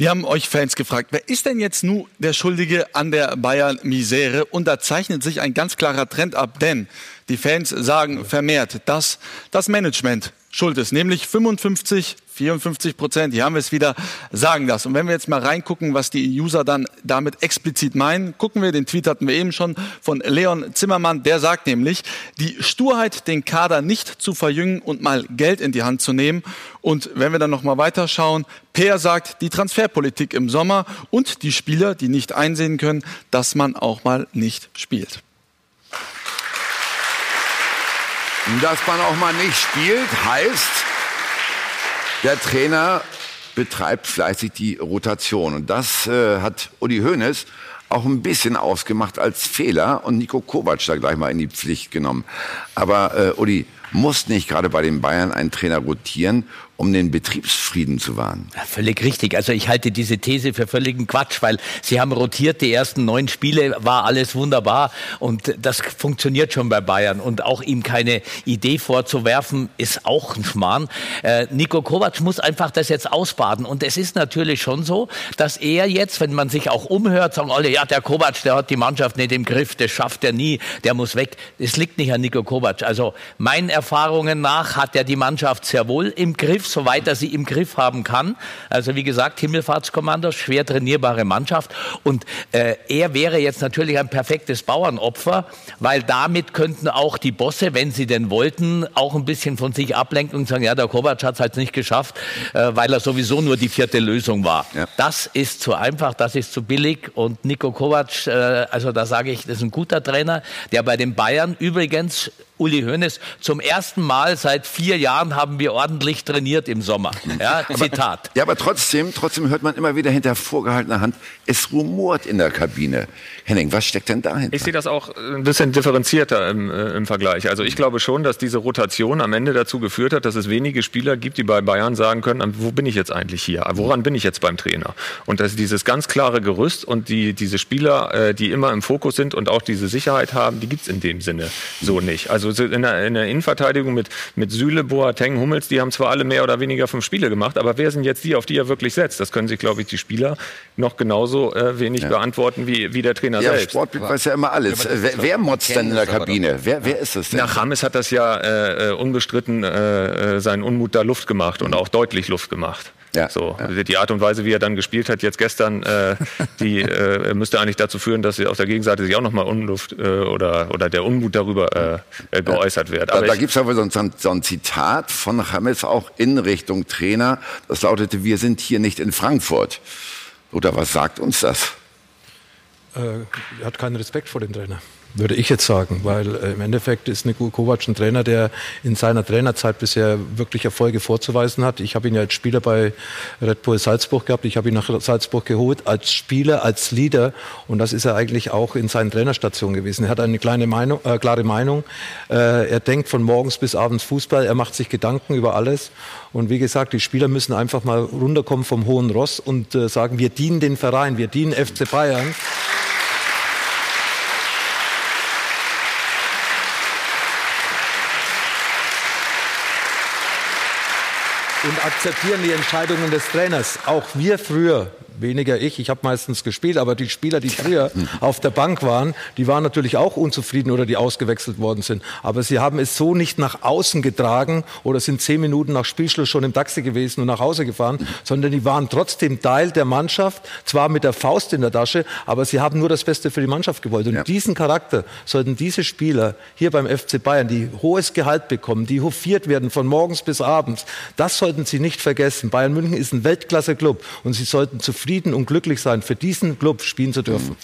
Wir haben euch Fans gefragt, wer ist denn jetzt nun der Schuldige an der Bayern-Misere? Und da zeichnet sich ein ganz klarer Trend ab, denn die Fans sagen vermehrt, dass das Management schuld ist, nämlich 55, 54 Prozent, hier haben wir es wieder, sagen das. Und wenn wir jetzt mal reingucken, was die User dann damit explizit meinen, gucken wir, den Tweet hatten wir eben schon von Leon Zimmermann, der sagt nämlich, die Sturheit, den Kader nicht zu verjüngen und mal Geld in die Hand zu nehmen. Und wenn wir dann nochmal weiterschauen, Peer sagt, die Transferpolitik im Sommer und die Spieler, die nicht einsehen können, dass man auch mal nicht spielt. Dass man auch mal nicht spielt, heißt, der Trainer betreibt fleißig die Rotation. Und das äh, hat Uli Hoeneß auch ein bisschen ausgemacht als Fehler und Nico Kovac da gleich mal in die Pflicht genommen. Aber äh, Uli, muss nicht gerade bei den Bayern ein Trainer rotieren, um den Betriebsfrieden zu wahren? Ja, völlig richtig. Also ich halte diese These für völligen Quatsch, weil sie haben rotiert, die ersten neun Spiele war alles wunderbar und das funktioniert schon bei Bayern. Und auch ihm keine Idee vorzuwerfen, ist auch ein Schmarrn. Äh, Nico Kovac muss einfach das jetzt ausbaden. Und es ist natürlich schon so, dass er jetzt, wenn man sich auch umhört, sagen alle, ja, der Kovac, der hat die Mannschaft nicht im Griff, das schafft er nie, der muss weg. Es liegt nicht an Nico Kovac. Also meinen Erfahrungen nach hat er die Mannschaft sehr wohl im Griff soweit er sie im Griff haben kann. Also wie gesagt, Himmelfahrtskommando, schwer trainierbare Mannschaft. Und äh, er wäre jetzt natürlich ein perfektes Bauernopfer, weil damit könnten auch die Bosse, wenn sie denn wollten, auch ein bisschen von sich ablenken und sagen, ja, der Kovac hat es halt nicht geschafft, äh, weil er sowieso nur die vierte Lösung war. Ja. Das ist zu einfach, das ist zu billig. Und Nico Kovac, äh, also da sage ich, das ist ein guter Trainer, der bei den Bayern übrigens Uli Hoeneß, zum ersten Mal seit vier Jahren haben wir ordentlich trainiert im Sommer. Ja, Zitat. Ja, aber trotzdem, trotzdem hört man immer wieder hinter vorgehaltener Hand, es rumort in der Kabine. Henning, was steckt denn dahinter? Ich sehe das auch ein bisschen differenzierter im, äh, im Vergleich. Also ich glaube schon, dass diese Rotation am Ende dazu geführt hat, dass es wenige Spieler gibt, die bei Bayern sagen können, wo bin ich jetzt eigentlich hier? Woran bin ich jetzt beim Trainer? Und dass dieses ganz klare Gerüst und die, diese Spieler, äh, die immer im Fokus sind und auch diese Sicherheit haben, die gibt es in dem Sinne so nicht. Also in der, in der Innenverteidigung mit, mit Süle, Boateng, Hummels, die haben zwar alle mehr oder weniger fünf Spiele gemacht, aber wer sind jetzt die, auf die er wirklich setzt? Das können sich, glaube ich, die Spieler noch genauso äh, wenig ja. beantworten wie, wie der Trainer ja, selbst. Sportbild weiß ja immer alles. Ja, wer, wer motzt denn in der Kabine? Wer, wer ist es denn? Nach Rames hat das ja äh, äh unbestritten äh, äh, seinen Unmut da Luft gemacht und auch deutlich Luft gemacht. Ja, so ja. die Art und Weise, wie er dann gespielt hat jetzt gestern, äh, die äh, müsste eigentlich dazu führen, dass sie auf der Gegenseite sich auch nochmal Unluft äh, oder oder der Unmut darüber äh, äh geäußert wird. Aber da, da gibt es aber so ein, so ein, Zitat von James auch in Richtung Trainer. Das lautete: Wir sind hier nicht in Frankfurt. Oder was sagt uns das? Äh, er hat keinen Respekt vor dem Trainer würde ich jetzt sagen, weil äh, im Endeffekt ist Niko Kovac ein Trainer, der in seiner Trainerzeit bisher wirklich Erfolge vorzuweisen hat. Ich habe ihn ja als Spieler bei Red Bull Salzburg gehabt, ich habe ihn nach Salzburg geholt als Spieler, als Leader und das ist er eigentlich auch in seinen Trainerstationen gewesen. Er hat eine kleine Meinung, äh, klare Meinung, äh, er denkt von morgens bis abends Fußball, er macht sich Gedanken über alles und wie gesagt, die Spieler müssen einfach mal runterkommen vom hohen Ross und äh, sagen, wir dienen den Verein, wir dienen FC Bayern. Und akzeptieren die Entscheidungen des Trainers. Auch wir früher weniger ich, ich habe meistens gespielt, aber die Spieler, die früher auf der Bank waren, die waren natürlich auch unzufrieden oder die ausgewechselt worden sind. Aber sie haben es so nicht nach außen getragen oder sind zehn Minuten nach Spielschluss schon im Taxi gewesen und nach Hause gefahren, sondern die waren trotzdem Teil der Mannschaft, zwar mit der Faust in der Tasche, aber sie haben nur das Beste für die Mannschaft gewollt. Und ja. diesen Charakter sollten diese Spieler hier beim FC Bayern, die hohes Gehalt bekommen, die hofiert werden von morgens bis abends, das sollten sie nicht vergessen. Bayern München ist ein Weltklasse-Club und sie sollten zufrieden zufrieden und glücklich sein, für diesen Club spielen zu dürfen.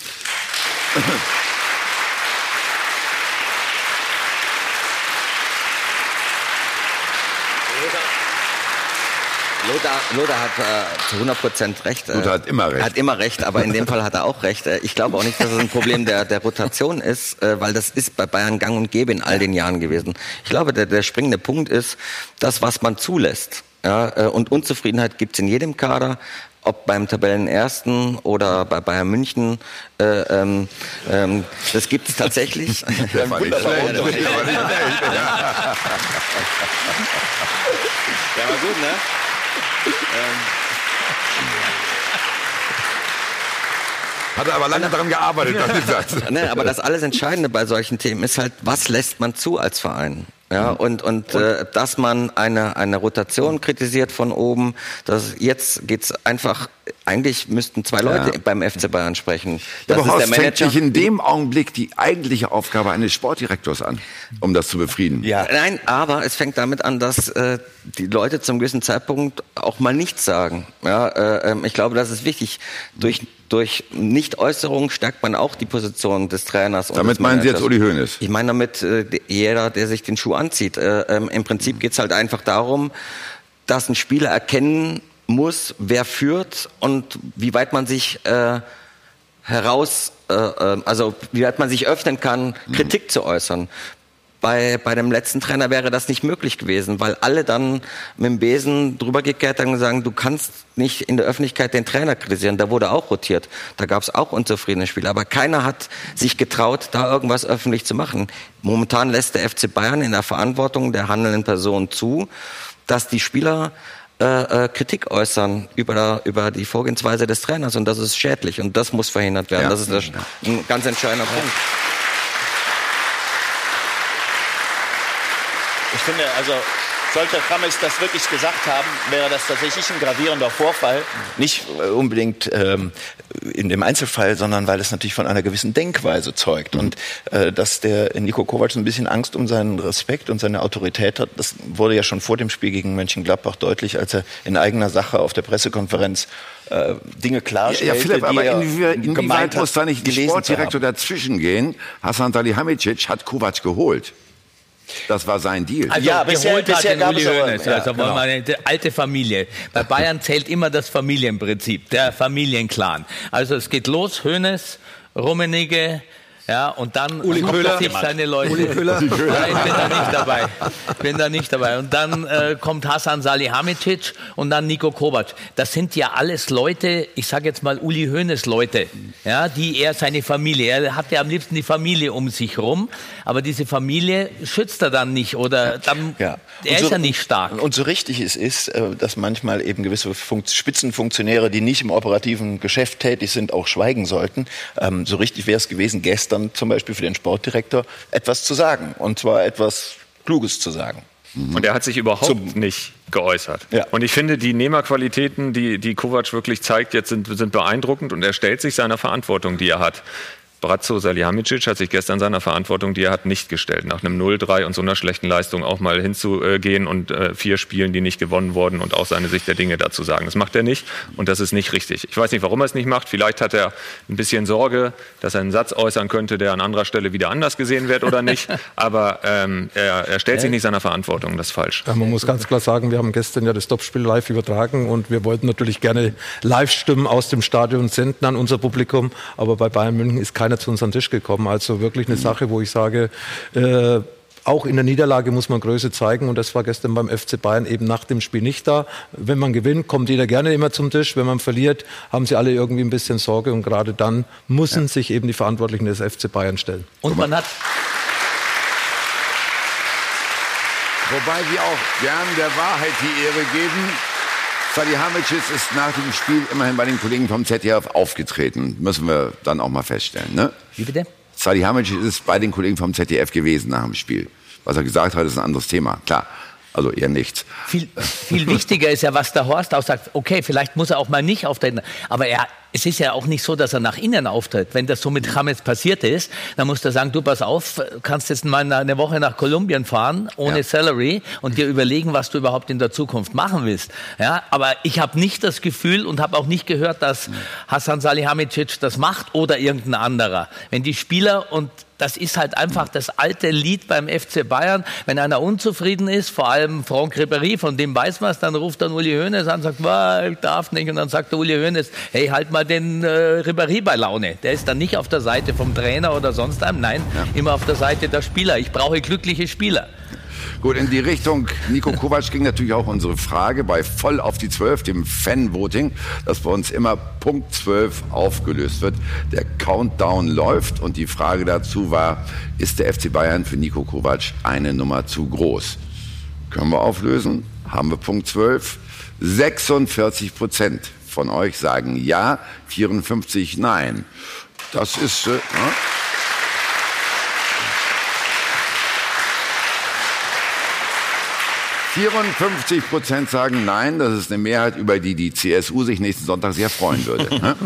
Lothar, Lothar hat äh, zu 100 Prozent recht. Äh, Lothar hat immer recht. Hat immer recht, aber in dem Fall hat er auch recht. Äh, ich glaube auch nicht, dass es ein Problem der, der Rotation ist, äh, weil das ist bei Bayern gang und gäbe in all den Jahren gewesen. Ich glaube, der, der springende Punkt ist, das, was man zulässt. Ja, äh, und Unzufriedenheit gibt es in jedem Kader ob beim Tabellenersten oder bei Bayern München. Äh, ähm, ähm, das gibt es tatsächlich. Der war nicht schlecht. Der war nicht schlecht. Ja, war gut, ne? Ähm. Hat er aber lange daran gearbeitet, ja. ne, aber das alles Entscheidende bei solchen Themen ist halt, was lässt man zu als Verein? Ja, mhm. und, und, und äh, dass man eine, eine Rotation kritisiert von oben, das, jetzt geht's einfach, eigentlich müssten zwei Leute ja. beim FC Bayern sprechen. Das ja, aber Horst, fängt sich in dem Augenblick die eigentliche Aufgabe eines Sportdirektors an, um das zu befrieden. Ja, nein, aber es fängt damit an, dass äh, die Leute zum gewissen Zeitpunkt auch mal nichts sagen. Ja, äh, ähm, ich glaube, das ist wichtig. Durch durch Nichtäußerung stärkt man auch die Position des Trainers. damit meinen Sie jetzt Uli Hoeneß? Ich meine damit äh, jeder, der sich den Schuh anzieht. Äh, ähm, Im Prinzip geht es halt einfach darum, dass ein Spieler erkennen muss, wer führt und wie weit man sich äh, heraus, äh, äh also wie weit man sich öffnen kann, Kritik mhm. zu äußern. Bei, bei dem letzten Trainer wäre das nicht möglich gewesen, weil alle dann mit dem Besen drüber gekehrt haben und sagen, du kannst nicht in der Öffentlichkeit den Trainer kritisieren. Da wurde auch rotiert. Da gab es auch unzufriedene Spieler. Aber keiner hat sich getraut, da irgendwas öffentlich zu machen. Momentan lässt der FC Bayern in der Verantwortung der handelnden Person zu, dass die Spieler äh, äh, Kritik äußern über, über die Vorgehensweise des Trainers und das ist schädlich und das muss verhindert werden. Ja. Das ist ein ganz entscheidender Punkt. Ich finde, also sollte Rames das wirklich gesagt haben, wäre das tatsächlich ein gravierender Vorfall. Nicht äh, unbedingt ähm, in dem Einzelfall, sondern weil es natürlich von einer gewissen Denkweise zeugt. Und äh, dass der Nico Kovac ein bisschen Angst um seinen Respekt und seine Autorität hat, das wurde ja schon vor dem Spiel gegen Mönchengladbach deutlich, als er in eigener Sache auf der Pressekonferenz äh, Dinge klarstellte, Ja, ja Philipp, aber die er inwie inwieweit hat, muss da nicht zu Sportdirektor dazwischen gehen? Hasan Salihamidzic hat Kovac geholt. Das war sein Deal. Also Ja, geholt bisher- hat bisher gab Uli es Hoeneß. ja, also genau. eine alte Familie. Bei Bayern zählt immer das Familienprinzip, der Familienclan. Also es geht los, Hoeneß, Rummenigge, ja, und dann Uli er Köhler. sich seine Leute. Uli Köhler. Nein, ich bin da nicht dabei. Bin da nicht dabei. Und dann äh, kommt Hasan Salihamidzic und dann Nico Kovac. Das sind ja alles Leute, ich sage jetzt mal Uli Hoeneß Leute, ja, die er seine Familie, er hat ja am liebsten die Familie um sich rum, aber diese Familie schützt er dann nicht oder dann, Ja. er Und ist so- ja nicht stark. Und so richtig es ist, äh, dass manchmal eben gewisse Funkt Spitzenfunktionäre, die nicht im operativen Geschäft tätig sind, auch schweigen sollten. Ähm, So richtig wäre es gewesen, gestern zum Beispiel für den Sportdirektor etwas zu sagen. Und zwar etwas Kluges zu sagen. Und er hat sich überhaupt nicht geäußert. Ja. Und ich finde, die Nehmerqualitäten, die, die Kovac wirklich zeigt, jetzt sind, sind beeindruckend und er stellt sich seiner Verantwortung, die er hat. Brazzo Salihamidzic hat sich gestern seiner Verantwortung, die er hat, nicht gestellt. Nach einem 0-3 und so einer schlechten Leistung auch mal hinzugehen und äh, vier Spielen, die nicht gewonnen wurden und auch seine Sicht der Dinge dazu sagen. Das macht er nicht und das ist nicht richtig. Ich weiß nicht, warum er es nicht macht. Vielleicht hat er ein bisschen Sorge, dass er einen Satz äußern könnte, der an anderer Stelle wieder anders gesehen wird oder nicht. Aber ähm, er, er stellt sich nicht seiner Verantwortung. Das ist falsch. Ja, man muss ganz klar sagen, wir haben gestern ja das Topspiel live übertragen und wir wollten natürlich gerne Live-Stimmen aus dem Stadion senden an unser Publikum, aber bei Bayern München ist keiner zu unserem Tisch gekommen. Also wirklich eine Sache, wo ich sage, äh, auch in der Niederlage muss man Größe zeigen und das war gestern beim FC Bayern eben nach dem Spiel nicht da. Wenn man gewinnt, kommt jeder gerne immer zum Tisch. Wenn man verliert, haben sie alle irgendwie ein bisschen Sorge und gerade dann müssen sich eben die Verantwortlichen des FC Bayern stellen. Und man hat Wobei wir auch gern der Wahrheit die Ehre geben. Salihamidzic ist nach dem Spiel immerhin bei den Kollegen vom ZDF aufgetreten. Müssen wir dann auch mal feststellen. Ne? Wie bitte? Salihamidzic ist bei den Kollegen vom ZDF gewesen nach dem Spiel. Was er gesagt hat, ist ein anderes Thema. Klar, also eher nichts. Viel, viel wichtiger ist ja, was der Horst auch sagt. Okay, vielleicht muss er auch mal nicht auftreten. Aber er, es ist ja auch nicht so, dass er nach innen auftritt. Wenn das so mit James passiert ist, dann muss er sagen, du pass auf, kannst jetzt mal eine Woche nach Kolumbien fahren, ohne Ja. Salary und dir überlegen, was du überhaupt in der Zukunft machen willst. Ja, aber ich habe nicht das Gefühl und habe auch nicht gehört, dass Hassan Salihamidzic das macht oder irgendein anderer. Wenn die Spieler und das ist halt einfach das alte Lied beim FC Bayern. Wenn einer unzufrieden ist, vor allem Franck Ribéry, von dem weiß man es, dann ruft dann Uli Hoeneß an und sagt, "Wah, ich darf nicht. Und dann sagt der Uli Hoeneß, hey, halt mal den äh, Ribéry bei Laune. Der ist dann nicht auf der Seite vom Trainer oder sonst einem, nein, immer auf der Seite der Spieler. Ich brauche glückliche Spieler. Gut, in die Richtung Nico Kovac ging natürlich auch unsere Frage bei voll auf die 12, dem Fan-Voting, das bei uns immer Punkt 12 aufgelöst wird. Der Countdown läuft und die Frage dazu war, ist der FC Bayern für Nico Kovac eine Nummer zu groß? Können wir auflösen? Haben wir Punkt 12? 46 Prozent von euch sagen ja, 54 nein. Das ist... Äh, ne? 54 Prozent sagen nein. Das ist eine Mehrheit, über die die CSU sich nächsten Sonntag sehr freuen würde. ne?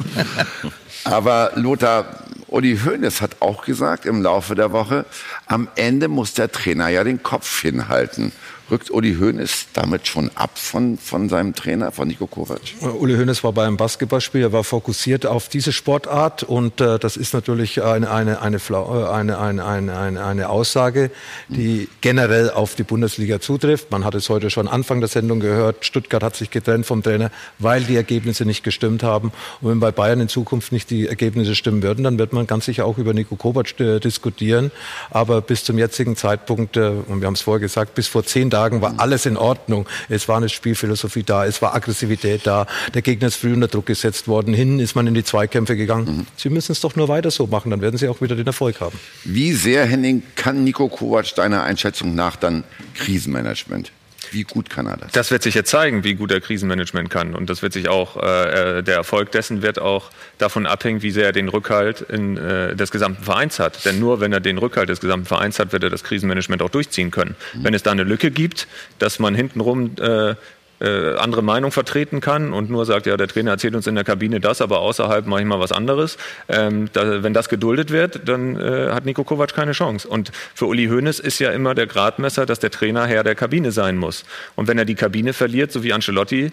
Aber Lothar, Uli Hoeneß hat auch gesagt im Laufe der Woche, am Ende muss der Trainer ja den Kopf hinhalten. Rückt Uli Hoeneß damit schon ab von, von seinem Trainer, von Nico Kovac? Uli Hoeneß war beim Basketballspiel, er war fokussiert auf diese Sportart und äh, das ist natürlich eine, eine, äh, eine, eine, eine, eine, eine Aussage, die generell auf die Bundesliga zutrifft. Man hat es heute schon Anfang der Sendung gehört, Stuttgart hat sich getrennt vom Trainer, weil die Ergebnisse nicht gestimmt haben. Und wenn bei Bayern in Zukunft nicht die Ergebnisse stimmen würden, dann wird man ganz sicher auch über Nico Kovac äh, diskutieren. Aber bis zum jetzigen Zeitpunkt, äh, und wir haben es vorher gesagt, bis vor zehn Tagen war alles in Ordnung. Es war eine Spielphilosophie da, es war Aggressivität da, der Gegner ist früh unter Druck gesetzt worden, hinten ist man in die Zweikämpfe gegangen. Sie müssen es doch nur weiter so machen, dann werden sie auch wieder den Erfolg haben. Wie sehr, Henning, kann Nico Kovac deiner Einschätzung nach dann Krisenmanagement? Wie gut kann er das? Das wird sich jetzt zeigen, wie gut er Krisenmanagement kann. Und das wird sich auch, äh, der Erfolg dessen wird auch davon abhängen, wie sehr er den Rückhalt in, äh, des gesamten Vereins hat. Denn nur wenn er den Rückhalt des gesamten Vereins hat, wird er das Krisenmanagement auch durchziehen können. Mhm. Wenn es da eine Lücke gibt, dass man hintenrum äh, äh, andere Meinung vertreten kann und nur sagt, ja, der Trainer erzählt uns in der Kabine das, aber außerhalb mache ich mal was anderes. Ähm, da, wenn das geduldet wird, dann äh, hat Nico Kovac keine Chance. Und für Uli Hoeneß ist ja immer der Gradmesser, dass der Trainer Herr der Kabine sein muss. Und wenn er die Kabine verliert, so wie Ancelotti,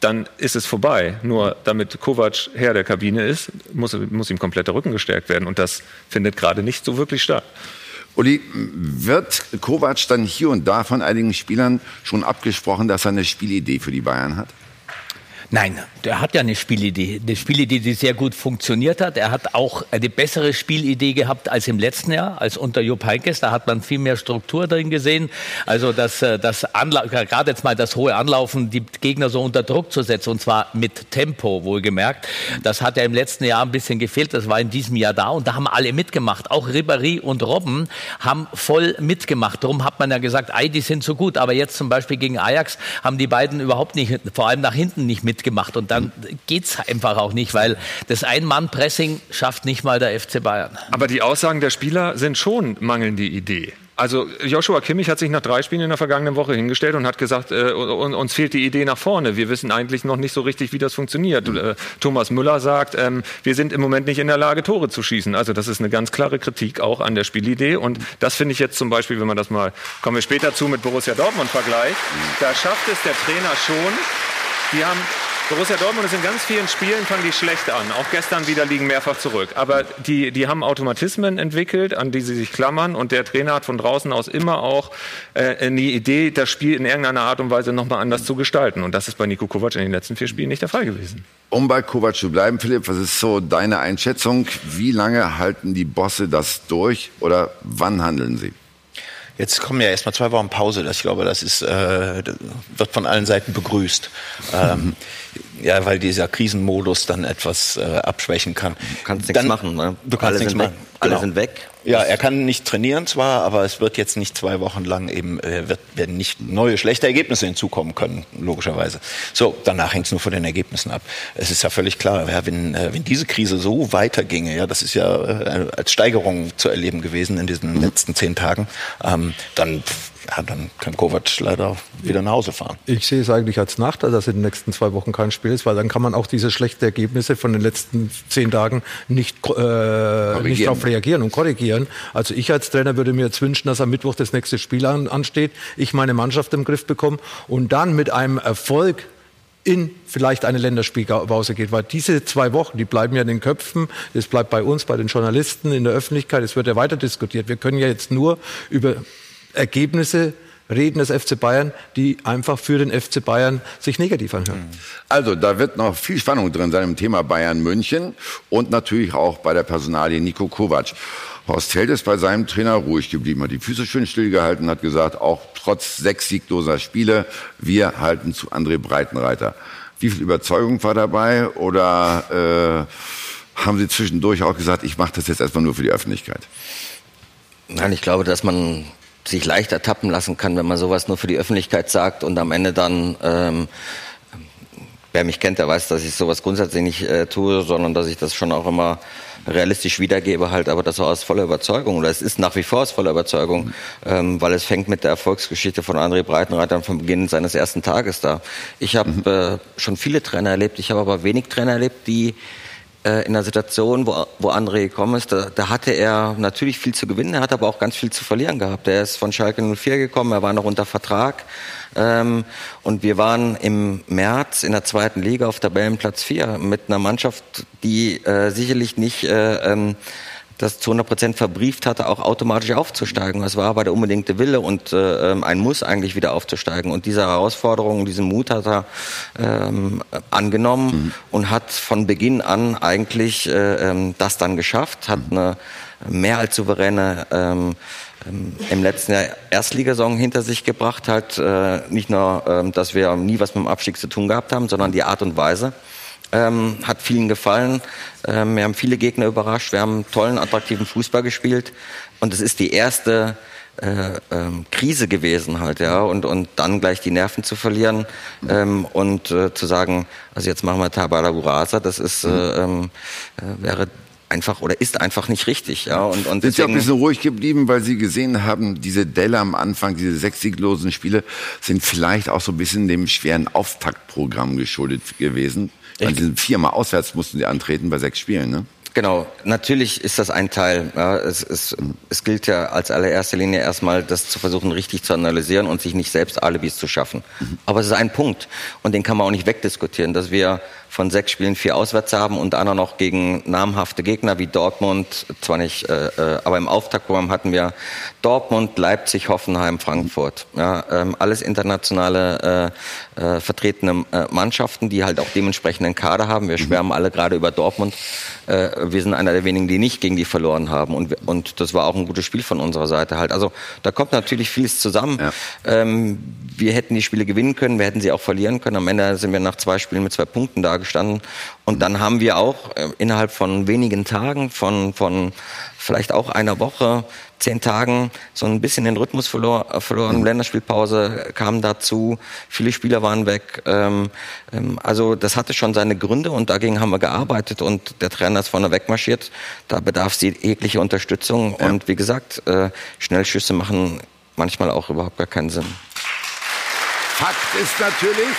dann ist es vorbei. Nur damit Kovac Herr der Kabine ist, muss, muss ihm komplett der Rücken gestärkt werden. Und das findet gerade nicht so wirklich statt. Uli, wird Kovac dann hier und da von einigen Spielern schon abgesprochen, dass er eine Spielidee für die Bayern hat? Nein, der hat ja eine Spielidee. Eine Spielidee, die sehr gut funktioniert hat. Er hat auch eine bessere Spielidee gehabt als im letzten Jahr, als unter Jupp Heynckes. Da hat man viel mehr Struktur drin gesehen. Also das, äh, das gerade jetzt mal das hohe Anlaufen, die Gegner so unter Druck zu setzen, und zwar mit Tempo, wohlgemerkt. Das hat ja im letzten Jahr ein bisschen gefehlt. Das war in diesem Jahr da und da haben alle mitgemacht. Auch Ribéry und Robben haben voll mitgemacht. Darum hat man ja gesagt, ei, die sind so gut. Aber jetzt zum Beispiel gegen Ajax haben die beiden überhaupt nicht, vor allem nach hinten nicht mit mitgemacht. Und dann geht es einfach auch nicht, weil das Ein-Mann-Pressing schafft nicht mal der FC Bayern. Aber die Aussagen der Spieler sind schon mangelnde Idee. Also Joshua Kimmich hat sich nach drei Spielen in der vergangenen Woche hingestellt und hat gesagt, äh, uns fehlt die Idee nach vorne. Wir wissen eigentlich noch nicht so richtig, wie das funktioniert. Äh, Thomas Müller sagt, ähm, wir sind im Moment nicht in der Lage, Tore zu schießen. Also das ist eine ganz klare Kritik auch an der Spielidee. Und das finde ich jetzt zum Beispiel, wenn man das mal, kommen wir später zu mit Borussia Dortmund Vergleich, da schafft es der Trainer schon, die haben Borussia Dortmund ist in ganz vielen Spielen fangen die schlecht an. Auch gestern wieder liegen mehrfach zurück. Aber die, die haben Automatismen entwickelt, an die sie sich klammern. Und der Trainer hat von draußen aus immer auch äh, eine Idee, das Spiel in irgendeiner Art und Weise nochmal anders zu gestalten. Und das ist bei Nico Kovac in den letzten vier Spielen nicht der Fall gewesen. Um bei Kovac zu bleiben, Philipp, was ist so deine Einschätzung? Wie lange halten die Bosse das durch oder wann handeln sie? Jetzt kommen ja erstmal zwei Wochen Pause. Das, ich glaube, das ist, äh, wird von allen Seiten begrüßt. Ähm, ja, weil dieser Krisenmodus dann etwas äh, abschwächen kann. Du kannst nichts machen, ne? Du kannst Alle nichts machen. Alle Genau. sind weg. Ja, er kann nicht trainieren zwar, aber es wird jetzt nicht zwei Wochen lang eben, äh, wird, werden nicht neue schlechte Ergebnisse hinzukommen können, logischerweise. So, danach hängt es nur von den Ergebnissen ab. Es ist ja völlig klar, ja, wenn, äh, wenn diese Krise so weiterginge, ja, das ist ja äh, als Steigerung zu erleben gewesen in diesen letzten zehn Tagen, ähm, dann, ja, dann kann Kovac leider wieder nach Hause fahren. Ich sehe es eigentlich als Nachteil, dass in den nächsten zwei Wochen kein Spiel ist, weil dann kann man auch diese schlechten Ergebnisse von den letzten zehn Tagen nicht, äh, nicht darauf reagieren und korrigieren. Also ich als Trainer würde mir jetzt wünschen, dass am Mittwoch das nächste Spiel an, ansteht, ich meine Mannschaft im Griff bekomme und dann mit einem Erfolg in vielleicht eine Länderspielpause geht, weil diese zwei Wochen, die bleiben ja in den Köpfen, das bleibt bei uns, bei den Journalisten, in der Öffentlichkeit, es wird ja weiter diskutiert. Wir können ja jetzt nur über Ergebnisse reden des FC Bayern, die einfach für den FC Bayern sich negativ anhören. Also, da wird noch viel Spannung drin sein im Thema Bayern München und natürlich auch bei der Personalie Nico Kovac. Horst Held ist bei seinem Trainer ruhig geblieben, hat die Füße schön stillgehalten, hat gesagt, auch trotz sechs siegloser Spiele, wir halten zu André Breitenreiter. Wie viel Überzeugung war dabei oder äh, haben Sie zwischendurch auch gesagt, ich mache das jetzt erstmal nur für die Öffentlichkeit? Nein, ich glaube, dass man sich leicht ertappen lassen kann, wenn man sowas nur für die Öffentlichkeit sagt und am Ende dann, ähm, wer mich kennt, der weiß, dass ich sowas grundsätzlich nicht äh, tue, sondern dass ich das schon auch immer realistisch wiedergebe, halt, aber das war aus voller Überzeugung oder es ist nach wie vor aus voller Überzeugung, ähm, weil es fängt mit der Erfolgsgeschichte von André Breitenreiter vom Beginn seines ersten Tages da. Ich habe äh, schon viele Trainer erlebt, ich habe aber wenig Trainer erlebt, die äh, in einer Situation, wo, wo André gekommen ist, da, da hatte er natürlich viel zu gewinnen, er hat aber auch ganz viel zu verlieren gehabt. Er ist von Schalke 04 gekommen, er war noch unter Vertrag. Ähm, und wir waren im März in der zweiten Liga auf Tabellenplatz 4 mit einer Mannschaft, die äh, sicherlich nicht äh, ähm, das zu 100 Prozent verbrieft hatte, auch automatisch aufzusteigen. Das war aber der unbedingte Wille und äh, ähm, ein Muss eigentlich wieder aufzusteigen. Und diese Herausforderung, diesen Mut hat er ähm, angenommen mhm. und hat von Beginn an eigentlich äh, ähm, das dann geschafft, hat eine mehr als souveräne ähm, ähm, im letzten Jahr Erstligasaison hinter sich gebracht hat. Äh, nicht nur, ähm, dass wir nie was mit dem Abstieg zu tun gehabt haben, sondern die Art und Weise. Ähm, hat vielen gefallen. Ähm, wir haben viele Gegner überrascht. Wir haben tollen, attraktiven Fußball gespielt. Und es ist die erste äh, ähm, Krise gewesen halt, ja, und, und dann gleich die Nerven zu verlieren ähm, und äh, zu sagen, also jetzt machen wir Tabala Burasa, das ist, äh, ähm, äh, wäre einfach oder ist einfach nicht richtig. Ja, und, und Sind Sie auch ein bisschen ruhig geblieben, weil Sie gesehen haben, diese Delle am Anfang, diese sechs sieglosen Spiele, sind vielleicht auch so ein bisschen dem schweren Auftaktprogramm geschuldet gewesen. An diesen viermal auswärts mussten Sie antreten bei sechs Spielen, ne? Genau, natürlich ist das ein Teil. Ja, es, es, es gilt ja als allererster Linie erstmal, das zu versuchen, richtig zu analysieren und sich nicht selbst Alibis zu schaffen. Aber es ist ein Punkt und den kann man auch nicht wegdiskutieren, dass wir von sechs Spielen vier auswärts haben und einer noch gegen namhafte Gegner wie Dortmund, zwar nicht, äh, äh, aber im Auftaktprogramm hatten wir Dortmund, Leipzig, Hoffenheim, Frankfurt. Ja, ähm, alles internationale äh, äh, vertretene äh, Mannschaften, die halt auch dementsprechenden Kader haben. Wir schwärmen alle gerade über Dortmund. Äh, wir sind einer der wenigen, die nicht gegen die verloren haben. Und, und das war auch ein gutes Spiel von unserer Seite halt. Also da kommt natürlich vieles zusammen. Ähm, wir hätten die Spiele gewinnen können, wir hätten sie auch verlieren können. Am Ende sind wir nach zwei Spielen mit zwei Punkten dagestanden. Und dann haben wir auch äh, innerhalb von wenigen Tagen, von, von vielleicht auch einer Woche, zehn Tagen so ein bisschen den Rhythmus verlor, äh, verloren. Länderspielpause kam dazu, viele Spieler waren weg. Ähm, ähm, also das hatte schon seine Gründe und dagegen haben wir gearbeitet und der Trainer ist vorne wegmarschiert. Da bedarf sie jegliche Unterstützung und wie gesagt, äh, Schnellschüsse machen manchmal auch überhaupt gar keinen Sinn. Fakt ist natürlich,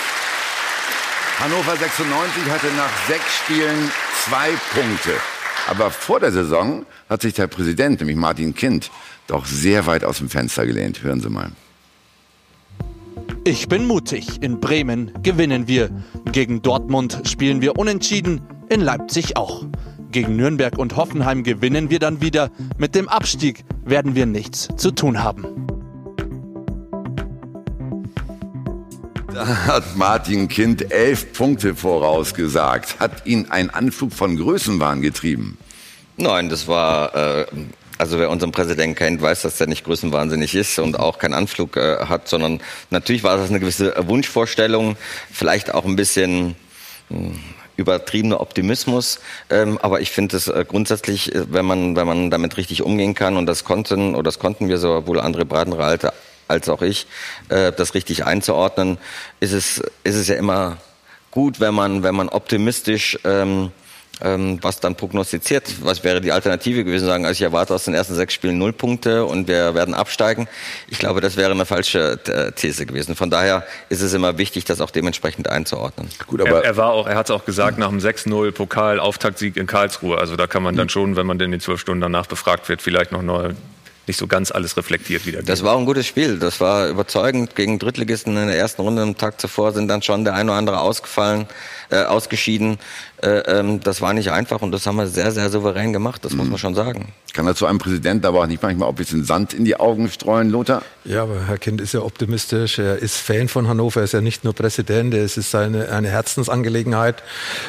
Hannover 96 hatte nach sechs Spielen zwei Punkte. Aber vor der Saison hat sich der Präsident, nämlich Martin Kind, doch sehr weit aus dem Fenster gelehnt. Hören Sie mal. Ich bin mutig. In Bremen gewinnen wir. Gegen Dortmund spielen wir unentschieden. In Leipzig auch. Gegen Nürnberg und Hoffenheim gewinnen wir dann wieder. Mit dem Abstieg werden wir nichts zu tun haben. Hat Martin Kind elf Punkte vorausgesagt. Hat ihn ein Anflug von Größenwahn getrieben? Nein, das war, äh, also wer unseren Präsidenten kennt, weiß, dass der nicht größenwahnsinnig ist und auch keinen Anflug äh, hat, sondern natürlich war das eine gewisse Wunschvorstellung, vielleicht auch ein bisschen mh, übertriebener Optimismus, ähm, aber ich finde es äh, grundsätzlich, äh, wenn man wenn man damit richtig umgehen kann und das konnten oder das konnten wir sowohl André Bratenreiter als auch ich, äh, das richtig einzuordnen, ist es ist es ja immer gut, wenn man wenn man optimistisch ähm, ähm, was dann prognostiziert. Was wäre die Alternative gewesen? Sagen, also ich erwarte aus den ersten sechs Spielen null Punkte und wir werden absteigen. Ich glaube, das wäre eine falsche äh, These gewesen. Von daher ist es immer wichtig, das auch dementsprechend einzuordnen. Gut, er, er war auch, er hat es auch gesagt, nach dem 6-0 Pokal Auftaktsieg in Karlsruhe. Also da kann man dann schon, wenn man denn in zwölf Stunden danach befragt wird, vielleicht noch neu, nicht so ganz alles reflektiert wieder. Das war ein gutes Spiel. Das war überzeugend. Gegen Drittligisten in der ersten Runde am Tag zuvor sind dann schon der eine oder andere ausgefallen, äh, ausgeschieden. Äh, ähm, das war nicht einfach und das haben wir sehr, sehr souverän gemacht. Das muss man schon sagen. Kann dazu einem Präsidenten aber auch nicht manchmal auch ein bisschen Sand in die Augen streuen, Lothar? Ja, aber Herr Kind ist ja optimistisch. Er ist Fan von Hannover. Er ist ja nicht nur Präsident. Es ist eine, eine Herzensangelegenheit.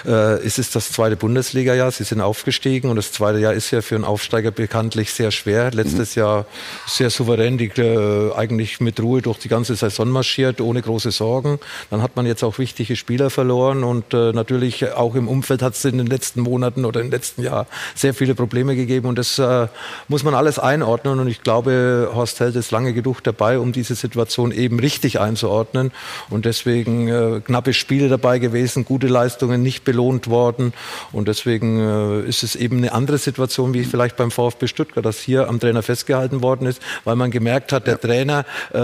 Äh, es ist das zweite Bundesliga-Jahr. Sie sind aufgestiegen und das zweite Jahr ist ja für einen Aufsteiger bekanntlich sehr schwer. Letztes Jahr sehr souverän, die, äh, eigentlich mit Ruhe durch die ganze Saison marschiert, ohne große Sorgen. Dann hat man jetzt auch wichtige Spieler verloren und äh, natürlich auch im Umfeld hat es in den letzten Monaten oder im letzten Jahr sehr viele Probleme gegeben und das äh, muss man alles einordnen und ich glaube, Horst Held ist lange genug dabei, um diese Situation eben richtig einzuordnen und deswegen äh, knappe Spiele dabei gewesen, gute Leistungen nicht belohnt worden und deswegen äh, ist es eben eine andere Situation wie vielleicht beim VfB Stuttgart, dass hier am Trainer festgehalten worden ist, weil man gemerkt hat, der Trainer äh,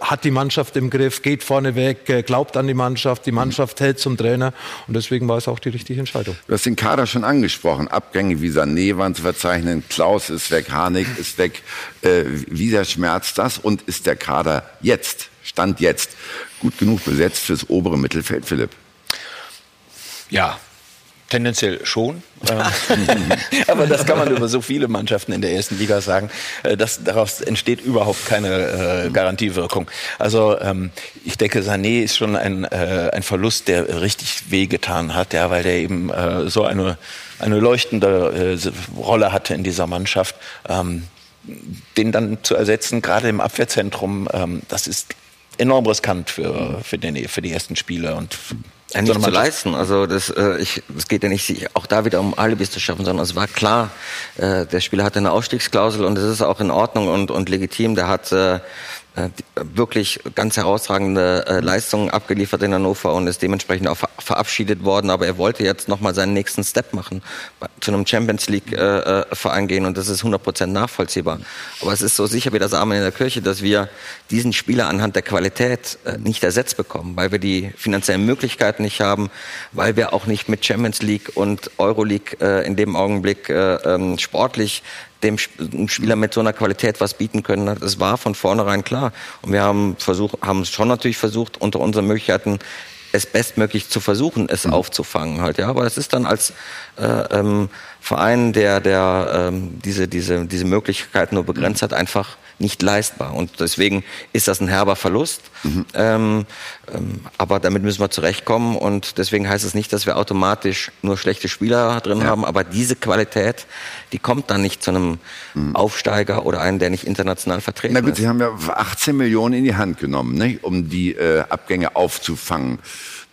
hat die Mannschaft im Griff, geht vorne weg, äh, glaubt an die Mannschaft, die Mannschaft hält zum Trainer und deswegen war es auch die richtige Entscheidung. Du hast den Kader schon angesprochen. Abgänge wie Sané waren zu verzeichnen. Klaus ist weg, Harnik ist weg. Äh, wie sehr schmerzt das? Und ist der Kader jetzt, Stand jetzt, gut genug besetzt fürs obere Mittelfeld, Philipp? Ja, tendenziell schon. Ähm, Aber das kann man über so viele Mannschaften in der ersten Liga sagen. Äh, Das, daraus entsteht überhaupt keine äh, Garantiewirkung. Also ähm, ich denke, Sané ist schon ein, äh, ein Verlust, der richtig wehgetan hat, ja, weil der eben äh, so eine, eine leuchtende äh, Rolle hatte in dieser Mannschaft. Ähm, den dann zu ersetzen, gerade im Abwehrzentrum, ähm, das ist enorm riskant für, für, den, für die ersten Spiele. Und Ja, nicht zu leisten. Also das, äh, ich, es geht ja nicht auch da wieder um Alibis zu schaffen, sondern es war klar, äh, der Spieler hatte eine Ausstiegsklausel und es ist auch in Ordnung und, und legitim. Der hat äh, wirklich ganz herausragende äh, Leistungen abgeliefert in Hannover und ist dementsprechend auch ver verabschiedet worden. Aber er wollte jetzt nochmal seinen nächsten Step machen, zu einem Champions League äh, äh Verein gehen und das ist 100% nachvollziehbar. Aber es ist so sicher wie das Amen in der Kirche, dass wir diesen Spieler anhand der Qualität äh, nicht ersetzt bekommen, weil wir die finanziellen Möglichkeiten nicht haben, weil wir auch nicht mit Champions League und Euroleague äh, in dem Augenblick äh, ähm, sportlich dem Spieler mit so einer Qualität was bieten können. Das war von vornherein klar. Und wir haben versucht, haben schon natürlich versucht, unter unseren Möglichkeiten es bestmöglich zu versuchen, es mhm. aufzufangen halt. Ja, aber es ist dann als äh, ähm, Verein, der, der ähm, diese, diese, diese Möglichkeiten nur begrenzt hat, einfach nicht leistbar. Und deswegen ist das ein herber Verlust. Mhm. Ähm, ähm, aber damit müssen wir zurechtkommen. Und deswegen heißt es nicht, dass wir automatisch nur schlechte Spieler drin ja. haben. Aber diese Qualität, die kommt dann nicht zu einem mhm. Aufsteiger oder einen, der nicht international vertreten Na gut, ist. Sie haben ja 18 Millionen in die Hand genommen, ne, um die äh, Abgänge aufzufangen.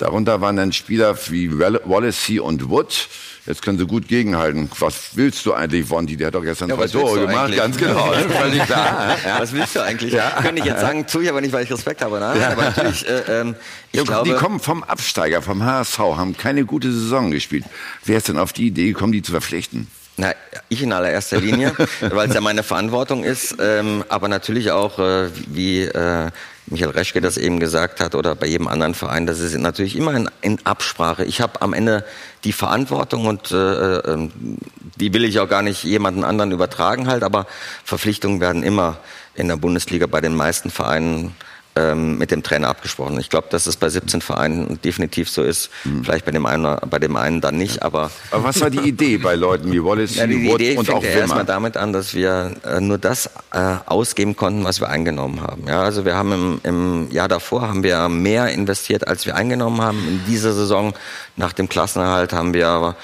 Darunter waren dann Spieler wie Wallacey und Wood. Jetzt können sie gut gegenhalten. Was willst du eigentlich, Wondi? Der hat doch gestern ja, zwei Tore gemacht. Eigentlich? Ganz genau. Völlig klar. Ja. Was willst du eigentlich? Ja. Könnte ich jetzt sagen, tue ich aber nicht, weil ich Respekt habe. Nein, ja. aber natürlich, äh, ähm, ich ja, glaube, die kommen vom Absteiger, vom HSV, haben keine gute Saison gespielt. Wer ist denn auf die Idee gekommen, die zu verpflichten? Na, ich in allererster Linie, weil es ja meine Verantwortung ist, ähm, aber natürlich auch, äh, wie äh, Michael Reschke das eben gesagt hat oder bei jedem anderen Verein, das ist natürlich immer in, in Absprache. Ich habe am Ende die Verantwortung und äh, äh, die will ich auch gar nicht jemanden anderen übertragen halt, aber Verpflichtungen werden immer in der Bundesliga bei den meisten Vereinen ähm, mit dem Trainer abgesprochen. Ich glaube, dass es bei 17 Vereinen definitiv so ist. Mhm. Vielleicht bei dem einen, bei dem einen dann nicht, aber. Aber was war die Idee bei Leuten wie Wallace, ja, die Wood Idee und fängt auch ja erstmal damit an, dass wir äh, nur das äh, ausgeben konnten, was wir eingenommen haben. Ja, also wir haben im, im Jahr davor haben wir mehr investiert, als wir eingenommen haben. In dieser Saison nach dem Klassenerhalt haben wir aber,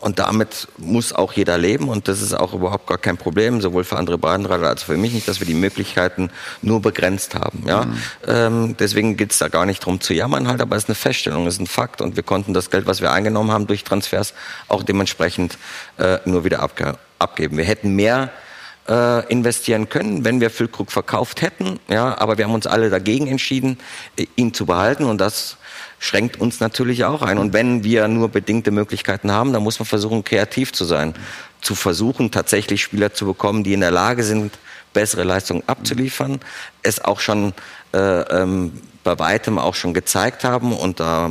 und damit muss auch jeder leben und das ist auch überhaupt gar kein Problem, sowohl für andere Bahnradler als für mich nicht, dass wir die Möglichkeiten nur begrenzt haben. Ja? Mhm. Ähm, deswegen geht es da gar nicht drum zu jammern halt, aber es ist eine Feststellung, es ist ein Fakt und wir konnten das Geld, was wir eingenommen haben durch Transfers, auch dementsprechend äh, nur wieder abge abgeben. Wir hätten mehr äh, investieren können, wenn wir Füllkrug verkauft hätten. Ja, aber wir haben uns alle dagegen entschieden, ihn zu behalten und das schränkt uns natürlich auch ein. Und wenn wir nur bedingte Möglichkeiten haben, dann muss man versuchen, kreativ zu sein. Zu versuchen, tatsächlich Spieler zu bekommen, die in der Lage sind, bessere Leistungen abzuliefern, es auch schon äh, ähm, bei weitem auch schon gezeigt haben. Und da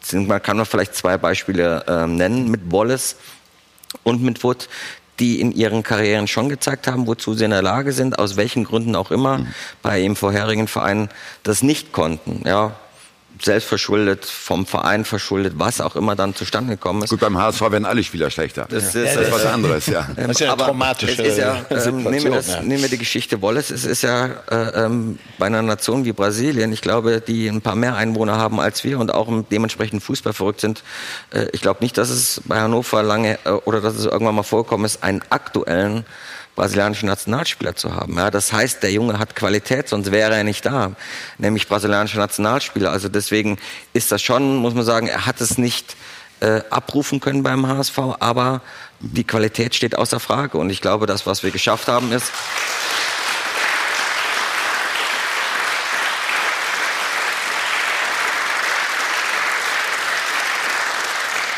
sind, man kann man vielleicht zwei Beispiele äh, nennen mit Wallace und mit Wood, die in ihren Karrieren schon gezeigt haben, wozu sie in der Lage sind, aus welchen Gründen auch immer, mhm. bei ihrem vorherigen Verein das nicht konnten. Ja, selbstverschuldet, vom Verein verschuldet, was auch immer dann zustande gekommen ist. Gut, beim HSV werden alle Spieler schlechter. Das, ja. ist, das ist was anderes, ja. Das ist ja eine traumatische ist ja, ähm, nehmen, wir das, ja. nehmen wir die Geschichte Wallace. Es ist ja äh, ähm, bei einer Nation wie Brasilien, ich glaube, die ein paar mehr Einwohner haben als wir und auch dementsprechend Fußball verrückt sind. Äh, ich glaube nicht, dass es bei Hannover lange äh, oder dass es irgendwann mal vorkommen ist, einen aktuellen brasilianischen Nationalspieler zu haben. Ja, das heißt, der Junge hat Qualität, sonst wäre er nicht da, nämlich brasilianischer Nationalspieler. Also deswegen ist das schon, muss man sagen, er hat es nicht äh, abrufen können beim HSV, aber die Qualität steht außer Frage. Und ich glaube, das, was wir geschafft haben, ist,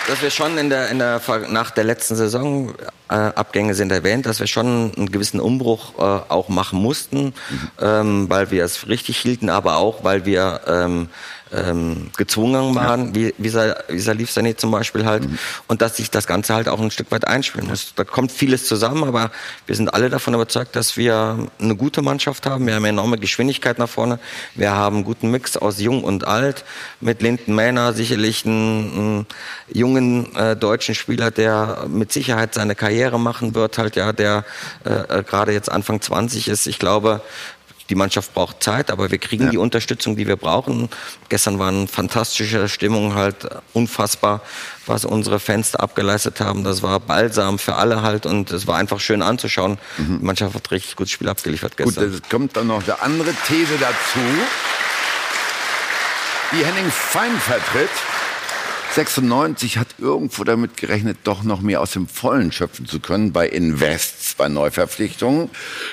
dass wir schon in der, in der, nach der letzten Saison, äh, Abgänge sind erwähnt, dass wir schon einen gewissen Umbruch äh, auch machen mussten, mhm. ähm, weil wir es richtig hielten, aber auch, weil wir ähm, ähm, gezwungen waren, ja. wie, wie, wie Salif Sané zum Beispiel halt, mhm. und dass sich das Ganze halt auch ein Stück weit einspielen muss. Da kommt vieles zusammen, aber wir sind alle davon überzeugt, dass wir eine gute Mannschaft haben. Wir haben enorme Geschwindigkeit nach vorne. Wir haben einen guten Mix aus Jung und Alt mit Linden Mähner, sicherlich einen, einen jungen äh, deutschen Spieler, der mit Sicherheit seine Karriere machen wird, halt ja, der äh, äh gerade jetzt Anfang 20 ist. Ich glaube, die Mannschaft braucht Zeit, aber wir kriegen ja. die Unterstützung, die wir brauchen. Gestern war eine fantastische Stimmung, halt unfassbar, was unsere Fans da abgeleistet haben. Das war balsam für alle halt und es war einfach schön anzuschauen. Mhm. Die Mannschaft hat richtig gutes Spiel abgeliefert gestern. Gut, es kommt dann noch eine andere These dazu, die Henning Fein vertritt. 96 hat irgendwo damit gerechnet, doch noch mehr aus dem Vollen schöpfen zu können bei Invests, bei Neuverpflichtungen,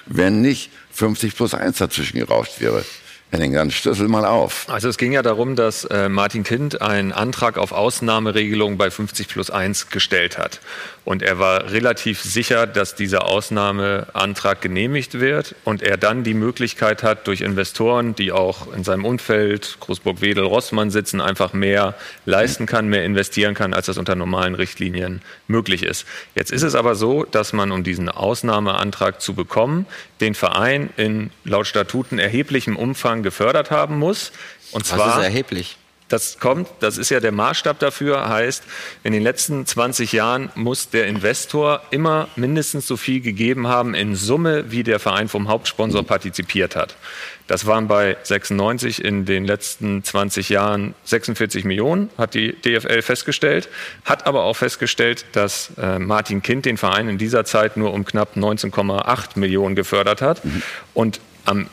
wenn nicht 50 plus 1 dazwischen gerauscht wäre. Henning, dann schlüssel mal auf. Also es ging ja darum, dass äh, Martin Kind einen Antrag auf Ausnahmeregelung bei 50 plus 1 gestellt hat. Und er war relativ sicher, dass dieser Ausnahmeantrag genehmigt wird und er dann die Möglichkeit hat, durch Investoren, die auch in seinem Umfeld, Großburg-Wedel, Rossmann sitzen, einfach mehr leisten kann, mehr investieren kann, als das unter normalen Richtlinien möglich ist. Jetzt ist es aber so, dass man, um diesen Ausnahmeantrag zu bekommen, den Verein in laut Statuten erheblichem Umfang gefördert haben muss. Und zwar Was ist erheblich? Das kommt, das ist ja der Maßstab dafür, heißt, in den letzten 20 Jahren muss der Investor immer mindestens so viel gegeben haben in Summe, wie der Verein vom Hauptsponsor partizipiert hat. Das waren bei 96 in den letzten 20 Jahren 46 Millionen, hat die DFL festgestellt, hat aber auch festgestellt, dass äh, Martin Kind den Verein in dieser Zeit nur um knapp 19,8 Millionen gefördert hat und am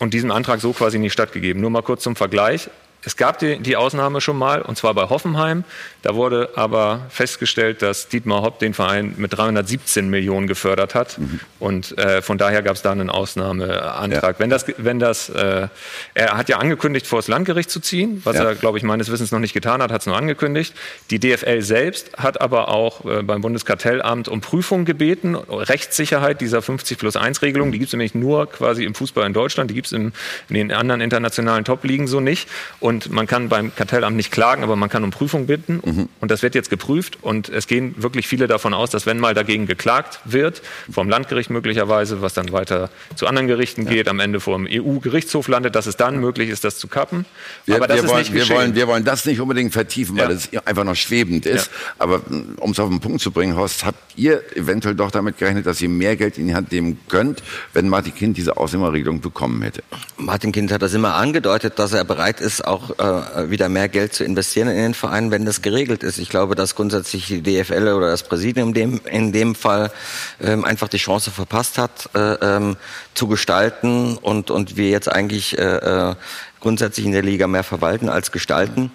und diesem Antrag so quasi nicht stattgegeben. Nur mal kurz zum Vergleich. Es gab die, die, Ausnahme schon mal, und zwar bei Hoffenheim. Da wurde aber festgestellt, dass Dietmar Hopp den Verein mit 317 Millionen gefördert hat. Mhm. Und äh, von daher gab es da einen Ausnahmeantrag. Ja. Wenn das, wenn das, äh, er hat ja angekündigt, vor das Landgericht zu ziehen, was ja. er, glaube ich, meines Wissens noch nicht getan hat, hat es nur angekündigt. Die DFL selbst hat aber auch äh, beim Bundeskartellamt um Prüfung gebeten, Rechtssicherheit dieser 50 plus 1 Regelung. Die gibt es nämlich nur quasi im Fußball in Deutschland, die gibt es in, den anderen internationalen Top-Ligen so nicht. Und und man kann beim Kartellamt nicht klagen, aber man kann um Prüfung bitten. Mhm. Und das wird jetzt geprüft. Und es gehen wirklich viele davon aus, dass wenn mal dagegen geklagt wird, vom Landgericht möglicherweise, was dann weiter zu anderen Gerichten ja. geht, am Ende vor dem EU-Gerichtshof landet, dass es dann möglich ist, das zu kappen. Wir, aber das wir ist wollen, nicht wir wollen, wir wollen das nicht unbedingt vertiefen, weil es einfach noch schwebend ist. Ja. Aber um es auf den Punkt zu bringen, Horst, habt ihr eventuell doch damit gerechnet, dass ihr mehr Geld in die Hand nehmen könnt, wenn Martin Kind diese Ausnahmeregelung bekommen hätte? Martin Kind hat das immer angedeutet, dass er bereit ist, auch auch äh, wieder mehr Geld zu investieren in den Verein, wenn das geregelt ist. Ich glaube, dass grundsätzlich die DFL oder das Präsidium dem, in dem Fall ähm, einfach die Chance verpasst hat, äh, ähm, zu gestalten und, und wir jetzt eigentlich äh, äh, grundsätzlich in der Liga mehr verwalten als gestalten.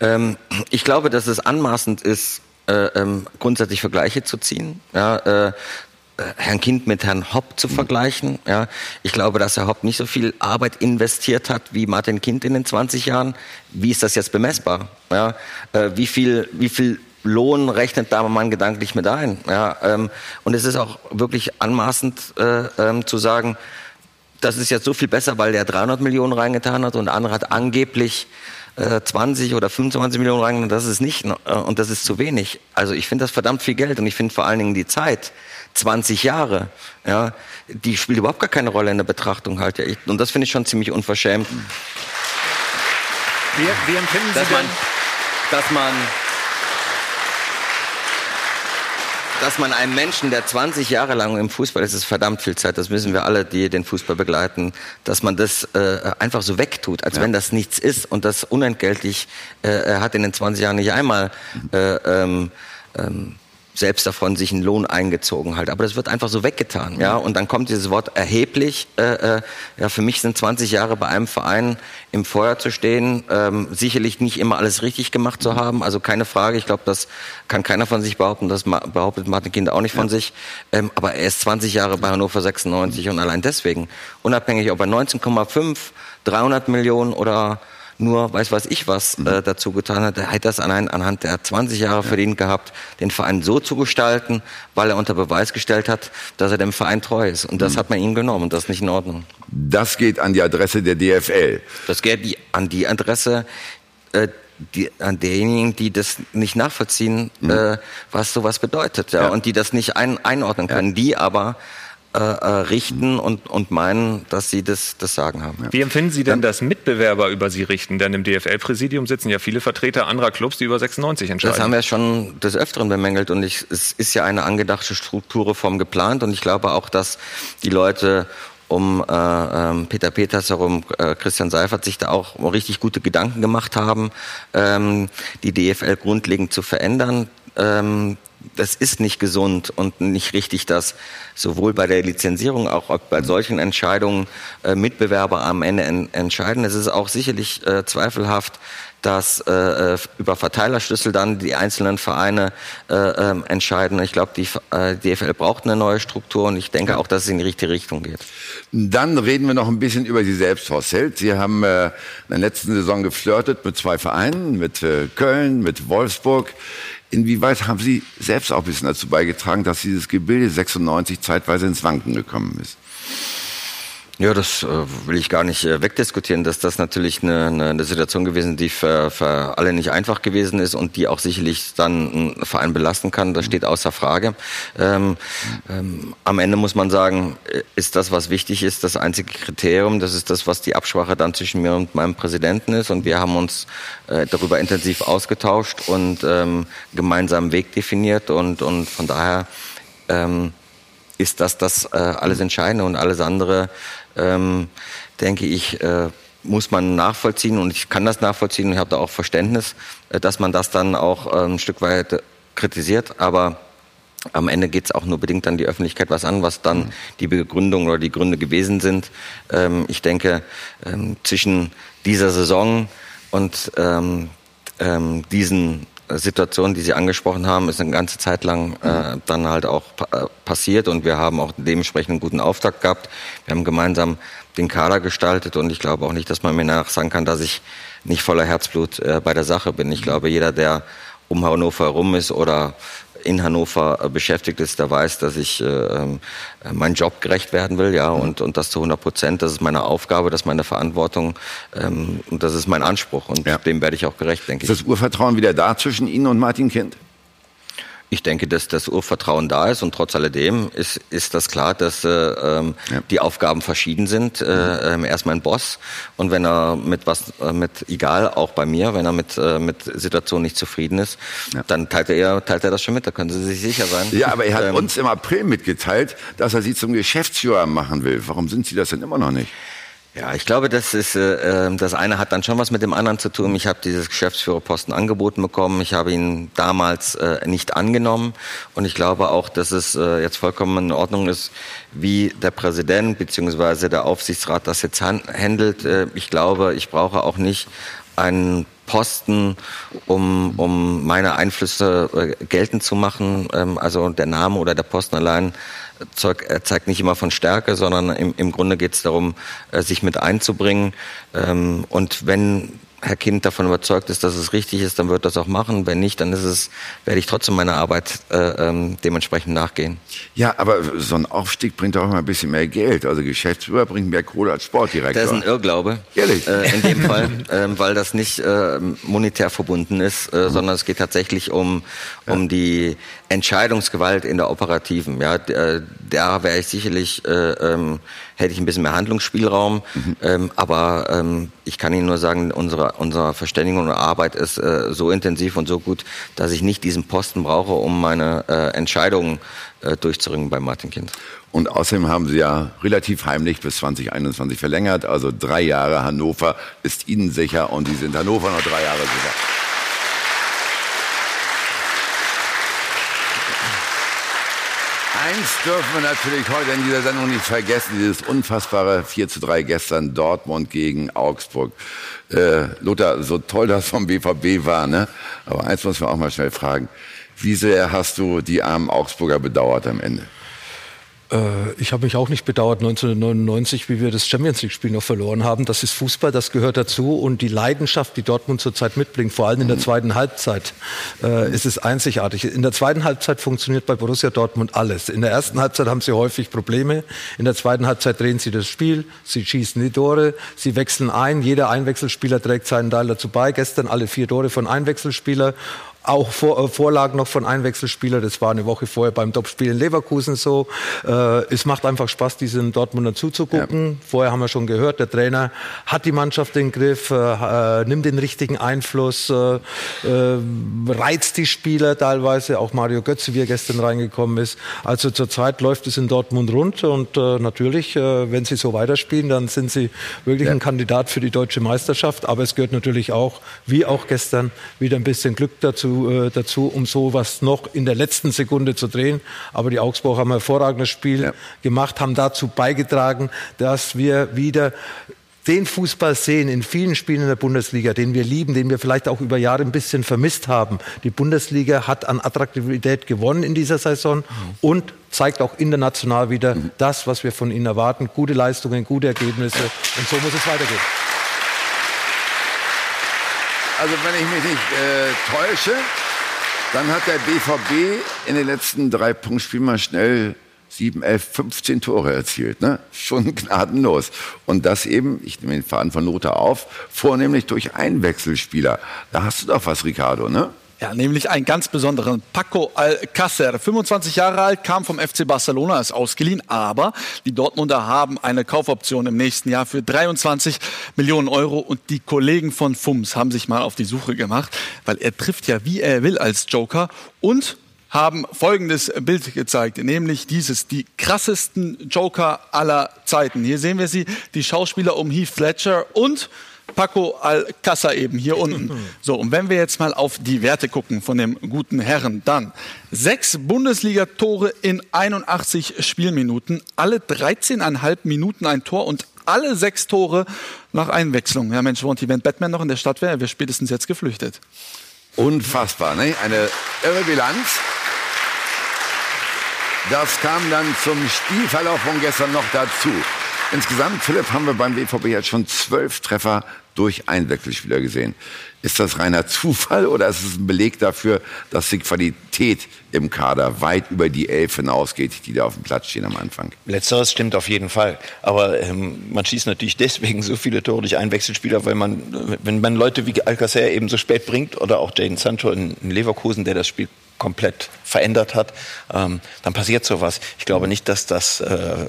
Ähm, ich glaube, dass es anmaßend ist, äh, ähm, grundsätzlich Vergleiche zu ziehen. Ja, äh, Herrn Kind mit Herrn Hopp zu vergleichen. Ja, ich glaube, dass Herr Hopp nicht so viel Arbeit investiert hat wie Martin Kind in den 20 Jahren. Wie ist das jetzt bemessbar? Ja, äh, wie viel, wie viel Lohn rechnet da man gedanklich mit ein? Ja, ähm, und es ist auch wirklich anmaßend äh, ähm, zu sagen, das ist jetzt so viel besser, weil der 300 Millionen reingetan hat und der andere hat angeblich 20 äh, oder 25 Millionen reingetan. Das ist nicht äh, und das ist zu wenig. Also ich finde das verdammt viel Geld und ich finde vor allen Dingen die Zeit 20 Jahre, ja, die spielt überhaupt gar keine Rolle in der Betrachtung halt. Ja. Und das finde ich schon ziemlich unverschämt. Wie, wie empfinden Sie dass denn? Man, dass man dass man einem Menschen, der 20 Jahre lang im Fußball ist, ist verdammt viel Zeit, das müssen wir alle, die den Fußball begleiten, dass man das äh, einfach so wegtut, als ja. wenn das nichts ist und das unentgeltlich äh, hat in den 20 Jahren nicht einmal äh, ähm, ähm, selbst davon sich einen Lohn eingezogen halt. Aber das wird einfach so weggetan, ja. Und dann kommt dieses Wort erheblich. Äh, äh, ja, für mich sind 20 Jahre bei einem Verein im Feuer zu stehen, ähm, sicherlich nicht immer alles richtig gemacht zu haben. Also keine Frage. Ich glaube, das kann keiner von sich behaupten. Das behauptet Martin Kind auch nicht von ja. sich. Ähm, aber er ist 20 Jahre bei Hannover 96 und allein deswegen, unabhängig ob er 19,5, 300 Millionen oder nur weiß was ich was äh, mhm. dazu getan hat. Er hat das an, anhand der 20 Jahre verdient gehabt, den Verein so zu gestalten, weil er unter Beweis gestellt hat, dass er dem Verein treu ist. Und das mhm. hat man ihm genommen und das ist nicht in Ordnung. Das geht an die Adresse der DFL. Das geht die, an die Adresse äh, die, an derjenigen, die das nicht nachvollziehen, mhm. äh, was sowas bedeutet, ja, ja, und die das nicht ein, einordnen können, ja. die aber äh, äh, richten und, und meinen, dass sie das, das Sagen haben. Ja. Wie empfinden Sie denn, dass Mitbewerber über Sie richten? Denn im DFL-Präsidium sitzen ja viele Vertreter anderer Clubs, die über 96 entscheiden. Das haben wir schon des Öfteren bemängelt und ich, es ist ja eine angedachte Strukturreform geplant und ich glaube auch, dass die Leute um äh, ähm, Peter Peters herum, äh, Christian Seifert sich da auch richtig gute Gedanken gemacht haben, ähm, die DFL grundlegend zu verändern. Ähm, das ist nicht gesund und nicht richtig, dass sowohl bei der Lizenzierung auch bei solchen Entscheidungen äh, Mitbewerber am Ende en entscheiden. Es ist auch sicherlich äh, zweifelhaft, dass äh, äh über Verteilerschlüssel dann die einzelnen Vereine äh, äh, entscheiden. Ich glaube, die äh, DFL braucht eine neue Struktur und ich denke auch, dass es in die richtige Richtung geht. Dann reden wir noch ein bisschen über Sie selbst, Horst Held. Sie haben äh, in der letzten Saison geflirtet mit zwei Vereinen, mit äh, Köln, mit Wolfsburg. Inwieweit haben Sie selbst auch ein bisschen dazu beigetragen, dass dieses Gebilde 96 zeitweise ins Wanken gekommen ist? Ja, das äh, will ich gar nicht äh, wegdiskutieren, dass das natürlich eine, eine, Situation gewesen, die für, für alle nicht einfach gewesen ist und die auch sicherlich dann einen Verein belasten kann. Das steht außer Frage. Ähm, ähm, am Ende muss man sagen, äh, ist das, was wichtig ist, das einzige Kriterium. Das ist das, was die Absprache dann zwischen mir und meinem Präsidenten ist. Und wir haben uns äh, darüber intensiv ausgetauscht und ähm, gemeinsamen Weg definiert. Und, und von daher ähm, ist das das äh, alles Entscheidende und alles andere ähm, denke ich, äh, muss man nachvollziehen und ich kann das nachvollziehen und ich habe da auch Verständnis, äh, dass man das dann auch äh, ein Stück weit kritisiert, aber am Ende geht es auch nur bedingt an die Öffentlichkeit was an, was dann mhm. die Begründung oder die Gründe gewesen sind. Ähm, ich denke, ähm, zwischen dieser Saison und ähm, ähm, diesen Situation, die Sie angesprochen haben, ist eine ganze Zeit lang äh, dann halt auch pa äh, passiert und wir haben auch dementsprechend einen guten Auftakt gehabt. Wir haben gemeinsam den Kader gestaltet und ich glaube auch nicht, dass man mir nach sagen kann, dass ich nicht voller Herzblut äh, bei der Sache bin. Ich glaube, jeder, der um Hannover herum ist oder in Hannover äh, beschäftigt ist, der weiß, dass ich äh, ähm, äh, meinen Job gerecht werden will, ja, und, und das zu 100 Prozent. Das ist meine Aufgabe, das ist meine Verantwortung ähm, und das ist mein Anspruch und ja. dem werde ich auch gerecht, denke ich. Ist das Urvertrauen wieder da zwischen Ihnen und Martin Kind? Ich denke, dass das Urvertrauen da ist und trotz alledem ist, ist das klar, dass äh, ähm, ja. die Aufgaben verschieden sind. Äh, äh, er ist mein Boss und wenn er mit was, äh, mit egal, auch bei mir, wenn er mit äh, mit Situationen nicht zufrieden ist, ja. dann teilt er teilt er das schon mit. Da können Sie sich sicher sein. Ja, aber er hat ähm, uns im April mitgeteilt, dass er Sie zum Geschäftsführer machen will. Warum sind Sie das denn immer noch nicht? Ja, ich glaube, das ist äh, ähm, das eine hat dann schon was mit dem anderen zu tun. Ich habe dieses Geschäftsführerposten angeboten bekommen. Ich habe ihn damals äh, nicht angenommen und ich glaube auch, dass es äh, jetzt vollkommen in Ordnung ist, wie der Präsident bzw. der Aufsichtsrat das jetzt handelt. Äh, ich glaube, ich brauche auch nicht einen Posten, um, um meine Einflüsse äh, geltend zu machen. Ähm, also der Name oder der Posten allein zeigt, zeigt nicht immer von Stärke, sondern im, im Grunde geht es darum, äh, sich mit einzubringen. Ähm, und wenn Herr Kind davon überzeugt ist, dass es richtig ist, dann wird das auch machen. Wenn nicht, dann ist es, werde ich trotzdem meiner Arbeit äh, ähm, dementsprechend nachgehen. Ja, aber so ein Aufstieg bringt auch immer ein bisschen mehr Geld. Also Geschäftsführer bringt mehr Kohle als Sportdirektor. Das ist ein Irrglaube. Ehrlich? Äh, in dem Fall, äh, weil das nicht äh, monetär verbunden ist, äh, mhm. sondern es geht tatsächlich um, um ja. die Entscheidungsgewalt in der Operativen. Ja, äh, da wäre ich sicherlich, äh, ähm, hätte ich ein bisschen mehr Handlungsspielraum. Mhm. Ähm, aber ähm, ich kann Ihnen nur sagen, unsere, unsere Verständigung und Arbeit ist äh, so intensiv und so gut, dass ich nicht diesen Posten brauche, um meine äh, Entscheidungen äh, durchzuringen bei Martin Kind. Und außerdem haben Sie ja relativ heimlich bis 2021 verlängert. Also drei Jahre Hannover ist Ihnen sicher und Sie sind Hannover noch drei Jahre sicher. Eins dürfen wir natürlich heute in dieser Sendung nicht vergessen, dieses unfassbare 4 zu 3 gestern Dortmund gegen Augsburg. Äh, Lothar, so toll das vom BVB war, ne? aber eins muss man auch mal schnell fragen. Wie sehr hast du die armen Augsburger bedauert am Ende? Äh, ich habe mich auch nicht bedauert 1999, wie wir das Champions League-Spiel noch verloren haben. Das ist Fußball, das gehört dazu. Und die Leidenschaft, die Dortmund zurzeit mitbringt, vor allem in der mhm. zweiten Halbzeit, äh, ist es einzigartig. In der zweiten Halbzeit funktioniert bei Borussia Dortmund alles. In der ersten Halbzeit haben sie häufig Probleme. In der zweiten Halbzeit drehen sie das Spiel, sie schießen die Tore, sie wechseln ein. Jeder Einwechselspieler trägt seinen Teil dazu bei. Gestern alle vier Tore von Einwechselspieler auch vor, äh, Vorlagen noch von Einwechselspielern. Das war eine Woche vorher beim Topspiel in Leverkusen so. Äh, es macht einfach Spaß, diesen Dortmunder zuzugucken. Ja. Vorher haben wir schon gehört, der Trainer hat die Mannschaft im Griff, äh, äh nimmt den richtigen Einfluss, äh, äh, reizt die Spieler teilweise. Auch Mario Götze, wie er gestern reingekommen ist. Also zurzeit läuft es in Dortmund rund und natürlich, wenn sie so weiterspielen, dann sind sie wirklich ja. ein Kandidat für die deutsche Meisterschaft. Aber es gehört natürlich auch, wie auch gestern, wieder ein bisschen Glück dazu dazu, äh, dazu, um sowas noch in der letzten Sekunde zu drehen. Aber die Augsburger haben ein hervorragendes Spiel ja. gemacht, haben dazu beigetragen, dass wir wieder den Fußball sehen in vielen Spielen in der Bundesliga, den wir lieben, den wir vielleicht auch über Jahre ein bisschen vermisst haben. Die Bundesliga hat an Attraktivität gewonnen in dieser Saison mhm. und zeigt auch international wieder mhm. das, was wir von ihnen erwarten. Gute Leistungen, gute Ergebnisse und so muss es weitergehen. Also wenn ich mich nicht äh, täusche, dann hat der BVB in den letzten drei Punktspielen mal schnell 7, 11, 15 Tore erzielt. Ne? Schon gnadenlos. Und das eben, ich nehme den Faden von Lothar auf, vornehmlich durch Einwechselspieler. Da hast du doch was, Ricardo, ne? Ja, nämlich einen ganz besonderen. Paco Alcácer, 25 Jahre alt, kam vom FC Barcelona, ist ausgeliehen, aber die Dortmunder haben eine Kaufoption im nächsten Jahr für 23 Millionen Euro und die Kollegen von FUMS haben sich mal auf die Suche gemacht, weil er trifft ja wie er will als Joker und haben folgendes Bild gezeigt, nämlich dieses, die krassesten Joker aller Zeiten. Hier sehen wir sie, die Schauspieler um Heath Fletcher und Paco Alcázar eben hier unten. So, und wenn wir jetzt mal auf die Werte gucken von dem guten Herrn, dann sechs Bundesliga-Tore in 81 Spielminuten, alle 13,5 Minuten ein Tor und alle sechs Tore nach Einwechslung. Ja, Mensch, Monty, wenn Batman noch in der Stadt wäre, wäre spätestens jetzt geflüchtet. Unfassbar, ne? Eine irre Bilanz. Das kam dann zum Spielverlauf von gestern noch dazu. Insgesamt, Philipp, haben wir beim BVB jetzt schon zwölf Treffer durch Einwechselspieler gesehen. Ist das reiner Zufall oder ist es ein Beleg dafür, dass die Qualität im Kader weit über die elf hinausgeht, die da auf dem Platz stehen am Anfang? Letzteres stimmt auf jeden Fall. Aber ähm, man schießt natürlich deswegen so viele Tore durch Einwechselspieler, weil man, wenn man Leute wie Alcacer eben so spät bringt oder auch Jaden Sancho in, in Leverkusen, der das Spiel komplett verändert hat, ähm, dann passiert sowas. Ich glaube nicht, dass das äh,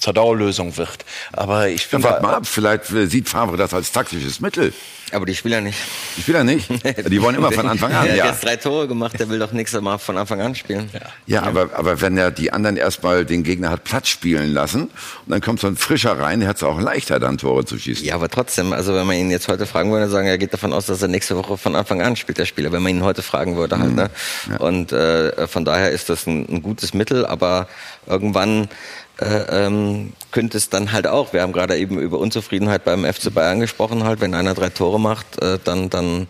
zur Dauerlösung wird. Aber ich finde. Ja, mal ab, vielleicht sieht Favre das als taktisches Mittel. Aber die Spieler nicht. Die Spieler nicht? Die wollen immer von Anfang an. Er ja. hat jetzt drei Tore gemacht, der will doch nichts mal von Anfang an spielen. Ja, ja aber, aber wenn er die anderen erstmal den Gegner hat Platz spielen lassen und dann kommt so ein Frischer rein, der hat es auch leichter, dann Tore zu schießen. Ja, aber trotzdem, also wenn man ihn jetzt heute fragen würde, sagen er geht davon aus, dass er nächste Woche von Anfang an spielt, der Spieler, wenn man ihn heute fragen würde halt. Mhm. Ne? Ja. Und äh, von daher ist das ein, ein gutes Mittel, aber irgendwann äh, ähm, könnte es dann halt auch, wir haben gerade eben über Unzufriedenheit beim FC Bayern gesprochen, halt, wenn einer drei Tore macht, äh, dann, dann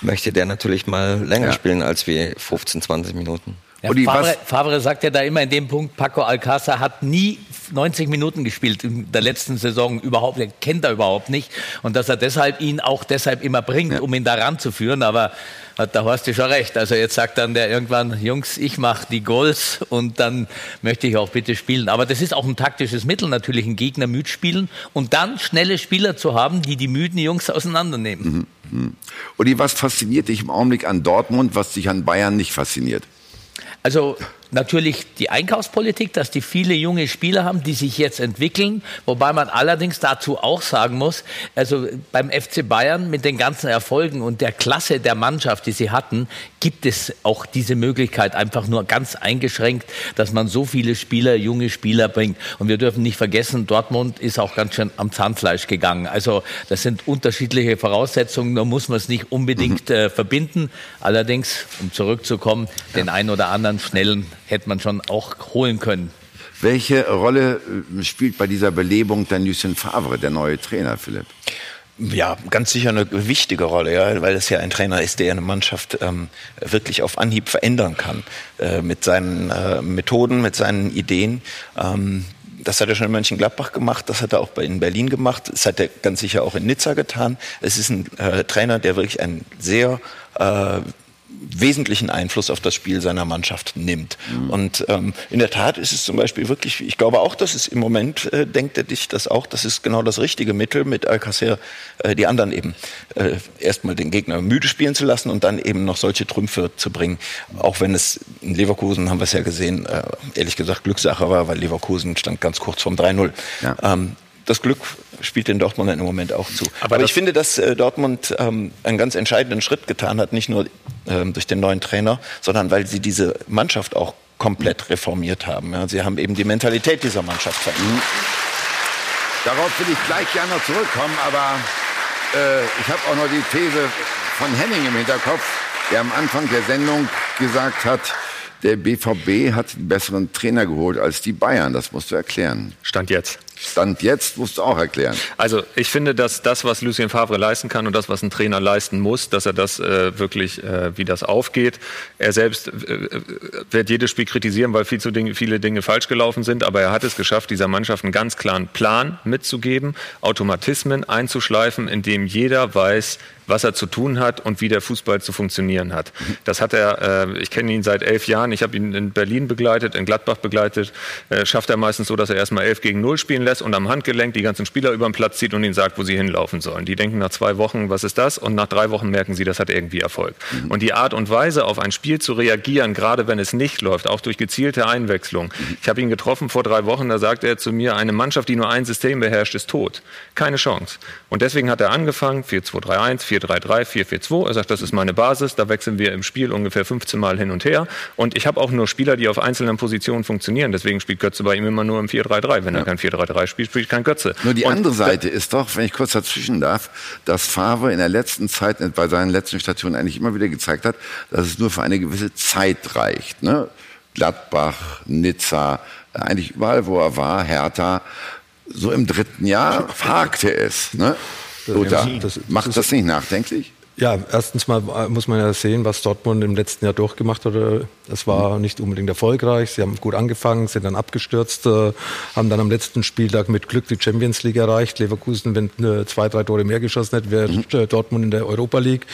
möchte der natürlich mal länger ja. spielen als wie 15, 20 Minuten. Ja, Favre, Favre sagt ja da immer in dem Punkt, Paco Alcázar hat nie 90 Minuten gespielt in der letzten Saison überhaupt, er kennt er überhaupt nicht und dass er deshalb ihn auch deshalb immer bringt, ja. um ihn da ranzuführen, aber hat der Horst ja schon recht. Also jetzt sagt dann der irgendwann, Jungs, ich mache die Goals und dann möchte ich auch bitte spielen. Aber das ist auch ein taktisches Mittel, natürlich einen Gegner müde spielen und dann schnelle Spieler zu haben, die die müden Jungs auseinandernehmen. Mhm. mhm. Und was fasziniert dich im Augenblick an Dortmund, was dich an Bayern nicht fasziniert? Also natürlich die Einkaufspolitik, dass die viele junge Spieler haben, die sich jetzt entwickeln. Wobei man allerdings dazu auch sagen muss, also beim FC Bayern mit den ganzen Erfolgen und der Klasse der Mannschaft, die sie hatten, gibt es auch diese Möglichkeit einfach nur ganz eingeschränkt, dass man so viele Spieler, junge Spieler bringt. Und wir dürfen nicht vergessen, Dortmund ist auch ganz schön am Zahnfleisch gegangen. Also das sind unterschiedliche Voraussetzungen, da muss man es nicht unbedingt mhm. äh, verbinden. Allerdings, um zurückzukommen, den einen oder anderen schnellen hätte man schon auch holen können. Welche Rolle äh, spielt bei dieser Belebung dann Lucien Favre, der neue Trainer, Philipp? Ja, ganz sicher eine wichtige Rolle, ja, weil es ja ein Trainer ist, der eine Mannschaft ähm, wirklich auf Anhieb verändern kann äh, mit seinen äh, Methoden, mit seinen Ideen. Ähm, das hat er schon in Mönchengladbach gemacht, das hat er auch in Berlin gemacht, das hat er ganz sicher auch in Nizza getan. Es ist ein äh, Trainer, der wirklich ein sehr äh, wesentlichen Einfluss auf das Spiel seiner Mannschaft nimmt. Mhm. Und ähm, in der Tat ist es zum Beispiel wirklich, ich glaube auch, dass es im Moment, äh, denkt er dich das auch, das ist genau das richtige Mittel, mit Alcacer äh, die anderen eben äh, erstmal den Gegner müde spielen zu lassen und dann eben noch solche Trümpfe zu bringen. Auch wenn es in Leverkusen, haben wir es ja gesehen, äh, ehrlich gesagt Glückssache war, weil Leverkusen stand ganz kurz vorm 3-0. Ja. Ähm, das Glück spielt den Dortmund im Moment auch zu. Aber, Aber ich finde, dass äh, Dortmund ähm, einen ganz entscheidenden Schritt getan hat, nicht nur ähm, durch den neuen Trainer, sondern weil sie diese Mannschaft auch komplett reformiert haben. Ja. Sie haben eben die Mentalität dieser Mannschaft verändert. Mhm. Darauf will ich gleich gerne noch zurückkommen, aber äh, ich habe auch noch die These von Henning im Hinterkopf. der am Anfang der Sendung gesagt hat, der BVB hat einen besseren Trainer geholt als die Bayern. Das musst du erklären. Stand jetzt. Stand jetzt musst du auch erklären. Also ich finde, dass das, was Lucien Favre leisten kann und das, was ein Trainer leisten muss, dass er das äh, wirklich, äh, wie das aufgeht. Er selbst äh, wird jedes Spiel kritisieren, weil viel zu Dinge, viele Dinge falsch gelaufen sind, aber er hat es geschafft, dieser Mannschaft einen ganz klaren Plan mitzugeben, Automatismen einzuschleifen, in dem jeder weiß, was er zu tun hat und wie der Fußball zu funktionieren hat. Das hat er, äh, ich kenne ihn seit elf Jahren, ich habe ihn in Berlin begleitet, in Gladbach begleitet, äh, schafft er meistens so, dass er erstmal elf gegen null spielen lässt und am Handgelenk die ganzen Spieler über den Platz zieht und ihnen sagt, wo sie hinlaufen sollen. Die denken nach zwei Wochen, was ist das? Und nach drei Wochen merken sie, das hat irgendwie Erfolg. Mhm. Und die Art und Weise, auf ein Spiel zu reagieren, gerade wenn es nicht läuft, auch durch gezielte Einwechslung. Mhm. Ich habe ihn getroffen vor drei Wochen, da sagte er zu mir, eine Mannschaft, die nur ein System beherrscht, ist tot. Keine Chance. Und deswegen hat er angefangen, 4-2-3-1, 4-3-3, 4-4-2. Er sagt, das ist meine Basis, da wechseln wir im Spiel ungefähr 15 Mal hin und her. Und ich habe auch nur Spieler, die auf einzelnen Positionen funktionieren. Deswegen spielt Götze bei ihm immer nur im 4-3-3. Wenn ja. er kein 4-3-3 spielt, spielt kein Götze. Nur die und andere Seite ist doch, wenn ich kurz dazwischen darf, dass Favre in der letzten Zeit, bei seinen letzten Stationen eigentlich immer wieder gezeigt hat, dass es nur für eine gewisse Zeit reicht. Ne? Gladbach, Nizza, eigentlich überall, wo er war, Hertha. So im dritten Jahr hakte es. Ne? Lothar, macht das nicht nachdenklich? Ja, erstens mal äh, muss man ja sehen, was Dortmund im letzten Jahr durchgemacht hat. Das war mhm. nicht unbedingt erfolgreich. Sie haben gut angefangen, sind dann abgestürzt, äh, haben dann am letzten Spieltag mit Glück die Champions League erreicht. Leverkusen, wenn äh, zwei, drei Tore mehr geschossen hätte, wäre mhm. Dortmund in der Europa League.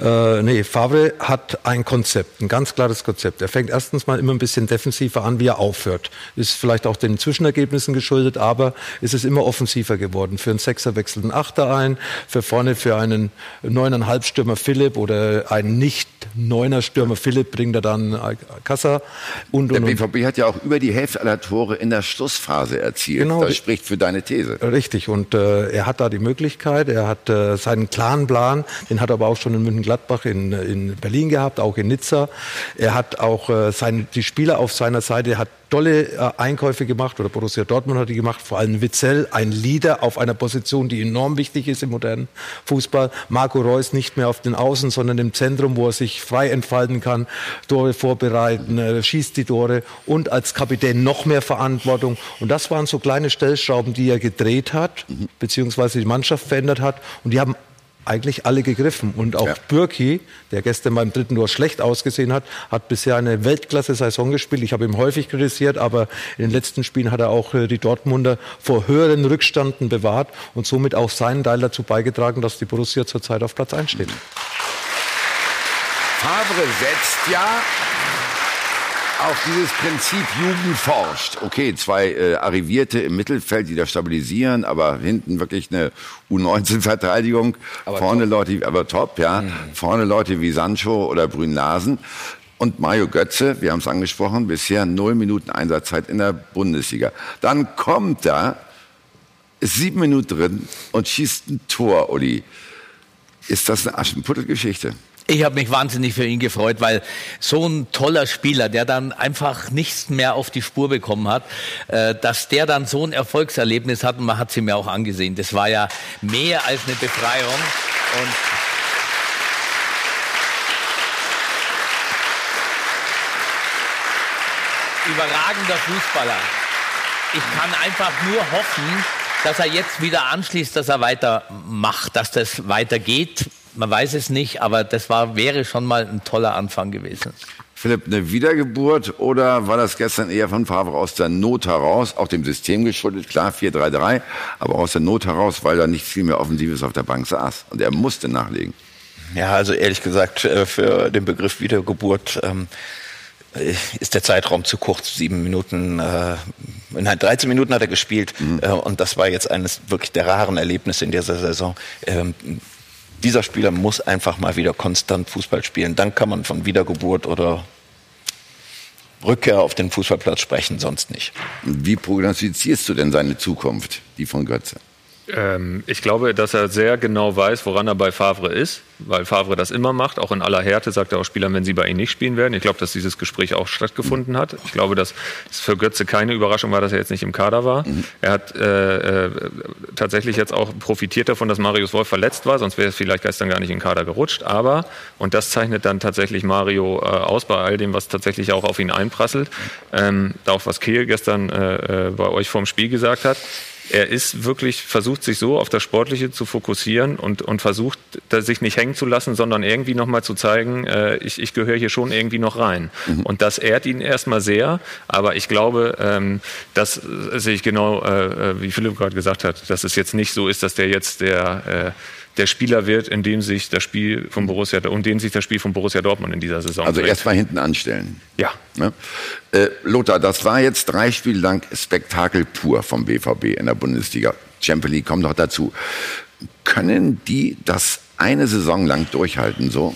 Äh, nee, Favre hat ein Konzept, ein ganz klares Konzept. Er fängt erstens mal immer ein bisschen defensiver an, wie er aufhört. Ist vielleicht auch den Zwischenergebnissen geschuldet, aber es ist immer offensiver geworden. Für einen Sechser wechselt ein Achter ein, für vorne für einen neuneinhalb Stürmer Philipp oder einen nicht-Neuner Stürmer Philipp bringt er dann Kassa. Und, der BVB hat ja auch über die Hälfte aller Tore in der Schlussphase erzielt. Genau, das spricht für deine These. Richtig. Und äh, er hat da die Möglichkeit. Er hat äh, seinen klaren Plan. Den hat er aber auch schon in München-Gladbach, in, in Berlin gehabt, auch in Nizza. Er hat auch äh, sein, die Spieler auf seiner Seite. hat tolle äh, Einkäufe gemacht oder Borussia Dortmund hat die gemacht, vor allem Witzel, ein Leader auf einer Position, die enorm wichtig ist im modernen Fußball. Marco Reus nicht mehr auf den Außen, sondern im Zentrum, wo er sich frei entfalten kann, Tore vorbereiten, äh, schießt die Tore und als Kapitän noch mehr Verantwortung. Und das waren so kleine Stellschrauben, die er gedreht hat, beziehungsweise die Mannschaft verändert hat. Und die haben eigentlich alle gegriffen. Und auch ja. Bürki, der gestern beim dritten Tor schlecht ausgesehen hat, hat bisher eine Weltklasse-Saison gespielt. Ich habe ihn häufig kritisiert, aber in den letzten Spielen hat er auch äh, die Dortmunder vor höheren Rückstanden bewahrt und somit auch seinen Teil dazu beigetragen, dass die Borussia zurzeit auf Platz 1 steht. Favre setzt ja auf dieses Prinzip Jugend forscht. Okay, zwei äh, Arrivierte im Mittelfeld, die das stabilisieren, aber hinten wirklich eine U19-Verteidigung. Vorne top. Leute, aber top, ja. Mhm. Vorne Leute wie Sancho oder Brünlasen. Und Mario Götze, wir haben es angesprochen, bisher null Minuten Einsatzzeit in der Bundesliga. Dann kommt er, ist sieben Minuten drin und schießt ein Tor, Uli. Ist das eine Aschenputtelgeschichte? Ich habe mich wahnsinnig für ihn gefreut, weil so ein toller Spieler, der dann einfach nichts mehr auf die Spur bekommen hat, äh, dass der dann so ein Erfolgserlebnis hat und man hat sie mir auch angesehen. Das war ja mehr als eine Befreiung und überragender Fußballer. Ich kann einfach nur hoffen, dass er jetzt wieder anschließt, dass er weitermacht, dass das weitergeht. Man weiß es nicht, aber das war, wäre schon mal ein toller Anfang gewesen. Philipp, eine Wiedergeburt oder war das gestern eher von Favre aus der Not heraus, auch dem System geschuldet, klar 4-3-3, aber aus der Not heraus, weil da nicht viel mehr Offensives auf der Bank saß und er musste nachlegen? Ja, also ehrlich gesagt, äh, für den Begriff Wiedergeburt ähm, äh, ist der Zeitraum zu kurz. Sieben Minuten, äh, nein, 13 Minuten hat er gespielt mhm. äh, und das war jetzt eines wirklich der raren Erlebnisse in dieser Saison. Ähm, dieser Spieler muss einfach mal wieder konstant Fußball spielen. Dann kann man von Wiedergeburt oder Rückkehr auf den Fußballplatz sprechen, sonst nicht. Wie prognostizierst du denn seine Zukunft, die von Götze? Ähm, ich glaube, dass er sehr genau weiß, woran er bei Favre ist, weil Favre das immer macht. Auch in aller Härte sagt er auch Spielern, wenn sie bei ihm nicht spielen werden. Ich glaube, dass dieses Gespräch auch stattgefunden hat. Ich glaube, dass es für Götze keine Überraschung war, dass er jetzt nicht im Kader war. Mhm. Er hat äh, äh, tatsächlich jetzt auch profitiert davon, dass Marius Wolf verletzt war, sonst wäre es vielleicht gestern gar nicht in den Kader gerutscht. Aber, und das zeichnet dann tatsächlich Mario äh, aus bei all dem, was tatsächlich auch auf ihn einprasselt, ähm, auch was Kehl gestern äh, äh, bei euch vorm Spiel gesagt hat, er ist wirklich, versucht sich so auf das Sportliche zu fokussieren und, und versucht, sich nicht hängen zu lassen, sondern irgendwie nochmal zu zeigen, äh, ich, ich gehöre hier schon irgendwie noch rein. Mhm. Und das ehrt ihn erstmal sehr, aber ich glaube, ähm, das sehe ich genau, äh, äh, wie Philipp gerade gesagt hat, dass es jetzt nicht so ist, dass der jetzt der äh, der Spieler wird, in dem sich das Spiel von Borussia und dem sich das Spiel von Borussia Dortmund in dieser Saison. Also erstmal hinten anstellen. Ja. Ne? Äh, Lothar, das war jetzt drei Spiele lang Spektakel pur vom BVB in der Bundesliga. Champions League kommt noch dazu. Können die das eine Saison lang durchhalten so?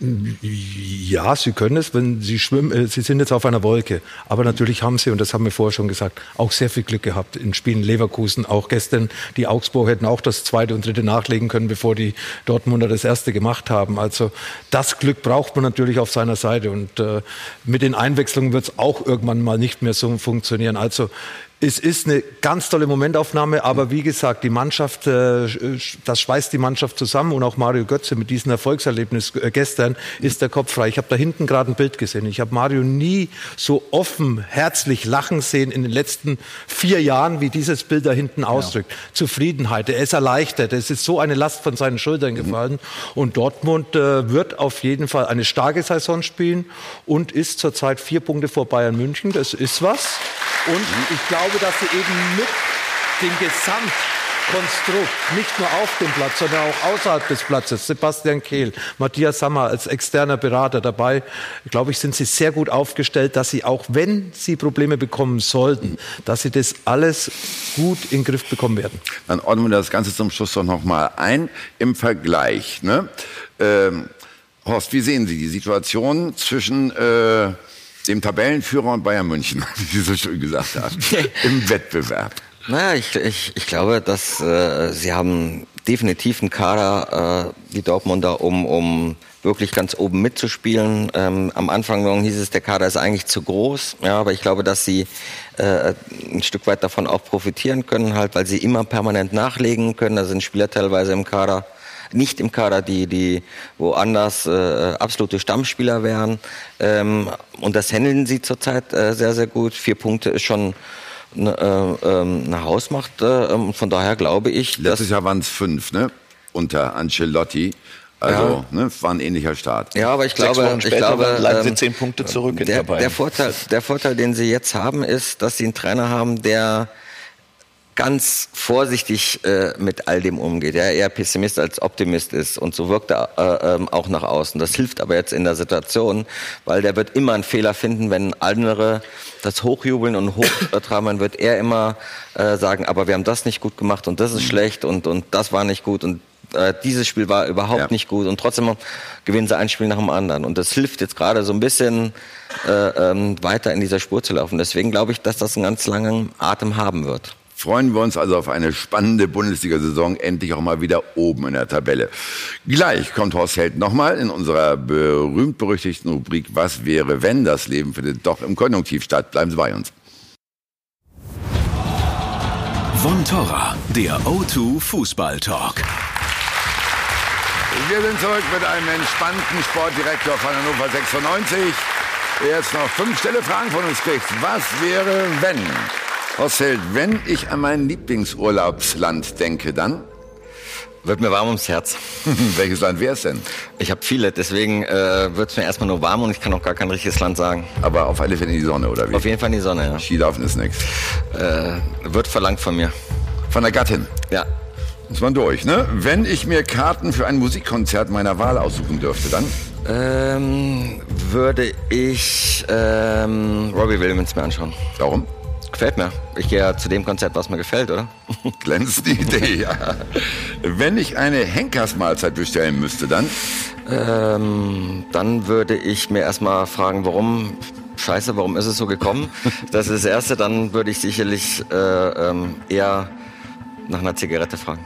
Ja, sie können es, wenn sie schwimmen. Äh, sie sind jetzt auf einer Wolke. Aber natürlich haben sie, und das haben wir vorher schon gesagt, auch sehr viel Glück gehabt in Spielen Leverkusen. Auch gestern, die Augsburg hätten auch das zweite und dritte nachlegen können, bevor die Dortmunder das erste gemacht haben. Also das Glück braucht man natürlich auf seiner Seite. Und äh, mit den Einwechslungen wird es auch irgendwann mal nicht mehr so funktionieren. Also es ist eine ganz tolle Momentaufnahme, aber wie gesagt, die Mannschaft, äh, das schweißt die Mannschaft zusammen und auch Mario Götze mit diesem Erfolgserlebnis äh, gestern ist der Kopf frei. Ich habe da hinten gerade ein Bild gesehen. Ich habe Mario nie so offen, herzlich lachen sehen in den letzten vier Jahren, wie dieses Bild da hinten ausdrückt. Ja. Zufriedenheit, er ist erleichtert, es ist so eine Last von seinen Schultern mhm. gefallen und Dortmund äh, wird auf jeden Fall eine starke Saison spielen und ist zurzeit vier Punkte vor Bayern München. Das ist was. Und ich glaube, dass sie eben mit dem Gesamtkonstrukt, nicht nur auf dem Platz, sondern auch außerhalb des Platzes, Sebastian Kehl, Matthias Sammer als externer Berater dabei, glaube ich, sind sie sehr gut aufgestellt, dass sie auch, wenn sie Probleme bekommen sollten, dass sie das alles gut in den Griff bekommen werden. Dann ordnen wir das Ganze zum Schluss doch nochmal ein im Vergleich. Ne? Ähm, Horst, wie sehen Sie die Situation zwischen äh, dem Tabellenführer und Bayern München, wie Sie so schön gesagt haben, im Wettbewerb? Naja, ich, ich, ich glaube, dass äh, sie haben definitiv einen Kader, äh, die Dortmunder, um, um wirklich ganz oben mitzuspielen. Ähm, am Anfang hieß es, der Kader ist eigentlich zu groß, ja, aber ich glaube, dass sie äh, ein Stück weit davon auch profitieren können, halt, weil sie immer permanent nachlegen können. Da sind Spieler teilweise im Kader, nicht im Kader, die, die woanders äh, absolute Stammspieler wären. Ähm, und das handeln sie zurzeit äh, sehr, sehr gut. Vier Punkte ist schon eine, äh, ähm, eine Hausmacht. Äh, ähm, von daher glaube ich. Letztes Jahr waren es fünf, ne? Unter Ancelotti. Also, ja. ne, war ein ähnlicher Start. Ja, aber ich glaube, ich glaube, bleiben sie ähm, zehn Punkte zurück. Der, der Vorteil, der Vorteil, den sie jetzt haben, ist, dass sie einen Trainer haben, der ganz vorsichtig äh, mit all dem umgeht, ja, eher Pessimist als Optimist ist und so wirkt er äh, äh, auch nach außen. Das hilft aber jetzt in der Situation, weil der wird immer einen Fehler finden, wenn andere das hochjubeln und hochtreiben, dann wird er immer äh, sagen, aber wir haben das nicht gut gemacht und das ist schlecht und, und das war nicht gut und äh, dieses Spiel war überhaupt ja. nicht gut und trotzdem gewinnen sie ein Spiel nach dem anderen. Und das hilft jetzt gerade so ein bisschen äh, ähm, weiter in dieser Spur zu laufen. Deswegen glaube ich, dass das einen ganz langen Atem haben wird freuen wir uns also auf eine spannende Bundesliga-Saison, endlich auch mal wieder oben in der Tabelle. Gleich kommt Horst Held nochmal in unserer berühmt-berüchtigten Rubrik Was wäre, wenn das Leben findet doch im Konjunktiv statt. Bleiben Sie bei uns. Von Torra, der O2 Fußball Talk. Wir sind zurück mit einem entspannten Sportdirektor von Hannover 96. Der jetzt noch fünf Stelle Fragen von uns kriegt. Was wäre, wenn? Hosselt, wenn ich an mein Lieblingsurlaubsland denke, dann? Wird mir warm ums Herz. Welches Land wäre es denn? Ich habe viele, deswegen äh, wird es mir erstmal nur warm und ich kann auch gar kein richtiges Land sagen. Aber auf alle Fälle in die Sonne, oder wie? Auf jeden Fall in die Sonne, ja. Skilaufen ist nichts. Äh, wird verlangt von mir. Von der Gattin? Ja. Ist man durch, ne? Wenn ich mir Karten für ein Musikkonzert meiner Wahl aussuchen dürfte, dann? Ähm, würde ich ähm, Robbie Williams mir anschauen. Warum? Gefällt mir. Ich gehe ja zu dem Konzept, was mir gefällt, oder? Glänzende Idee, ja. Wenn ich eine Henkersmahlzeit bestellen müsste, dann? Ähm, dann würde ich mir erstmal fragen, warum scheiße, warum ist es so gekommen? Das ist das Erste. Dann würde ich sicherlich äh, ähm, eher nach einer Zigarette fragen.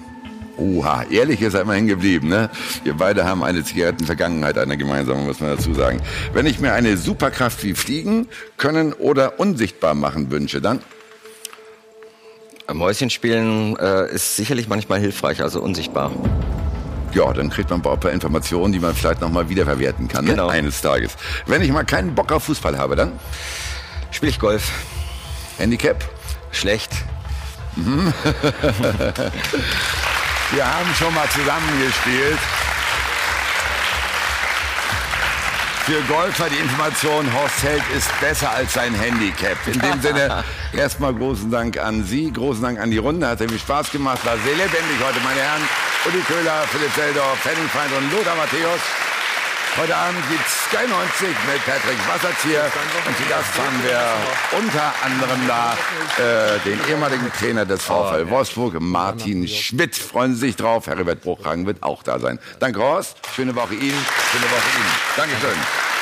Oha, ehrlich ist er immerhin geblieben, ne? Wir beide haben eine Zigarettenvergangenheit, eine gemeinsame, muss man dazu sagen. Wenn ich mir eine Superkraft wie Fliegen können oder unsichtbar machen wünsche, dann? Mäuschen spielen äh, ist sicherlich manchmal hilfreich, also unsichtbar. Ja, dann kriegt man ein paar Informationen, die man vielleicht nochmal wiederverwerten kann, Genau. ne? eines Tages. Wenn ich mal keinen Bock auf Fußball habe, dann? Spiele ich Golf. Handicap? Schlecht. Mhm. Wir haben schon mal zusammengespielt. Für Golfer die Information, Horst Held ist besser als sein Handicap. In dem Sinne, erstmal großen Dank an Sie, großen Dank an die Runde. Hat irgendwie Spaß gemacht, war sehr lebendig heute, meine Herren. Uli Köhler, Philipp Seldorf, Henning Feind und Lothar Matthäus. Heute Abend gibt's Sky 90 mit Patrick Wassertier. Und zu Gast haben wir unter anderem da äh, den ehemaligen Trainer des VfL Wolfsburg, Martin Schmidt. Freuen Sie sich drauf. Herbert Bruchhagen wird auch da sein. Danke, Horst. Schöne Woche Ihnen. Schöne Woche Ihnen. Dankeschön.